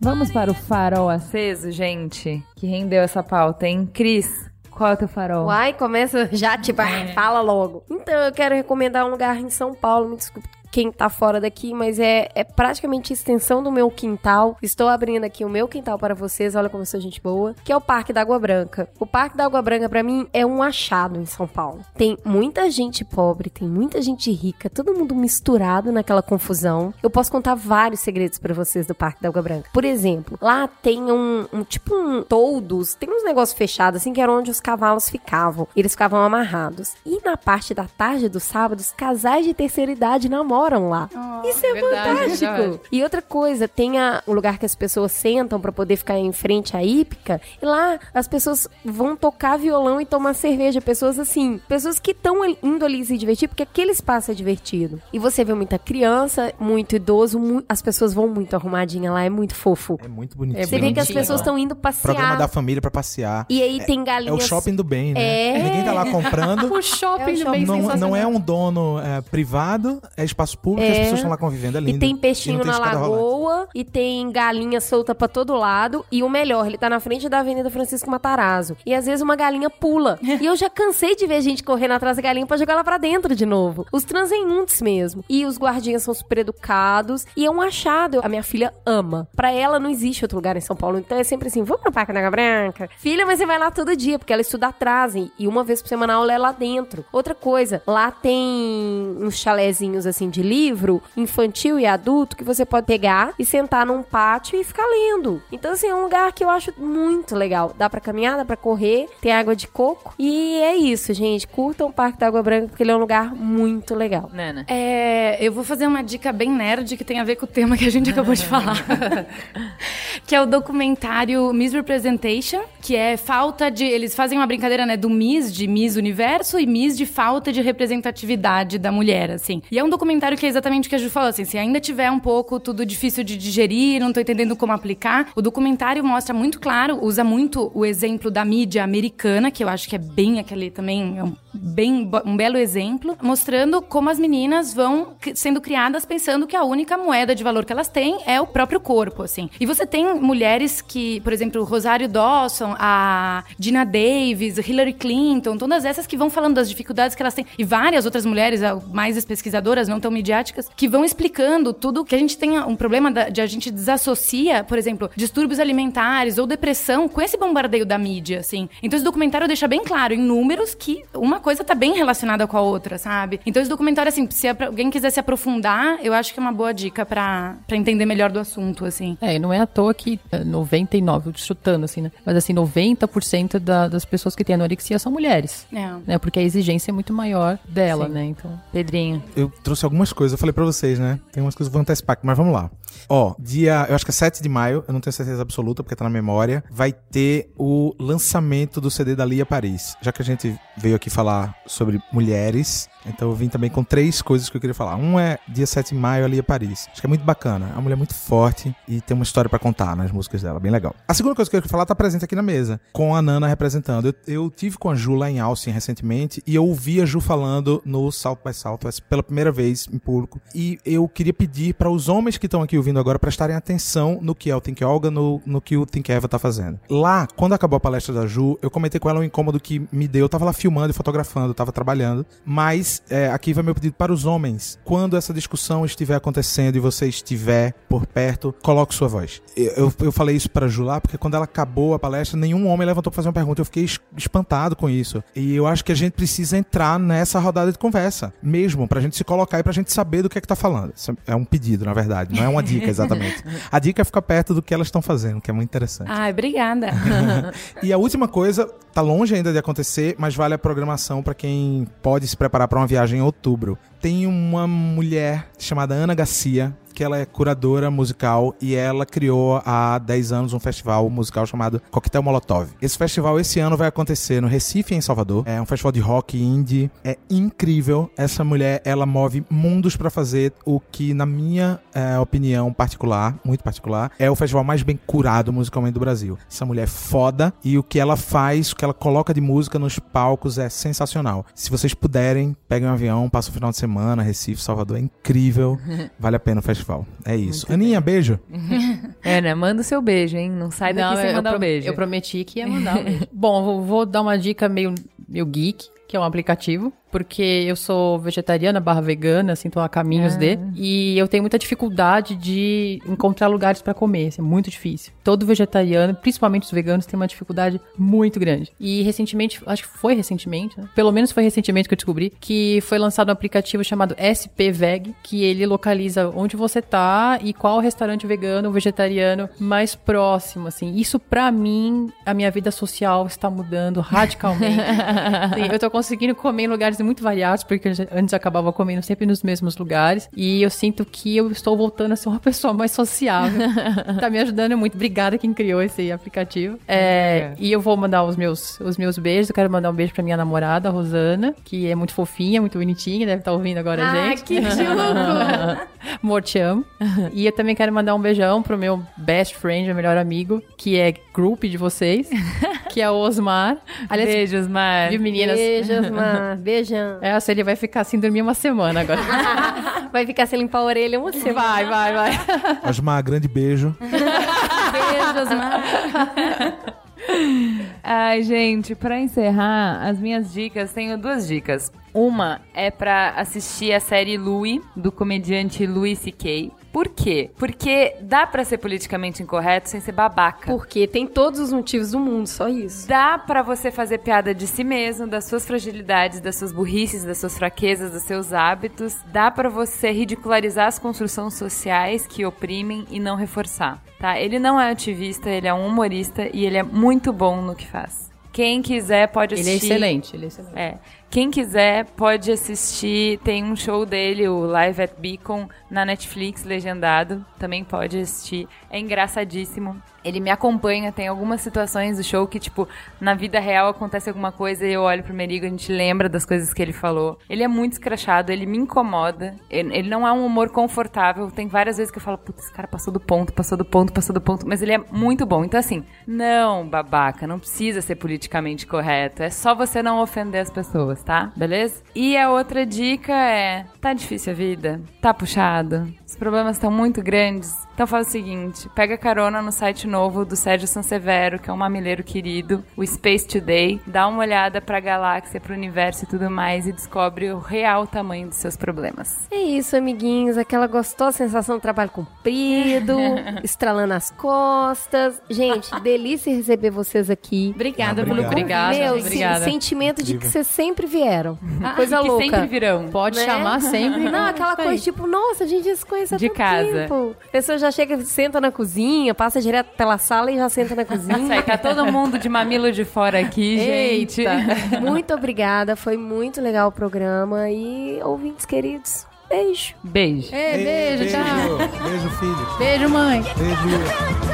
Vamos para o farol aceso, gente, que rendeu essa pauta, hein? Cris, qual é o teu farol? Uai, começa já, tipo, ah, fala logo. Então, eu quero recomendar um lugar em São Paulo, me desculpe. Quem tá fora daqui, mas é, é praticamente extensão do meu quintal. Estou abrindo aqui o meu quintal para vocês, olha como eu sou gente boa, que é o Parque da Água Branca. O Parque da Água Branca, pra mim, é um achado em São Paulo. Tem muita gente pobre, tem muita gente rica, todo mundo misturado naquela confusão. Eu posso contar vários segredos pra vocês do Parque da Água Branca. Por exemplo, lá tem um, um tipo um toldos, tem uns negócios fechados assim que era onde os cavalos ficavam. Eles ficavam amarrados. E na parte da tarde dos sábados, casais de terceira idade namoram lá. Isso é verdade, fantástico. verdade. E outra coisa, tem a, o lugar que as pessoas sentam pra poder ficar em frente à hípica. E lá as pessoas vão tocar violão e tomar cerveja. Pessoas assim, pessoas que estão indo ali se divertir porque aquele espaço é divertido. E você vê muita criança, muito idoso, mu- as pessoas vão muito arrumadinha lá, é muito fofo. É muito bonitinho. Você vê que as pessoas estão indo Programa passear. da família pra passear. E aí tem É galinhas. o shopping do bem, né? É. Ninguém tá lá comprando. O shopping É o do shopping bem Não, não é um dono é, privado, é espaço público, É. as pessoas estão lá convivendo, é lindo. E tem peixinho tem na rolante. lagoa, e tem galinha solta pra todo lado. E o melhor, ele tá na frente da Avenida Francisco Matarazzo. E às vezes uma galinha pula. e eu já cansei de ver gente correndo atrás da galinha pra jogar ela pra dentro de novo. Os transeuntes mesmo. E os guardinhas são super educados. E é um achado. A minha filha ama. Pra ela não existe outro lugar em São Paulo. Então é sempre assim: vamos pro Parque da Água Branca? Filha, mas você vai lá todo dia, porque ela estuda atrás. E e uma vez por semana aula é lá dentro. Outra coisa, lá tem uns chalezinhos assim de livro, infantil e adulto, que você pode pegar e sentar num pátio e ficar lendo. Então, assim, é um lugar que eu acho muito legal. Dá pra caminhar, dá pra correr, tem água de coco. E é isso, gente. Curtam o Parque da Água Branca, porque ele é um lugar muito legal. Nana. É, eu vou fazer uma dica bem nerd que tem a ver com o tema que a gente acabou de falar. que é o documentário Misrepresentation, que é falta de. Eles fazem uma brincadeira, né, do Miss, de Miss Universo, e Miss de falta de representatividade da mulher, assim. E é um documentário que é exatamente o que a Ju falou, assim, se ainda tiver um pouco tudo difícil de digerir, não tô entendendo como aplicar, o documentário mostra muito claro, usa muito o exemplo da mídia americana, que eu acho que é bem aquele também, é um, bem, um belo exemplo, mostrando como as meninas vão sendo criadas pensando que a única moeda de valor que elas têm é o próprio corpo, assim. E você tem mulheres que, por exemplo, Rosário Dawson, a Dina Davis, Hillary Clinton, todas essas que vão falando das dificuldades que elas têm, e várias outras mulheres, mais as pesquisadoras, não tão midiáticas, que vão explicando tudo que a gente tem um problema de a gente desassocia, por exemplo, distúrbios alimentares ou depressão com esse bombardeio da mídia, assim. Então esse documentário deixa bem claro em números que uma coisa tá bem relacionada com a outra, sabe? Então esse documentário, assim, se alguém quiser se aprofundar, eu acho que é uma boa dica pra pra entender melhor do assunto, assim. É, e não é à toa que é, 99, eu tô chutando assim, né? Mas assim, 90% da- das pessoas que têm anorexia são mulheres. É. Né? Porque a exigência é muito maior dela, Sim. né? Então. Pedrinho. Eu trouxe algumas coisas, eu falei pra vocês, né? Tem umas coisas que eu vou antecipar mas vamos lá. Ó, dia, eu acho que é 7 de maio, eu não tenho certeza absoluta porque tá na memória, vai ter o lançamento do CD da Lia Paris. Já que a gente veio aqui falar sobre mulheres, então eu vim também com três coisas que eu queria falar. Um é dia 7 de maio, a Lia Paris. Acho que é muito bacana. É uma mulher muito forte e tem uma história pra contar nas músicas dela, bem legal. A segunda coisa que eu queria falar tá presente aqui na mesa, com a Nana representando. Eu, eu tive com a Ju lá em Austin recentemente e eu ouvi a Ju falando no South by Southwest pela primeira vez em público. E eu queria pedir para os homens que estão aqui ouvindo agora prestarem atenção no que é o Think Olga, no, no que o Think Eva tá fazendo. Lá, quando acabou a palestra da Ju, eu comentei com ela um incômodo que me deu. Eu tava lá filmando e fotografando, eu tava trabalhando. Mas é, aqui vai meu pedido para os homens. Quando essa discussão estiver acontecendo e você estiver por perto, coloque sua voz. Eu, eu, eu falei isso pra Ju lá, porque quando ela acabou a palestra, nenhum homem levantou pra fazer uma pergunta. Eu fiquei es- espantado com isso. E eu acho que a gente precisa entrar nessa rodada de conversa, mesmo, pra gente se colocar e pra gente saber do que é que tá falando. Isso é um pedido, na verdade, não é uma dica exatamente. A dica é ficar perto do que elas estão fazendo, que é muito interessante. Ai, obrigada. E a última coisa, tá longe ainda de acontecer, mas vale a programação pra quem pode se preparar pra uma viagem em outubro. Tem uma mulher chamada Ana Garcia, que ela é curadora musical e ela criou há 10 anos um festival musical chamado Coquetel Molotov. Esse festival esse ano vai acontecer no Recife, em Salvador. É um festival de rock indie. É incrível. Essa mulher, ela move mundos pra fazer o que, na minha é, opinião particular, muito particular, é o festival mais bem curado musicalmente do Brasil. Essa mulher é foda e o que ela faz, o que ela coloca de música nos palcos é sensacional. Se vocês puderem, peguem um avião, passem o final de semana, Recife, Salvador, é incrível. Vale a pena o festival. É isso. Aninha, beijo. Ana, manda o seu beijo, hein? Não sai daqui sem eu, mandar o beijo. eu prometi que ia mandar um beijo. Bom, vou, vou dar uma dica meio, meio geek, que é um aplicativo porque eu sou vegetariana barra vegana, assim, tô a caminhos de. E eu tenho muita dificuldade de encontrar lugares pra comer, assim, é muito difícil. Todo vegetariano, principalmente os veganos, tem uma dificuldade muito grande. E recentemente, acho que foi recentemente, né? pelo menos foi recentemente que eu descobri, que foi lançado um aplicativo chamado SPVeg, que ele localiza onde você tá e qual restaurante vegano ou vegetariano mais próximo, assim. Isso pra mim, a minha vida social está mudando radicalmente. Sim, eu tô conseguindo comer em lugares muito variados, porque antes eu acabava comendo sempre nos mesmos lugares. E eu sinto que eu estou voltando a ser uma pessoa mais sociável. tá me ajudando muito. Obrigada quem criou esse aplicativo. É, E eu vou mandar os meus, os meus beijos. Eu quero mandar um beijo pra minha namorada, a Rosana, que é muito fofinha, muito bonitinha, deve estar ouvindo agora a Ah, gente. que chuco! Amor, te amo. E eu também quero mandar um beijão pro meu best friend, meu melhor amigo, que é group de vocês, que é o Osmar. Aliás, Beijos, Mar. viu, meninas? Beijos, Mar. Beijão. Essa ele vai ficar sem dormir uma semana agora. Vai ficar sem limpar a orelha uma semana. Vai, vai, vai. Osmar, grande beijo. Beijos, Mar. Ai, gente, pra encerrar, as minhas dicas, tenho duas dicas. Uma é pra assistir a série Louie, do comediante Louis C.K. Por quê? Porque dá pra ser politicamente incorreto sem ser babaca. Porque tem todos os motivos do mundo, só isso. Dá pra você fazer piada de si mesmo, das suas fragilidades, das suas burrices, das suas fraquezas, dos seus hábitos. Dá pra você ridicularizar as construções sociais que oprimem e não reforçar, tá? Ele não é ativista, ele é um humorista e ele é muito bom no que faz. Quem quiser pode Ele assistir. é excelente, ele é excelente. É. Quem quiser pode assistir. Tem um show dele, o Live at Beacon, na Netflix, legendado. Também pode assistir. É engraçadíssimo. Ele me acompanha. Tem algumas situações do show que, tipo, na vida real acontece alguma coisa e eu olho pro Merigo e a gente lembra das coisas que ele falou. Ele é muito escrachado, ele me incomoda. Ele, não é um humor confortável. Tem várias vezes que eu falo, putz, esse cara passou do ponto, passou do ponto, passou do ponto. Mas ele é muito bom. Então, assim, não, babaca, não precisa ser politicamente correto. É só você não ofender as pessoas, tá? Beleza? E a outra dica é: tá difícil a vida? Tá puxado? Os problemas estão muito grandes? Então faz o seguinte: pega carona no site novo do Sérgio Sansevero, que é um mamileiro querido, o Space Today, dá uma olhada pra galáxia, pro universo e tudo mais e descobre o real tamanho dos seus problemas. É isso, amiguinhos. Aquela gostosa sensação de trabalho comprido, estralando as costas. Gente, delícia receber vocês aqui. Obrigada Ah, pelo obrigado. Obrigada, Meu, obrigada. sim, sentimento de que vocês sempre vieram. Coisa que louca. sempre virão. Pode Né? chamar sempre. Não, aquela Isso aí. coisa tipo, nossa, a gente já se conhece De casa. tempo. A pessoa já chega, senta na cozinha, passa direto pela sala e já senta na Isso cozinha. aí, tá todo mundo de mamilo de fora aqui, gente. Eita. Muito obrigada, foi muito legal o programa. E ouvintes queridos, beijo. Beijo. Ei, beijo, tchau. Beijo, filho. Beijo, mãe. Beijo.